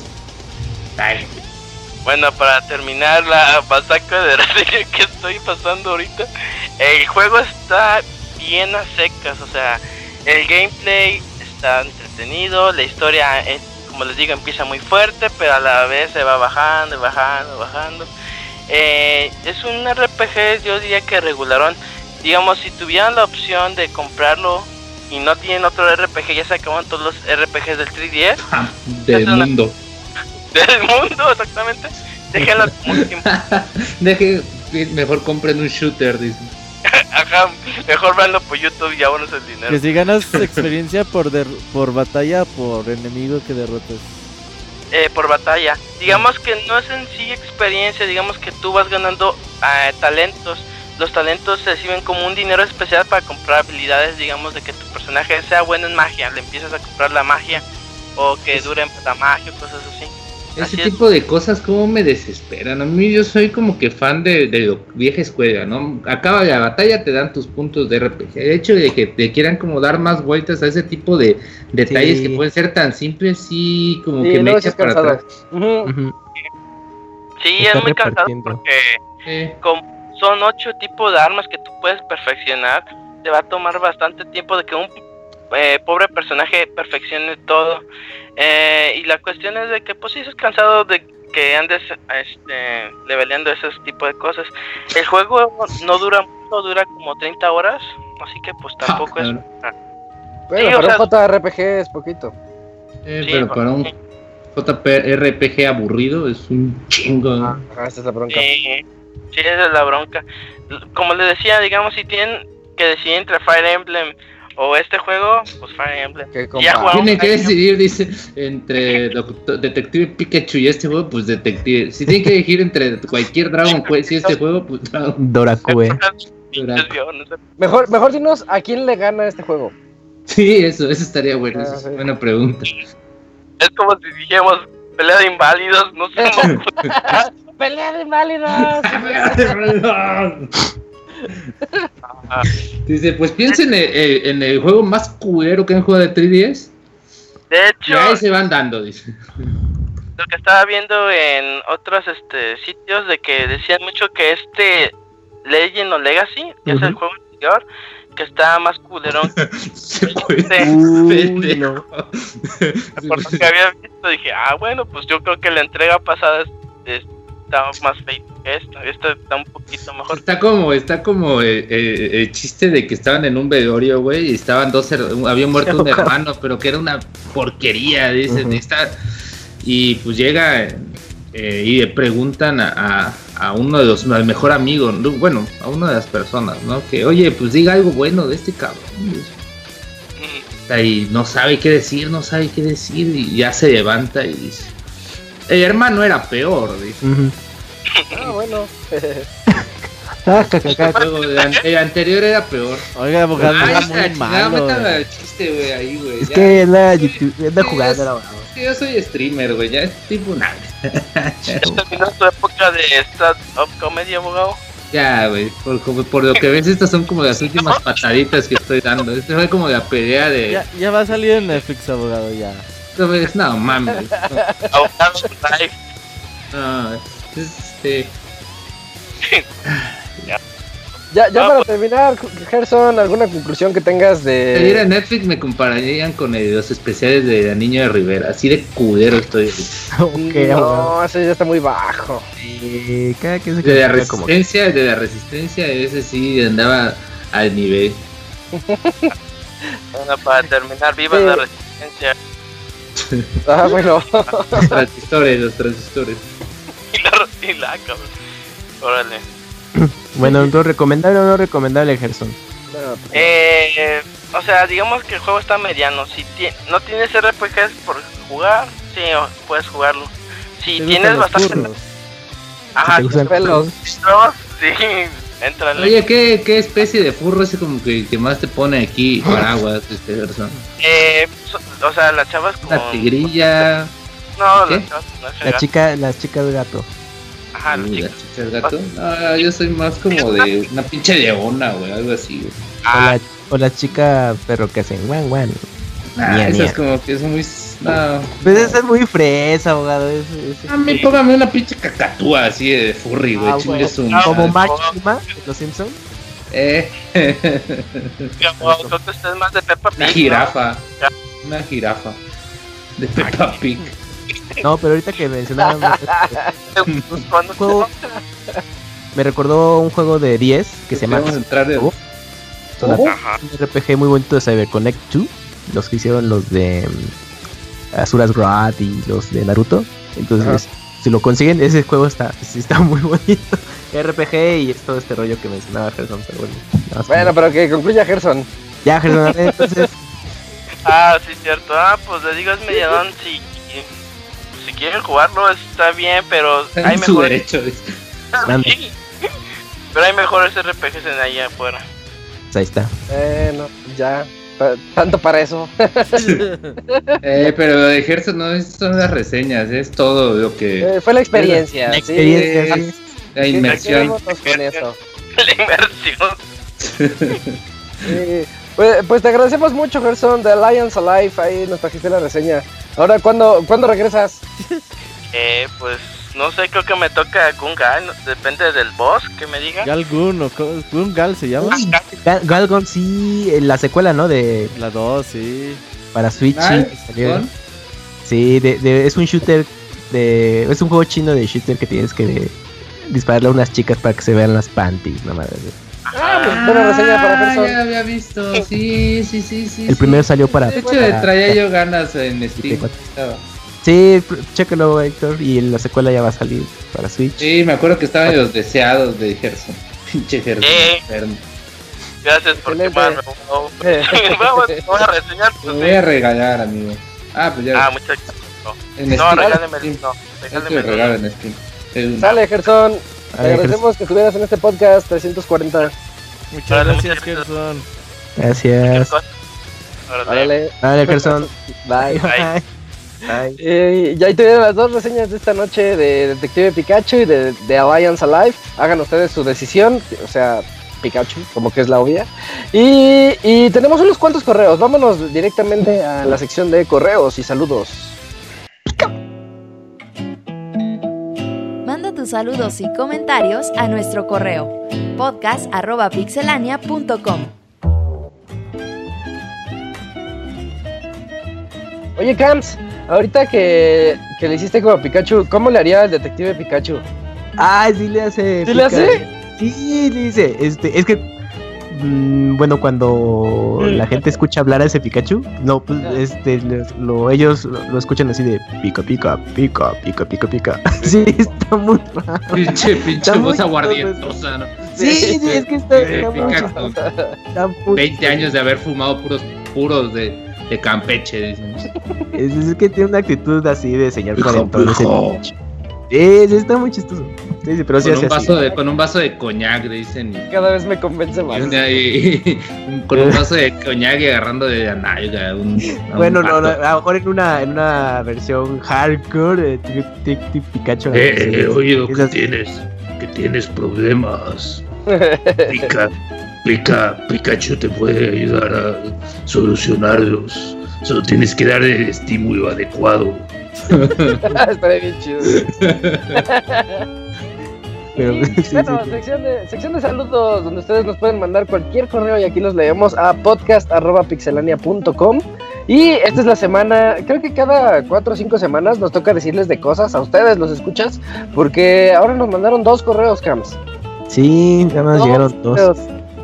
S2: Ay,
S8: Bueno, para terminar la masacre de reseña que estoy pasando ahorita, el juego está bien a secas, o sea, el gameplay está entretenido, la historia, es, como les digo, empieza muy fuerte, pero a la vez se va bajando, bajando, bajando. Eh, es un RPG, yo diría que regularón. Digamos, si tuvieran la opción de comprarlo y no tienen otro RPG, ya se acaban todos los RPGs del 3DS,
S2: del
S8: una-
S2: mundo.
S8: Del mundo, exactamente. Déjenlo como último.
S2: Deje, mejor compren un shooter, dice.
S8: Ajá, mejor verlo por YouTube y abonos el dinero.
S4: Que si ganas experiencia por der- por batalla, por enemigo que derrotes.
S8: Eh, por batalla. Digamos que no es en sí experiencia, digamos que tú vas ganando eh, talentos. Los talentos se reciben como un dinero especial para comprar habilidades, digamos, de que tu personaje sea bueno en magia. Le empiezas a comprar la magia o que dure la magia o cosas así.
S2: Ese
S8: es.
S2: tipo de cosas como me desesperan. A mí yo soy como que fan de, de lo vieja escuela, ¿no? Acaba la batalla, te dan tus puntos de RPG. El hecho de que te quieran como dar más vueltas a ese tipo de detalles
S3: Sí.
S2: que pueden ser tan simples, sí, como
S1: Sí,
S2: que me
S1: luego sí
S2: echa
S1: es
S2: para
S1: cansado.
S2: atrás.
S1: Ujú.
S3: Ujú.
S8: Sí,
S3: Está
S8: es muy cansado porque
S2: Sí.
S8: como son ocho tipos de armas que tú puedes perfeccionar, te va a tomar bastante tiempo de que un eh, pobre personaje perfeccione todo. Eh, y la cuestión es de que, pues sí, es cansado de que andes este, leveleando esos tipos de cosas. El juego no dura mucho, dura como 30 horas, así que pues tampoco es...
S2: cabrón.
S1: Bueno,
S8: Sí, o
S1: para
S8: sea-
S1: un JRPG es poquito.
S2: Eh,
S8: Sí,
S2: pero para un JRPG aburrido es un chingo. ¿no?
S1: Ah, esa es la bronca.
S8: Sí, sí, esa es la bronca. Como les decía, digamos, si tienen que decidir entre Fire Emblem o este juego, pues Fire Emblem.
S2: Tiene que decidir, dice, entre Doctor- Detective Pikachu y este juego, pues Detective. Si tiene que elegir entre cualquier Dragon Quest y este juego, pues Dragon
S3: Dorakue.
S1: Mejor, mejor dinos a quién le gana este juego.
S2: Sí, eso, eso estaría bueno.
S1: Ah,
S2: esa es
S1: sí.
S2: buena pregunta.
S8: Es como si dijéramos pelea de inválidos, no sé cómo.
S1: ¡Pelea de inválidos!
S2: Dice, pues piensen en el, en el juego más culero que han jugado de 3DS.
S8: De
S2: Y
S8: hecho,
S2: ahí se van dando, dice.
S8: lo que estaba viendo en otros este, sitios de que decían mucho que este Legend o Legacy, que es el juego anterior, que está más culerón
S2: Se fue.
S3: Uy,
S2: Pendejo.
S8: por lo que había visto. Dije, ah, bueno, pues yo creo que la entrega pasada es- es- estaba más que esta. Esta está un poquito mejor.
S2: Está como, está como eh, eh, el chiste de que estaban en un velorio, güey, y estaban dos, había muerto un hermano, pero que era una porquería, dicen,
S3: Ujú.
S2: está, y pues llega eh, y le preguntan a, a- a uno de los, al mejor amigo, ¿no? bueno, a una de las personas, ¿no? Que, oye, pues diga algo bueno de este cabrón.
S8: Mm,
S2: Y no sabe qué decir, no sabe qué decir, y ya se levanta y dice, el hermano era peor, dice.
S1: Ah, bueno.
S3: Ah,
S2: el an- el anterior era peor.
S4: Oiga, abogado,
S2: Ay,
S4: era muy malo.
S2: el chiste, güey, ahí, güey.
S3: Es
S2: ya.
S3: que anda, YouTube- anda jugando
S2: yo soy streamer, güey, ya es tipo nada.
S8: ¿Ya terminó tu época de stand-up comedy, abogado?
S2: ya, güey, por, como- por lo que ves, estas son como las últimas pataditas que estoy dando. Esto fue como la pelea de.
S4: Ya, ya va a salir en Netflix, abogado, ya.
S2: No, güey, no mames. No, no, este.
S1: Ya, ya
S8: Ah,
S1: para
S8: pues-
S1: terminar, Gerson, ¿alguna conclusión que tengas
S2: Si viera
S1: de...
S2: Netflix me compararían con el- los especiales de La Niña de Rivera. Así de culero estoy.
S3: Ok, abogado.
S1: no, ese ya está muy bajo.
S3: Cada quien se
S2: De la
S3: considera como que-
S2: resistencia, de la resistencia, ese sí andaba al nivel.
S8: Bueno, para terminar, viva
S1: Sí.
S8: la resistencia.
S1: Ah, bueno.
S2: Los transistores, los transistores.
S8: Y la, y la cabrón. Órale.
S3: Bueno, entonces, ¿recomendable o no recomendable, Gerson?
S1: No,
S8: Eh, o sea, digamos que el juego está mediano. Si ti- no tienes RPGs por jugar, sí, puedes jugarlo. Si
S4: ¿Te
S8: tienes bastante. Ajá,
S3: ¿Te gustan los
S1: pelos.
S3: pelos?
S8: sí, entra
S2: Oye, ¿qué, qué especie de furro es como que, que más te pone aquí paraguas, este persona?
S8: Eh, so- o sea, las chavas con.
S2: Una tigrilla.
S8: No,
S2: ¿Qué?
S8: las chavas con ese
S3: La
S8: gato.
S3: chica, la chica del gato.
S8: Ajá, las chicas.
S2: la gato. No, yo soy más como de una pinche leona, güey, algo así, güey.
S3: O,
S8: Ah,
S3: la, o la chica perro que hacen guan guan.
S2: Ah,
S3: Mía,
S2: eso
S3: mía.
S2: es como que es muy. No.
S3: Pues esa es muy fresa, abogado. es- es-
S2: A mí póngame una pinche cacatúa así de furry, güey.
S3: Ah, bueno.
S8: Ah,
S3: Como de los Simpsons.
S2: Eh.
S8: como, creo que usted es más de Peppa Pig.
S2: Una
S8: ¿no?
S2: jirafa. Una jirafa. De Peppa Pig.
S3: No, pero ahorita que mencionaban
S8: cuando
S3: juego, me recordó un juego de 10 que se llama
S2: Vamos a entrar de.
S3: ¿Cómo? Una-
S8: Ajá.
S3: un RPG muy bonito de CyberConnect 2. Los que hicieron los de mm, Asuras Wrath y los de Naruto. Entonces, si lo consiguen, ese juego está, sí está muy bonito. RPG y es todo este rollo que mencionaba Gerson, pero bueno.
S1: Bueno, pero que concluya Gerson.
S3: Ya, Gerson, entonces,
S8: Ah, sí, cierto. Ah, pues le digo, es medianón. Si, si quieren jugarlo, está bien, pero
S2: Está
S8: hay
S2: en su
S8: mejores.
S2: derecho.
S8: Sí. Pero hay mejores RPGs en allá afuera.
S3: pues ahí está.
S1: Bueno, ya. Tanto para eso.
S2: Eh, pero lo de Gerson no es- son las reseñas, es todo lo que.
S1: Eh, fue la experiencia.
S3: La
S1: sí.
S3: experiencia, sí.
S2: La
S1: Sí,
S2: inmersión.
S1: con eso.
S8: La inversión.
S1: Sí. Pues, pues te agradecemos mucho, Gerson, de Alliance Alive. Ahí nos trajiste la reseña. Ahora, ¿cuándo, ¿cuándo regresas?
S8: Eh, pues no sé, creo que me toca Gunga. no- Depende del boss que me diga.
S4: Gal Gun, o co- Gun Gal se llama.
S3: Gal- Galgon, sí, la secuela, ¿no? De
S4: La 2, sí.
S3: para Switch.
S2: Ah,
S3: sí, de, de- es un shooter de. Es un juego chino de shooter que tienes que dispararle a unas chicas para que se vean las panties, no madre.
S1: Ah, pues buena reseña para
S2: Ah,
S1: Gerson.
S2: ya había visto, sí, sí, sí, sí.
S3: El
S2: sí.
S3: primero salió para.
S2: De hecho,
S3: para-
S2: traía yo ganas en Steam.
S3: 64.
S2: Estaba.
S3: Sí, chécalo, Héctor. Y la secuela ya va a salir para Switch.
S2: Sí, me acuerdo que estaban los deseados de Gerson. Pinche Gerson.
S8: Eh. Gracias por quemarme. Vamos, vamos voy a reseñar.
S2: Te
S8: Pues,
S2: voy a regalar, amigo. Ah, pues ya.
S8: Ah,
S2: en
S8: No, regáleme.
S2: Steam.
S8: No,
S2: te
S8: regáleme.
S2: Steam.
S1: Sale, Gerson. Te agradecemos que estuvieras en este podcast 340.
S4: Muchas
S8: Órale,
S4: gracias,
S8: muchas gracias.
S4: Gerson.
S3: Gracias. Dale, Gerson.
S1: Bye.
S8: Bye.
S1: Eh, y ahí tuvieron las dos reseñas de esta noche de Detective Pikachu y de, de Alliance Alive. Hagan ustedes su decisión. O sea, Pikachu, como que es la obvia. Y, y, tenemos unos cuantos correos. Vámonos directamente a la sección de correos y saludos.
S6: Manda tus saludos y comentarios a nuestro correo podcast.pixelania.com.
S1: Oye, Camps, ahorita que, que le hiciste como a Pikachu, ¿cómo le haría el detective Pikachu?
S3: Ah, sí le hace.
S1: ¿Sí le hace?
S3: Sí, le dice. Este, es que. mm, bueno, cuando la gente escucha hablar a ese Pikachu, no, pues, este, les- lo, ellos lo, lo escuchan así de pica, pica, pica, pica, pica, pica. Sí, está muy raro.
S2: Pinche, pinche voz aguardientosa, ¿no?
S3: Sí, sí, es que está, está muy está muy
S2: 20 años de haber fumado puros puros de, de Campeche, dicen.
S3: Es, es que tiene una actitud así de señor cuarentón. Pikachu. Sí, está muy chistoso. Sí, sí, pero sí
S2: Con
S3: hace
S2: un,
S3: así.
S2: vaso de, con un vaso de coñac, dicen. y-
S1: Cada vez me convence más.
S2: y un- y- con un vaso de coñac y agarrando de nalga. Un, a un
S3: Bueno, no, no, a lo mejor en una, en una versión hardcore de Tic- Tic- Tic Pikachu.
S9: Eh, oído
S3: es
S9: que tienes, que tienes problemas. Pica, Pikachu te puede ayudar a solucionarlos. Solo tienes que dar el estímulo adecuado.
S1: Estaría bien chido.
S3: Pero,
S1: Y,
S3: sí, sí,
S1: bueno,
S3: sí.
S1: sección, de, sección de saludos donde ustedes nos pueden mandar cualquier correo y aquí los leemos a podcast.pixelania.com. Y esta es la semana, creo que cada cuatro o cinco semanas nos toca decirles de cosas a ustedes, los escuchas, porque ahora nos mandaron dos correos, Cams.
S3: Sí, nada más llegaron dos.
S1: correos.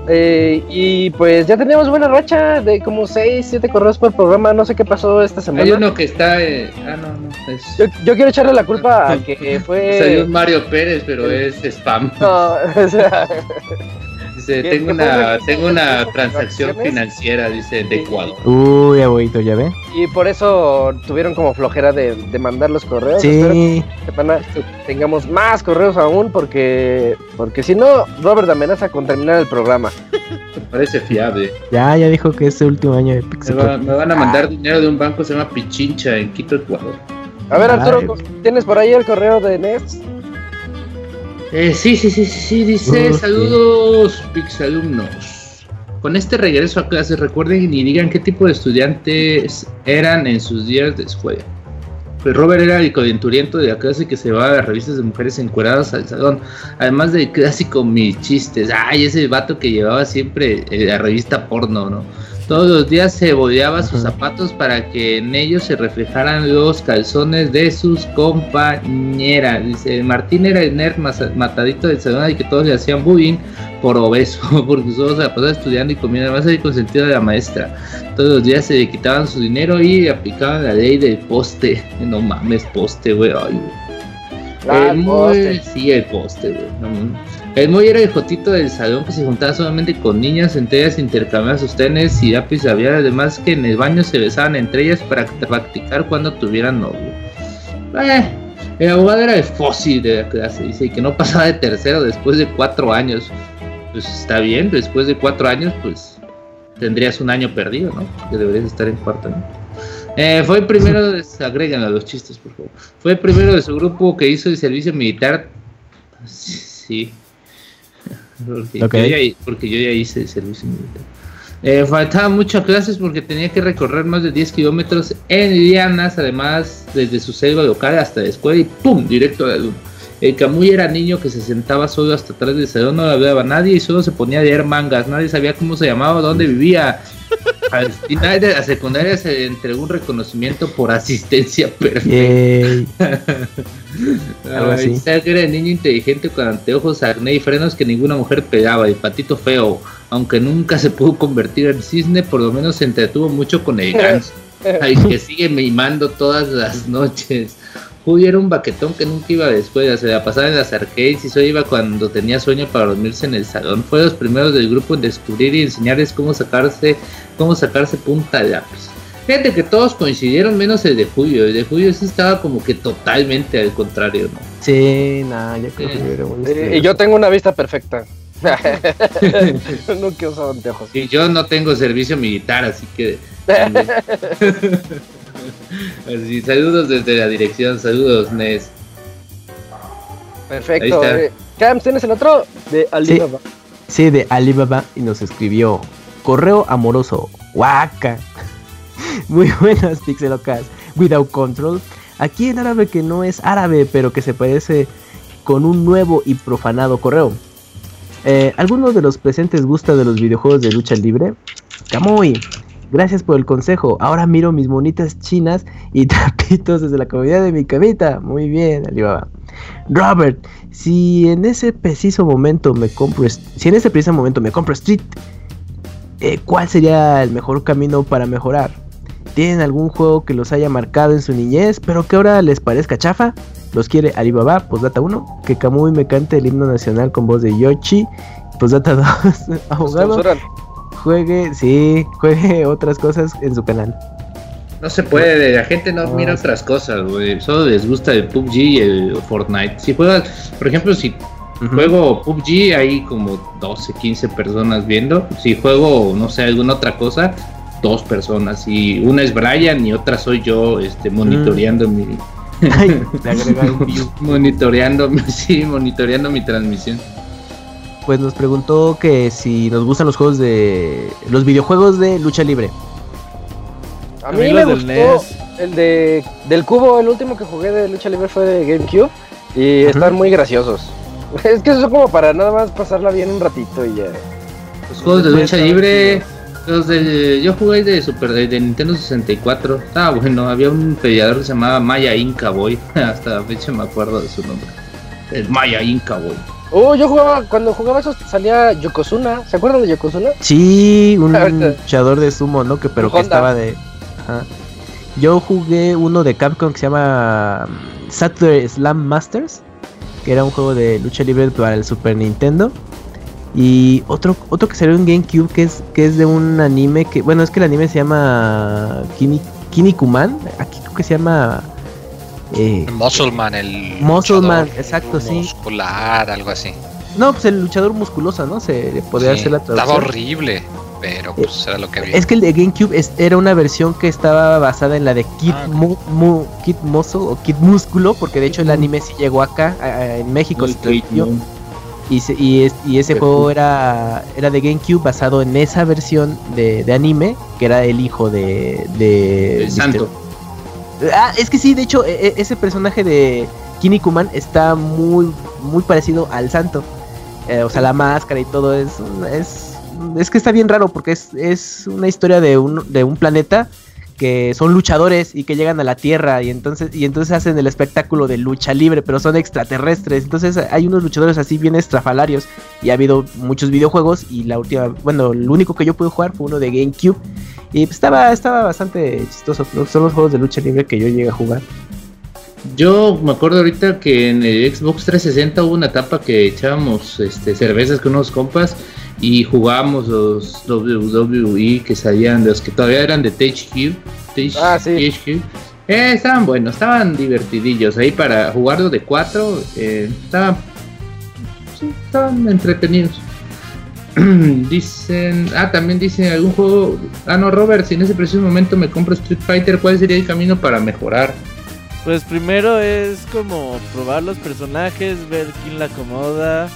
S1: Eh, y pues ya teníamos buena racha de como seis, siete correos por programa, no sé qué pasó esta
S2: Hay
S1: semana.
S2: uno que está. eh, ah, no, no. Es,
S1: Yo, yo quiero echarle la culpa al que fue...
S2: salió un Mario Pérez, pero es spam.
S1: No, o sea,
S2: Dice:
S1: ¿Qué-
S2: Tengo una, tengo una transacción financiera, dice, de Ecuador.
S3: Uy, abuelito, ¿ya ve?
S1: y por eso tuvieron como flojera de, de mandar los correos. Espero que
S3: Sí,
S1: semana tengamos más correos aún porque porque si no, Robert amenaza con terminar el programa.
S2: Me parece fiable.
S3: ya, ya dijo que es el último año de
S2: Me,
S3: Pixel.
S2: va- me van a mandar dinero de un banco que se llama Pichincha en Quito, Ecuador.
S1: A ver, Arturo. ¿tienes por ahí el correo de Nest?
S2: Eh, sí, sí, sí, sí, sí, dice saludos, Pixalumnos. Con este regreso a clases, recuerden y digan qué tipo de estudiantes eran en sus días de escuela. Pues Robert era el coyunturiento de la clase que se llevaba las revistas de mujeres encueradas al salón. Además del clásico mis chistes. Ay, ese vato que llevaba siempre eh, la revista porno, ¿no? Todos los días se boleaba sus zapatos para que en ellos se reflejaran los calzones de sus compañeras. Dice, Martín era el nerd matadito del salón y que todos le hacían bullying por obeso, porque solo se la pasaba estudiando y comiendo. Además el consentido de la maestra. Todos los días se le quitaban su dinero y aplicaban la ley del poste. No mames, poste, güey. Ay, güey.
S1: Ah,
S2: el
S1: poste.
S2: sí, el poste, güey. no mames. el Moy era el jotito del salón que se juntaba solamente con niñas, entre ellas intercambiaban sus tenis y lápiz Había además que en el baño se besaban entre ellas para practicar cuando tuvieran novio. Eh, el abogado era el fósil de la clase, dice, y que no pasaba de tercero después de cuatro años. Pues está bien, después de cuatro años, pues tendrías un año perdido, ¿no? Que deberías estar en cuarto año. Eh, fue el primero, de, agréganlo a los chistes, por favor. Fue el primero de su grupo que hizo el servicio militar. Sí. Porque,
S3: Ok.
S2: yo, ya, porque yo ya hice el servicio militar. Eh, faltaban muchas clases porque tenía que recorrer más de 10 kilómetros en lianas, además desde su selva local hasta la escuela y ¡pum! directo a la luna. El Camuy era niño que se sentaba solo hasta atrás del salón, no le hablaba a nadie y solo se ponía a leer mangas. Nadie sabía cómo se llamaba dónde vivía. Al final de la secundaria se le entregó un reconocimiento por asistencia perfecta. Ay, era el niño inteligente con anteojos, acné y frenos que ninguna mujer pegaba. El patito feo, aunque nunca se pudo convertir en cisne, por lo menos se entretuvo mucho con el ganso. Ay, que sigue mimando todas las noches. Julio era un baquetón que nunca iba a la escuela, se la pasaba en las arcades y solo iba cuando tenía sueño para dormirse en el salón. Fue de los primeros del grupo en descubrir y enseñarles cómo sacarse, cómo sacarse punta de lápiz. Fíjate que todos coincidieron menos el de Julio. El de Julio sí estaba como que totalmente al contrario, ¿no?
S3: Sí, nah, yo creo que
S1: Eh, y yo tengo una vista perfecta. Nunca he usado anteojos.
S2: Y yo no tengo servicio militar, así que. Así, saludos desde la dirección, saludos, Nes.
S1: Perfecto. Eh, Cams, ¿tienes el otro? De Alibaba.
S3: Sí, de Alibaba y nos escribió correo amoroso, guaca. Muy buenas, Pixelocas. Without Control. Aquí en árabe que no es árabe, pero que se parece con un nuevo y profanado correo. Eh, ¿Alguno de los presentes gusta de los videojuegos de lucha libre? Camuy. Gracias por el consejo. Ahora miro mis monitas chinas y tapitos desde la comodidad de mi camita. Muy bien, Alibaba. Robert, si en ese preciso momento me compro, si en ese preciso momento me compro Street, eh, ¿cuál sería el mejor camino para mejorar? ¿Tienen algún juego que los haya marcado en su niñez, pero que ahora les parezca chafa? Los quiere Alibaba, postdata 1, que Kamui me cante el himno nacional con voz de Yoshi, postdata 2, abogado,
S1: Censuran.
S3: Juegue, sí, juegue otras cosas en su canal.
S2: No se puede, la gente no
S3: No,
S2: mira otras cosas, güey. Solo les gusta el PUBG y el Fortnite. Si juegas, por ejemplo, si
S3: Ujú.
S2: juego PUBG, hay como 12, 15 personas viendo. Si juego, no sé, alguna otra cosa, dos personas. Y una es Brian y otra soy yo, este, monitoreando mi.
S3: Ay, le agrega un view.
S2: monitoreando, sí, monitoreando mi transmisión.
S3: Pues nos preguntó que si nos gustan los juegos de. los videojuegos de lucha libre.
S1: A
S4: A
S1: mí me gustó
S4: NES.
S1: el de del cubo, el último que jugué de lucha libre fue de GameCube y están muy graciosos. Es que son como para nada más pasarla bien un ratito y ya.
S2: Los juegos de lucha libre, los de, yo jugué de Super de, de Nintendo 64. Estaba bueno, había un peleador que se llamaba Maya Inca Boy. Hasta la fecha me acuerdo de su nombre. El Maya Inca Boy.
S1: Oh, yo jugaba, cuando jugaba eso salía Yokozuna. ¿Se acuerdan de Yokozuna?
S3: Sí, un luchador de sumo, ¿no? Que pero que
S1: Honda.
S3: estaba de. Ajá. Yo jugué uno de Capcom que se llama um, Saturday Slam Masters, que era un juego de lucha libre para el Super Nintendo. Y otro, otro que salió en GameCube que es, que es de un anime que, bueno, es que el anime se llama Kini, Kinnikuman. Aquí creo que se llama eh,
S5: Muscle Man, el.
S3: Muscle
S5: luchador
S3: Man, exacto, sí.
S5: Muscular, algo así.
S3: No, pues el luchador musculoso, ¿no? Se
S5: Sí,
S3: hacer la
S5: Estaba
S3: traducción.
S5: horrible, pero pues era lo que había.
S3: Es que el de GameCube es- era una versión que estaba basada en la de Kid,
S5: Ah, ok.
S3: Mu- Mu- Kid Muscle o Kid Músculo, porque de hecho el anime sí llegó acá, a- a- en México. se y, se- y, es- y ese juego era, era de GameCube basado en esa versión de, de anime, que era el hijo de... de
S2: El santo.
S3: Ah, es que sí, de hecho, e- e- ese personaje de Kinnikuman está muy, muy parecido al santo. Eh, o sea, la máscara y todo es, es, es que está bien raro porque es, es una historia de un, de un planeta que son luchadores y que llegan a la Tierra y entonces, y entonces hacen el espectáculo de lucha libre, pero son extraterrestres. Entonces hay unos luchadores así bien estrafalarios y ha habido muchos videojuegos y la última, bueno, el único que yo pude jugar fue uno de GameCube y pues, estaba, estaba bastante chistoso. Son los juegos de lucha libre que yo llegué a jugar.
S2: Yo me acuerdo ahorita que en el Xbox 360 hubo una etapa que echábamos este, cervezas con unos compas y jugábamos los WWE que salían, los que todavía eran de THQ. TH-
S1: Ah, sí.
S2: THQ. Eh, estaban buenos, estaban divertidillos ahí para jugarlo de cuatro. Eh, estaban, sí, estaban entretenidos. dicen, ah, también dicen algún juego. Ah, no, Robert, si en ese preciso momento me compro Street Fighter, ¿cuál sería el camino para mejorar?
S4: Pues primero es como probar los personajes, ver quién la acomoda,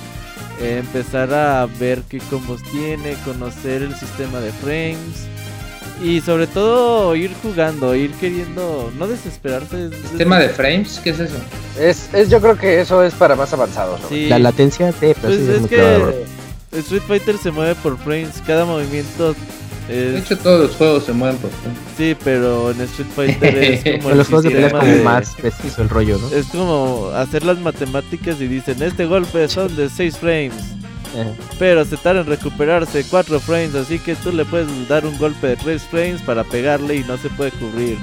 S4: eh, empezar a ver qué combos tiene, conocer el sistema de frames y sobre todo ir jugando, ir queriendo, no desesperarse. es-
S2: ¿Tema de frames? ¿Qué es eso?
S1: Es, es, yo creo que eso es para más avanzados. ¿no?
S4: Sí,
S3: La latencia, sí, pero
S4: pues
S3: sí,
S4: es
S3: clavado.
S4: que Street Fighter se mueve por frames, cada movimiento
S2: De hecho, todos los juegos se mueven por.
S4: Sí, pero en Street Fighter es como
S3: En
S4: el
S3: los juegos de como
S4: de-
S3: más preciso el rollo, ¿no?
S4: Es como hacer las matemáticas y dicen, este golpe son de 6 frames.
S3: Ajá.
S4: Pero se tarda en recuperarse 4 frames, así que tú le puedes dar un golpe de 3 frames para pegarle y no se puede cubrir.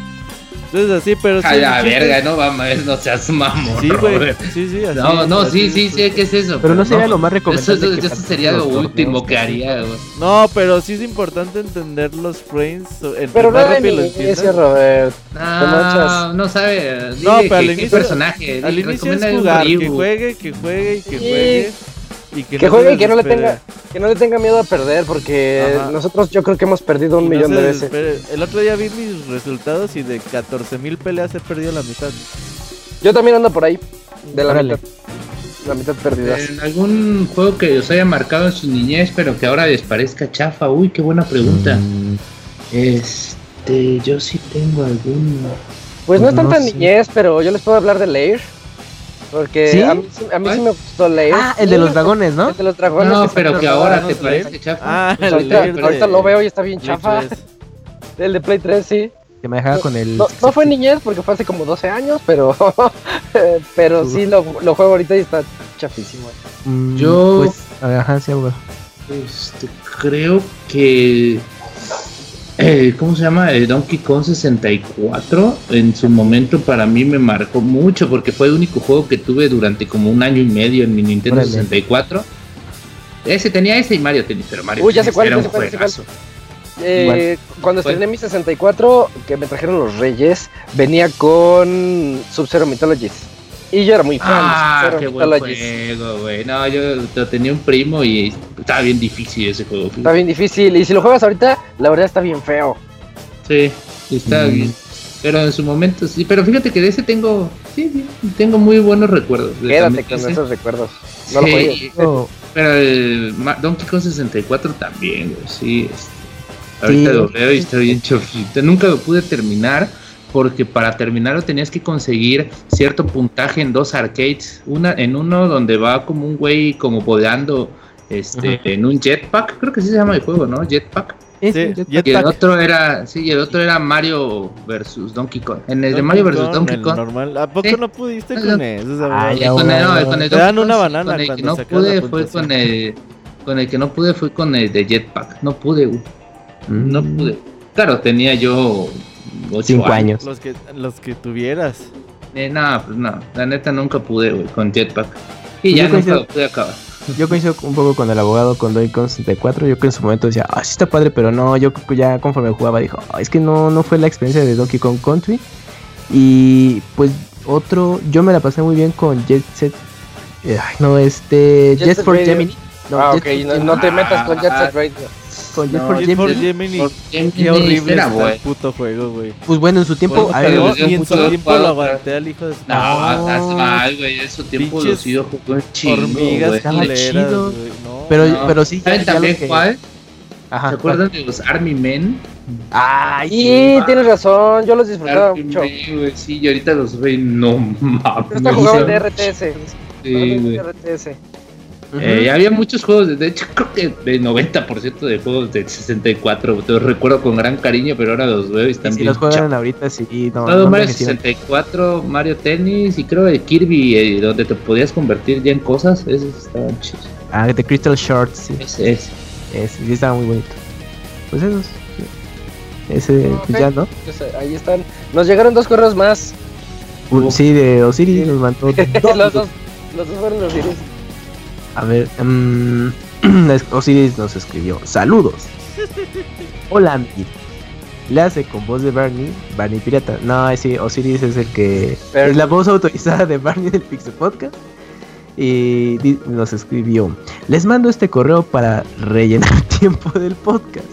S4: Entonces así, pero sí,
S2: A la verga, no vamos, no seas mamón.
S4: Sí, güey. Sí, sí, así.
S2: No, no,
S4: así
S2: sí, sí,
S4: pues.
S2: sé qué es eso.
S3: Pero no sería lo más recomendable.
S2: eso- sería lo último que haría, güey.
S4: No, pero sí es importante entender los frames. Entre
S1: Pero no
S4: más
S1: de
S4: rápido lo
S1: inicio,
S4: entiendas.
S1: Robert.
S2: No, no sabe. Dile
S4: No,
S2: que-
S4: pero al inicio-
S2: personaje.
S4: Al inicio es jugar, que juegue, que juegue y que
S1: Sí.
S4: juegue. Y que,
S1: Que
S4: no
S1: juegue y que no le tenga, que no le tenga miedo a perder, porque
S4: Ajá.
S1: nosotros yo creo que hemos perdido un
S4: no
S1: millón de veces.
S4: desespere. El otro día vi mis resultados y de 14.000 peleas he perdido la mitad.
S1: Yo también ando por ahí, de la
S3: Órale.
S1: mitad. La mitad perdidas.
S2: En algún juego que os haya marcado en su niñez, pero que ahora les parezca chafa. Uy, qué buena pregunta.
S3: Mm,
S2: Este, yo sí tengo alguno.
S1: Pues no es
S3: no
S1: tanta
S3: sé.
S1: niñez, pero yo les puedo hablar de Lair. Porque
S3: ¿Sí?
S1: a mí, sí- a mí sí me gustó Lair.
S3: Ah, el de los dragones, ¿no?
S1: El de los dragones.
S2: No, pero que ahora te parece chafa.
S4: Ah,
S1: Pues ahorita,
S4: Lair de
S1: ahorita lo veo y está bien chafa.
S4: 3.
S1: El de Play 3, sí.
S3: Que me dejaba con el.
S1: No, no fue niñez porque fue hace como 12 años, pero pero sí lo, lo juego ahorita y está chafísimo.
S3: Mm,
S2: Yo-
S3: Pues, ajá, sí.
S2: Este, creo que. Eh, ¿Cómo se llama? Eh, Donkey Kong 64. En su momento para mí me marcó mucho porque fue el único juego que tuve durante como un año y medio en mi Nintendo
S3: Órale.
S2: 64. Ese tenía ese y Mario Tennis, pero Mario
S1: Uy, ya sé cuál,
S2: era
S1: ya sé cuál,
S2: juegazo.
S1: Eh, cuando
S2: Fue-
S1: estrené mi 64, que me trajeron los Reyes, venía con Sub-Zero Mythologies. Y yo era muy fan
S2: Ah, qué buen juego, güey. No, yo lo tenía un primo y estaba bien difícil ese juego.
S1: Está bien difícil. Y si lo juegas ahorita, la verdad está bien feo.
S2: Sí, está
S3: Mm.
S2: bien. Pero en su momento sí. Pero fíjate que de ese tengo, sí, sí, tengo muy buenos recuerdos. de
S1: Quédate con
S2: ese.
S1: esos recuerdos. No lo
S2: Sí,
S1: juegues.
S3: Oh,
S2: Pero el Donkey Kong 64 también, güey, sí. este, ahorita
S3: Sí.
S2: lo veo y estoy bien chofito. Nunca lo pude terminar porque para terminarlo tenías que conseguir cierto puntaje en dos arcades. Una, en uno donde va como un güey como volando este, en un jetpack, creo que sí se llama el juego, ¿no? Jetpack.
S3: sí,
S4: Jetpack.
S2: Y el otro era, sí, y el otro era Mario versus Donkey Kong. En el de Mario versus Donkey Kong.
S4: normal. ¿A poco
S2: Sí.
S4: no pudiste
S2: Ah,
S4: con
S2: no.
S4: eso?
S3: Ah,
S2: Y
S3: ya,
S2: con el, no,
S3: bueno.
S2: con el
S4: Te dan una banana
S2: con el que no pude fue con el con el que no pude fue con el de Jetpack. No pude, güey.
S3: Mm.
S2: No pude. Claro, tenía yo
S3: Cinco años.
S4: Los que, los que tuvieras.
S2: Eh, no, pues no. La neta nunca pude, güey, con Jetpack. Y ya nunca
S3: coincido.
S2: lo pude acabar.
S3: Yo coincido un poco con el abogado con Donkey Kong 64. Yo que en su momento decía, ah, sí está padre, pero no. Yo ya conforme jugaba dijo, "Ah, es que no, no fue la experiencia de Donkey Kong Country. Y pues otro, yo me la pasé muy bien con Jet Set. eh, no, este.
S1: Jet
S3: Jet,
S1: Set
S3: for
S1: Radio.
S3: Gemini. No,
S1: ah,
S3: Jet
S1: ok. No, te metas con Jet Set Radio.
S3: Con Jet
S2: No,
S3: for
S4: Jet
S3: Gemini.
S4: for Gemini.
S2: Por
S4: Qué
S2: Gemini
S4: horrible
S2: era
S4: está el puto juego, güey.
S3: Pues bueno, en su tiempo.
S2: Bueno,
S3: a ver,
S4: y en su tiempo lo aguanté al hijo de su
S2: No, estás mal, güey. Eso tiempo
S4: Pinches
S2: lo sigo jugando un chingo,
S4: Hormigas
S3: chido. pero,
S2: No.
S3: pero sí, ya,
S2: ¿Saben también
S3: que-
S2: cuál?
S3: Ajá,
S2: ¿Se acuerdan de los Army Men?
S3: Ay,
S1: Sí, tienes razón. Yo los disfrutaba
S2: Army
S1: mucho.
S2: Men, güey, sí, y ahorita los veo y no mames.
S1: Yo hasta jugaba de RTS.
S2: Sí, güey.
S1: RTS.
S2: Eh, y había muchos juegos, de- de hecho creo que el 90% de juegos de 64, te los recuerdo con gran cariño, pero ahora los veo y
S3: Y
S2: están
S3: si
S2: bien
S3: los juegan ahorita, sí, no.
S2: Todo
S3: no
S2: Mario
S3: envejecieron.
S2: 64, Mario Tennis y creo el Kirby, eh, donde te podías convertir ya en cosas, esos estaban chidos.
S3: Ah, The Crystal Shards, sí.
S2: Ese es.
S3: Ese, sí estaba muy bonito. Pues esos. Ese, pues
S1: Ok.
S3: ya, ¿no?
S1: Pues, eh, ahí están. Nos llegaron dos correos más.
S3: Un- sí, de Osiris
S1: Sí.
S3: nos mandó
S1: los, dos, los dos fueron los Iris.
S3: A ver, es- Osiris nos escribió. Saludos. Hola, Andy. Le hace con voz de Barney, Barney Pirata. No, sí, Osiris es el que
S1: Barney.
S3: es la voz autorizada de Barney del Pixel Podcast. Y nos escribió: Les mando este correo para rellenar tiempo del podcast.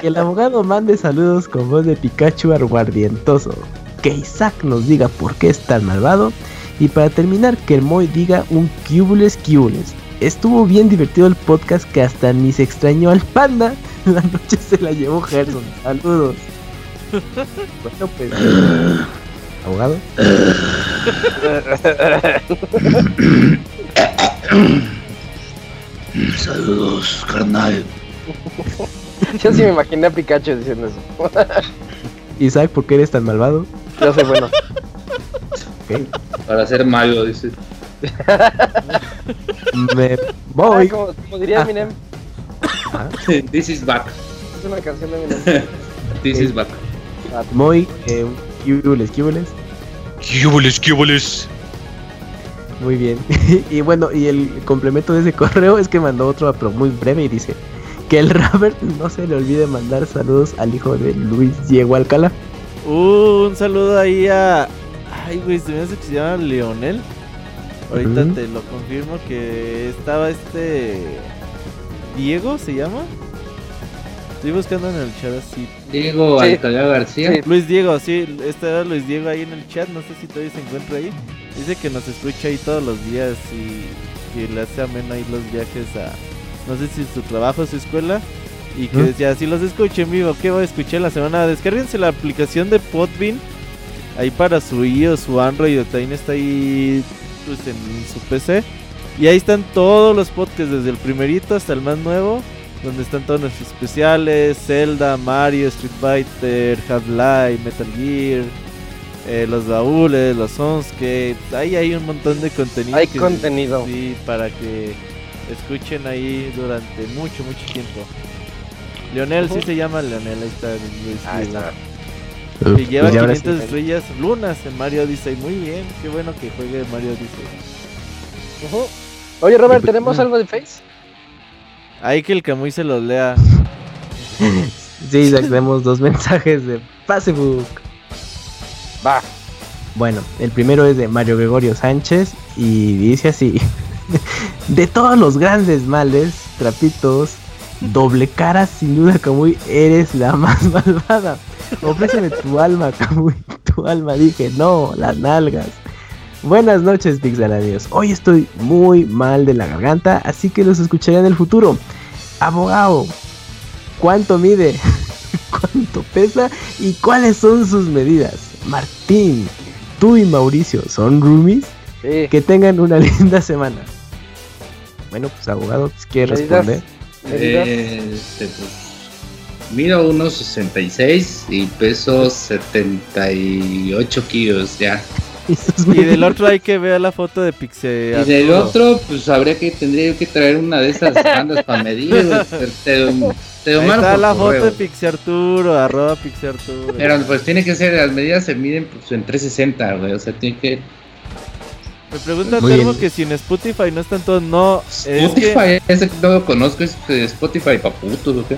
S3: Que el abogado mande saludos con voz de Pikachu aguardientoso. Que Isaac nos diga por qué es tan malvado. Y para terminar, que el Moy diga un cubules cubules. Estuvo bien divertido el podcast que hasta ni se extrañó al panda. La noche se la llevó Gerson. Saludos. Bueno, pues. Abogado.
S9: Saludos, carnal.
S1: Yo sí me imaginé a Pikachu diciendo eso.
S3: Isaac, ¿por qué eres tan malvado?
S1: Yo soy bueno.
S3: Ok.
S2: Para ser Mario, dice.
S3: Me voy.
S1: como, como diría
S3: Ah.
S1: Eminem,
S2: This is back.
S1: es una canción de Eminem.
S2: This is back.
S3: Muy. Eh, cubules.
S5: ¡Quíboles, quíboles!
S3: Muy bien. y bueno, y el complemento de ese correo es que mandó otro, pero muy breve y dice que el Robert no se le olvide mandar saludos al hijo de Luis Diego Alcalá.
S4: Uh, un saludo ahí a. Ay, güey, se me hace que se llama Leonel. Ahorita te lo confirmo que estaba este. Diego se llama. Estoy buscando en el chat así.
S2: Diego
S1: Sí.
S2: Alcalá García.
S1: Sí.
S4: Luis Diego, sí, este era Luis Diego ahí en el chat. No sé si todavía se encuentra ahí. Dice que nos escucha ahí todos los días y que le hace ameno ahí los viajes a. No sé si su trabajo, su escuela. Y que decía, si los escucho en vivo, ¿qué voy a escuchar la semana? Descárguense la aplicación de Podbean. Ahí para su iOS, su Android, o también está ahí en su PC. Y ahí están todos los podcasts, desde el primerito hasta el más nuevo. donde están todos nuestros especiales, Zelda, Mario, Street Fighter, Half-Life, Metal Gear, eh, los baúles, los soundscapes, ahí hay un montón de contenido.
S1: Hay
S4: que-
S1: contenido.
S4: Sí, para que escuchen ahí durante mucho, mucho tiempo. Leonel, sí
S1: Ujú.
S4: se llama Leonel, ahí está. Luis
S1: Ahí
S4: Silva.
S3: Uf,
S4: Que lleva
S3: pues ya ahora sí.
S4: 500 estrellas lunas en Mario Odyssey. Muy bien, qué bueno que juegue Mario Odyssey.
S1: Oye, Robert,
S3: pues,
S1: ¿tenemos
S3: mm.
S1: algo de Face?
S4: Ahí que el Camuy se los lea.
S3: Sí, tenemos dos mensajes de Facebook.
S1: Va.
S3: Bueno, el primero es de Mario Gregorio Sánchez y dice así: De todos los grandes males, trapitos, doble cara, sin duda, Kamui, eres la más malvada. Ofréceme tu alma, Kamui, tu alma. Dije, no, las nalgas. Buenas noches, Pixelanios. Hoy estoy muy mal de la garganta, así que los escucharé en el futuro. Abogado, ¿cuánto mide? ¿Cuánto pesa? ¿Y cuáles son sus medidas? Martín, tú y Mauricio, ¿son roomies?
S1: Sí.
S3: Que tengan una linda semana. Bueno, pues abogado, si quiere
S1: Medidas.
S3: responder.
S1: Medidas.
S2: Eh, este, pues, mido unos 66 y peso 78 kilos ya.
S3: Y
S4: del otro hay que ver la foto de Pixel.
S2: Y del otro, pues habría que tendría yo que traer una de esas bandas para medir. Te, te,
S4: Ahí está la foto de Pixel Arturo, arroba Pixel Arturo.
S2: Pero pues tiene que ser, las medidas se miden pues en 360, güey. O sea, tiene que.
S4: Me pregunta Termo que si en Spotify no están todos. No, es que,
S2: Spotify, ese que no lo conozco, es eh, Spotify pa' putos, ¿o qué?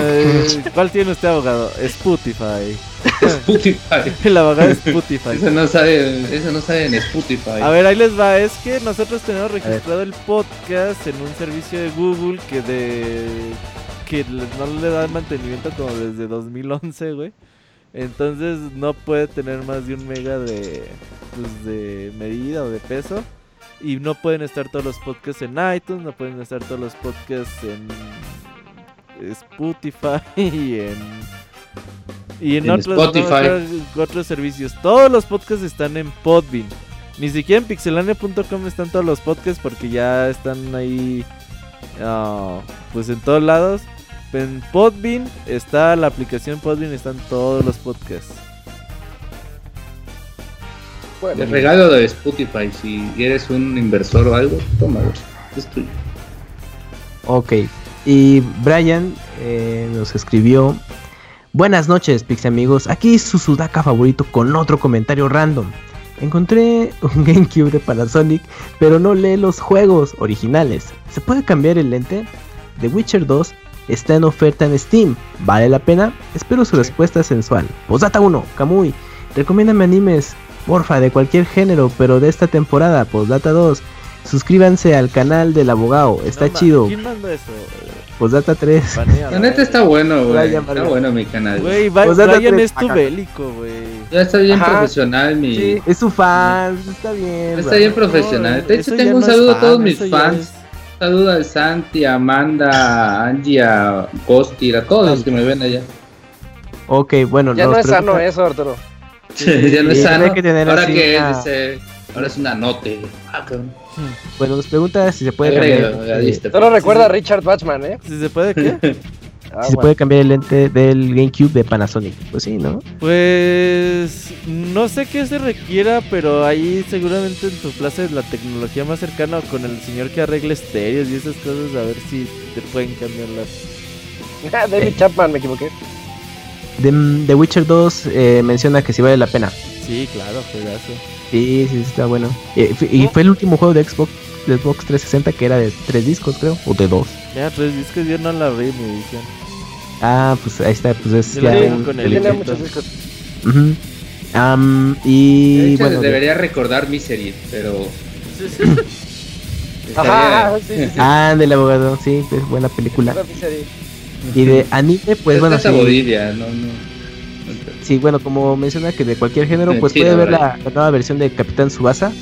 S4: eh, ¿Cuál tiene usted, abogado? Spotify.
S2: Spotify.
S4: El abogado es Spotify.
S2: Eso no sabe, eso no sabe en Spotify.
S4: A ver, ahí les va. Es que nosotros tenemos registrado el podcast en un servicio de Google que de que no le dan mantenimiento como desde 2011, güey. Entonces no puede tener más de un mega de pues, de medida o de peso y no pueden estar todos los podcasts en iTunes, no pueden estar todos los podcasts en Spotify y en y en,
S2: En
S4: otros, no,
S2: Spotify.
S4: otros- otros servicios. Todos los podcasts están en Podbean. Ni siquiera en pixelania.com están todos los podcasts porque ya están ahí ah, pues en todos lados. En Podbean está la aplicación Podbean, están todos los podcasts.
S1: Bueno,
S2: El regalo de Spotify, si eres un inversor o algo, tómalo. Es tuyo.
S3: Ok. Y Brian eh, nos escribió. Buenas noches, Pixie amigos. Aquí su Sudaka favorito con otro comentario random. Encontré un GameCube de Panasonic, pero no lee los juegos originales. ¿Se puede cambiar el lente? The Witcher 2 está en oferta en Steam. ¿Vale la pena? Espero su respuesta sensual. Posdata 1, Kamui. Recomiéndame animes, porfa, de cualquier género, pero de esta temporada. Posdata 2. Suscríbanse al canal del abogado, está
S4: No
S3: chido.
S4: ¿Quién mandó eso?
S3: Posdata 3.
S4: Baneala,
S2: La neta está bueno, güey. Está bueno mi canal.
S4: Güey,
S3: Pues date
S4: Brian
S3: tres
S4: es tu bélico, güey.
S2: Ya está bien
S1: Ajá.
S2: profesional mi.
S1: Sí.
S3: Es su fan, está bien.
S2: Está
S3: bro.
S2: bien profesional. De hecho, tengo un
S4: no
S2: saludo a todos mis fans.
S4: es-
S2: Saludo a Santi, a Amanda, a Angie, a Costi, a todos los que me ven allá.
S3: Ok, bueno,
S1: ya no es sano
S3: pregunta-
S1: eso, Arturo.
S2: ya no es
S3: Sí,
S2: sano.
S3: que tener
S2: Ahora que
S3: una-
S2: es, eh, ahora es una note. Ah, cabrón.
S3: Bueno, nos pregunta si se puede
S2: Agrega,
S3: cambiar,
S2: ya diste,
S1: Solo
S2: pues.
S1: recuerda a Richard Bachman, ¿eh?
S4: Si se puede, ¿qué?
S1: Ah,
S3: si se
S1: bueno.
S3: puede cambiar el lente del GameCube de Panasonic. Pues sí, ¿no?
S4: Pues no sé qué se requiera, pero ahí seguramente en tu plaza de la tecnología más cercana o con el señor que arregle estéreos y esas cosas, a ver si te pueden cambiar las.
S1: Ah, David Chapman, me equivoqué.
S3: The, The Witcher 2 eh, menciona que sí vale la pena.
S4: Sí, claro, juegazo.
S3: Sí, sí, sí, está bueno. Eh, y fue el último juego de Xbox, de Xbox 360 que era de tres discos, creo, o de dos.
S4: Ya, tres discos yo no la abrí mi edición.
S3: Ah, pues ahí está, pues es ya un
S4: con el
S1: muchos discos.
S3: Ujú. Am,
S2: De
S3: y
S2: hecho,
S3: bueno,
S2: les debería recordar Misery, pero.
S1: Ajá, sí, sí, sí.
S3: ah, del abogado, sí, es buena película. Y de anime, pues bueno,
S2: Esta
S3: sí,
S2: Bolivia, no, no.
S3: sí, bueno, como menciona que de cualquier género, pues
S2: sí,
S3: puede ver la, la nueva versión de Capitán Subasa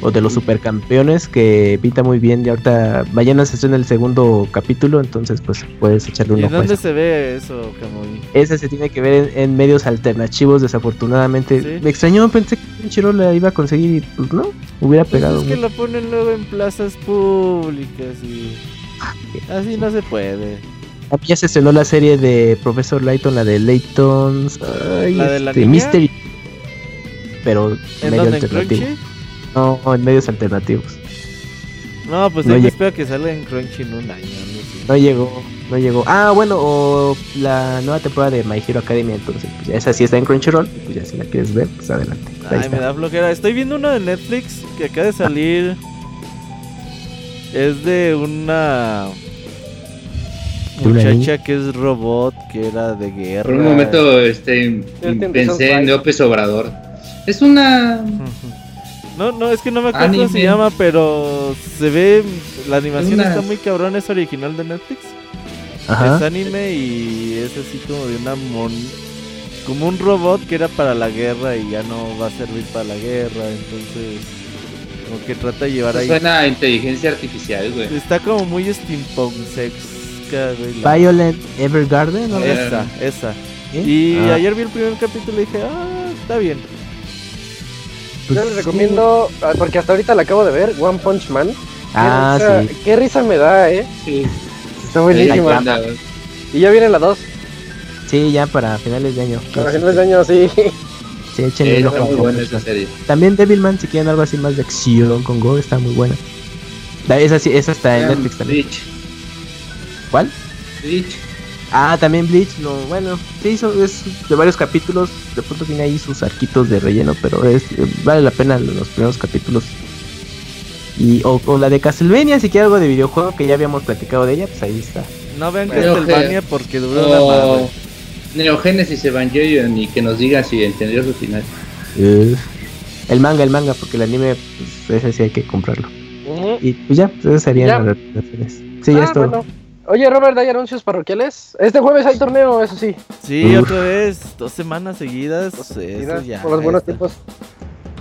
S3: o de los supercampeones que pinta muy bien y ahorita mañana se estrena el segundo capítulo, entonces pues puedes echarle
S4: ¿Y
S3: un
S4: en
S3: ojo a
S4: dónde se ve eso, Kamui?
S3: Ese se tiene que ver en, en medios alternativos, desafortunadamente.
S4: Sí.
S3: Me extrañó, pensé que Crunchyroll la iba a conseguir y pues no, hubiera
S4: Pues
S3: pegado.
S4: es que lo ponen luego en plazas públicas y. Así no se puede.
S3: Ya se estrenó la serie de Profesor Layton, la de Layton's. ay,
S4: ¿La de la
S3: este? Mystery. Pero
S4: ¿En
S3: medio?
S4: ¿En
S3: alternativo.
S4: Crunchy?
S3: No, en medios alternativos.
S4: No, pues
S3: No lleg-
S4: espero que salga en Crunchy en un año.
S3: No llegó, no llegó. Ah, bueno, o la nueva temporada de My Hero Academia, entonces, pues, esa sí está en Crunchyroll, pues ya si la quieres ver, pues adelante. Ahí
S4: Ay,
S3: está.
S4: me da flojera. Estoy viendo uno de Netflix que acaba de salir. Es de una
S3: ¿De una
S4: muchacha que es robot, que era de guerra.
S2: Por un momento este, pensé en López Obrador. Es una...
S4: No, no, es que no me acuerdo cómo se llama, pero se ve. La animación
S2: Una-
S4: está muy cabrón, es original de Netflix. Es anime y es así como de una mon... Como un robot que era para la guerra y ya no va a servir para la guerra, entonces como que trata de llevar ahí.
S2: Suena a inteligencia artificial, güey.
S4: Está como muy steampunk sexca, güey. la-
S3: Violent Evergarden, ¿no?
S2: Eh,
S4: Esa, esa.
S3: ¿Sí?
S4: Y
S3: Ah,
S4: ayer vi el primer capítulo y dije, ah, está bien.
S3: Pues,
S1: Yo les recomiendo, ah, porque hasta ahorita la acabo de ver, One Punch Man. Qué
S3: Ah,
S1: risa-
S3: sí.
S1: Qué risa me da, eh.
S2: Sí.
S1: Está buenísima. Y ya viene la 2.
S3: Sí, ya para finales de año.
S1: Para finales de año, sí.
S3: Sí, échenle
S2: Sí,
S3: un
S2: está
S3: ojo.
S2: muy buena esa serie.
S3: También Devilman, si quieren algo así más de acción con Go, está muy buena. Da- Esa sí, esa está en Netflix también.
S2: Bleach.
S3: ¿Cuál?
S2: Bleach.
S3: Ah, también Bleach, no, bueno, sí, son- es de varios capítulos, de pronto tiene ahí sus arquitos de relleno, pero es eh, vale la pena los primeros capítulos. Y, o, o la de Castlevania, si quiere algo de videojuego que ya habíamos platicado de ella, pues ahí está.
S4: No vean
S2: Bueno,
S4: Castlevania
S2: que-
S4: porque duró una
S2: O
S4: madre.
S2: Neogénesis Evangelion y que nos digan si entendió su final.
S3: Eh, el manga, el manga, porque el anime, pues ese sí hay que comprarlo. Y pues ya, pues esas serían
S1: Ya.
S3: las recomendaciones. Sí, ya
S1: Ah,
S3: es todo.
S1: bueno. Oye, Robert, ¿hay anuncios parroquiales? Este jueves hay torneo, eso sí.
S4: Sí,
S3: Uf.
S4: otra vez, dos semanas seguidas. Eso
S1: Mira,
S4: ya.
S1: por los buenos
S4: está.
S1: tiempos.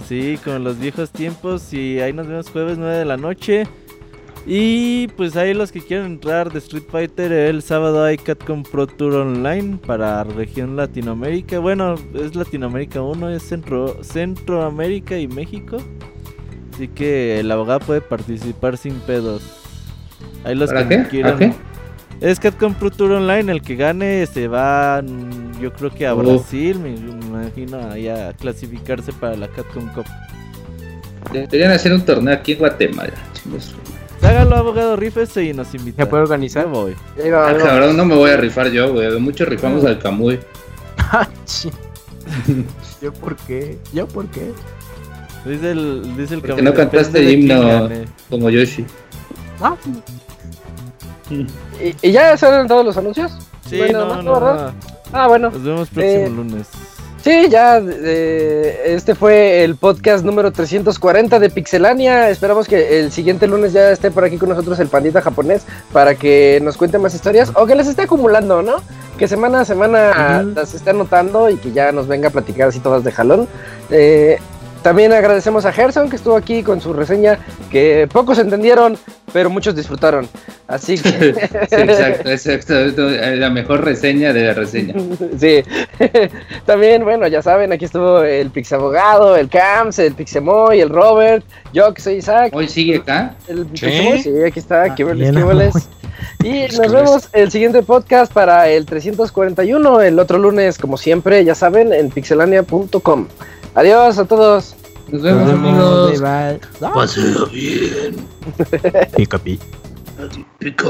S4: Sí, con los viejos tiempos. Y ahí nos vemos jueves 9 de la noche. Y pues ahí los que quieran entrar de Street Fighter, el sábado hay Catcom Pro Tour Online para región Latinoamérica. Bueno, es Latinoamérica 1, es Centro, Centroamérica y México. Así que el abogado puede participar sin pedos. Ahí los
S2: ¿Para
S4: que
S2: qué?
S4: quieran.
S2: ¿A qué?
S4: Es Catcom Pro Tour Online, el que gane se va, mm, yo creo que a
S2: Oh.
S4: Brasil, me me imagino, ahí a clasificarse para la Catcom Cup.
S2: Deberían hacer un torneo aquí en Guatemala. chingos.
S4: Hágalo, abogado, rífese y nos invita.
S3: ¿Se puede
S4: Yo
S3: organizar?
S4: voy.
S2: Ah, cabrón, no me voy a rifar yo, güey. Muchos rifamos al Camuy.
S3: Ah. ¿Yo por qué? ¿Yo por qué?
S4: Dice el, dice el
S2: Porque no cantaste
S4: de
S2: himno como Yoshi.
S3: Ah,
S1: ¿Y, y ya salen todos los anuncios?
S4: Sí,
S1: Bueno,
S4: no,
S1: no,
S4: no.
S1: Ah, bueno.
S4: Nos vemos próximo
S1: Eh,
S4: lunes.
S1: Sí, ya, eh, este fue el podcast número 340 de Pixelania. Esperamos que el siguiente lunes ya esté por aquí con nosotros el pandita japonés para que nos cuente más historias o que les esté acumulando, ¿no? Que semana a semana las esté anotando y que ya nos venga a platicar así todas de jalón. Eh, también agradecemos a Gerson que estuvo aquí con su reseña que pocos entendieron, pero muchos disfrutaron. Así que...
S2: Sí, exacto, exacto. La mejor reseña de la reseña.
S1: Sí, también, bueno, ya saben, aquí estuvo el Pixabogado, el Camps, el Pixemoy, el Robert, yo que soy Isaac,
S2: Hoy sigue acá.
S1: el
S5: Sí.
S1: Pixemoy, sí, aquí está, qué boles,
S3: bien,
S1: qué boles. Y nos vemos el siguiente podcast para el 341, el otro lunes, como siempre, ya saben, en pixelania.com. Adiós a todos.
S2: Nos vemos, amigos.
S3: Bye,
S9: bien.
S3: Pica, pi.
S9: Pica.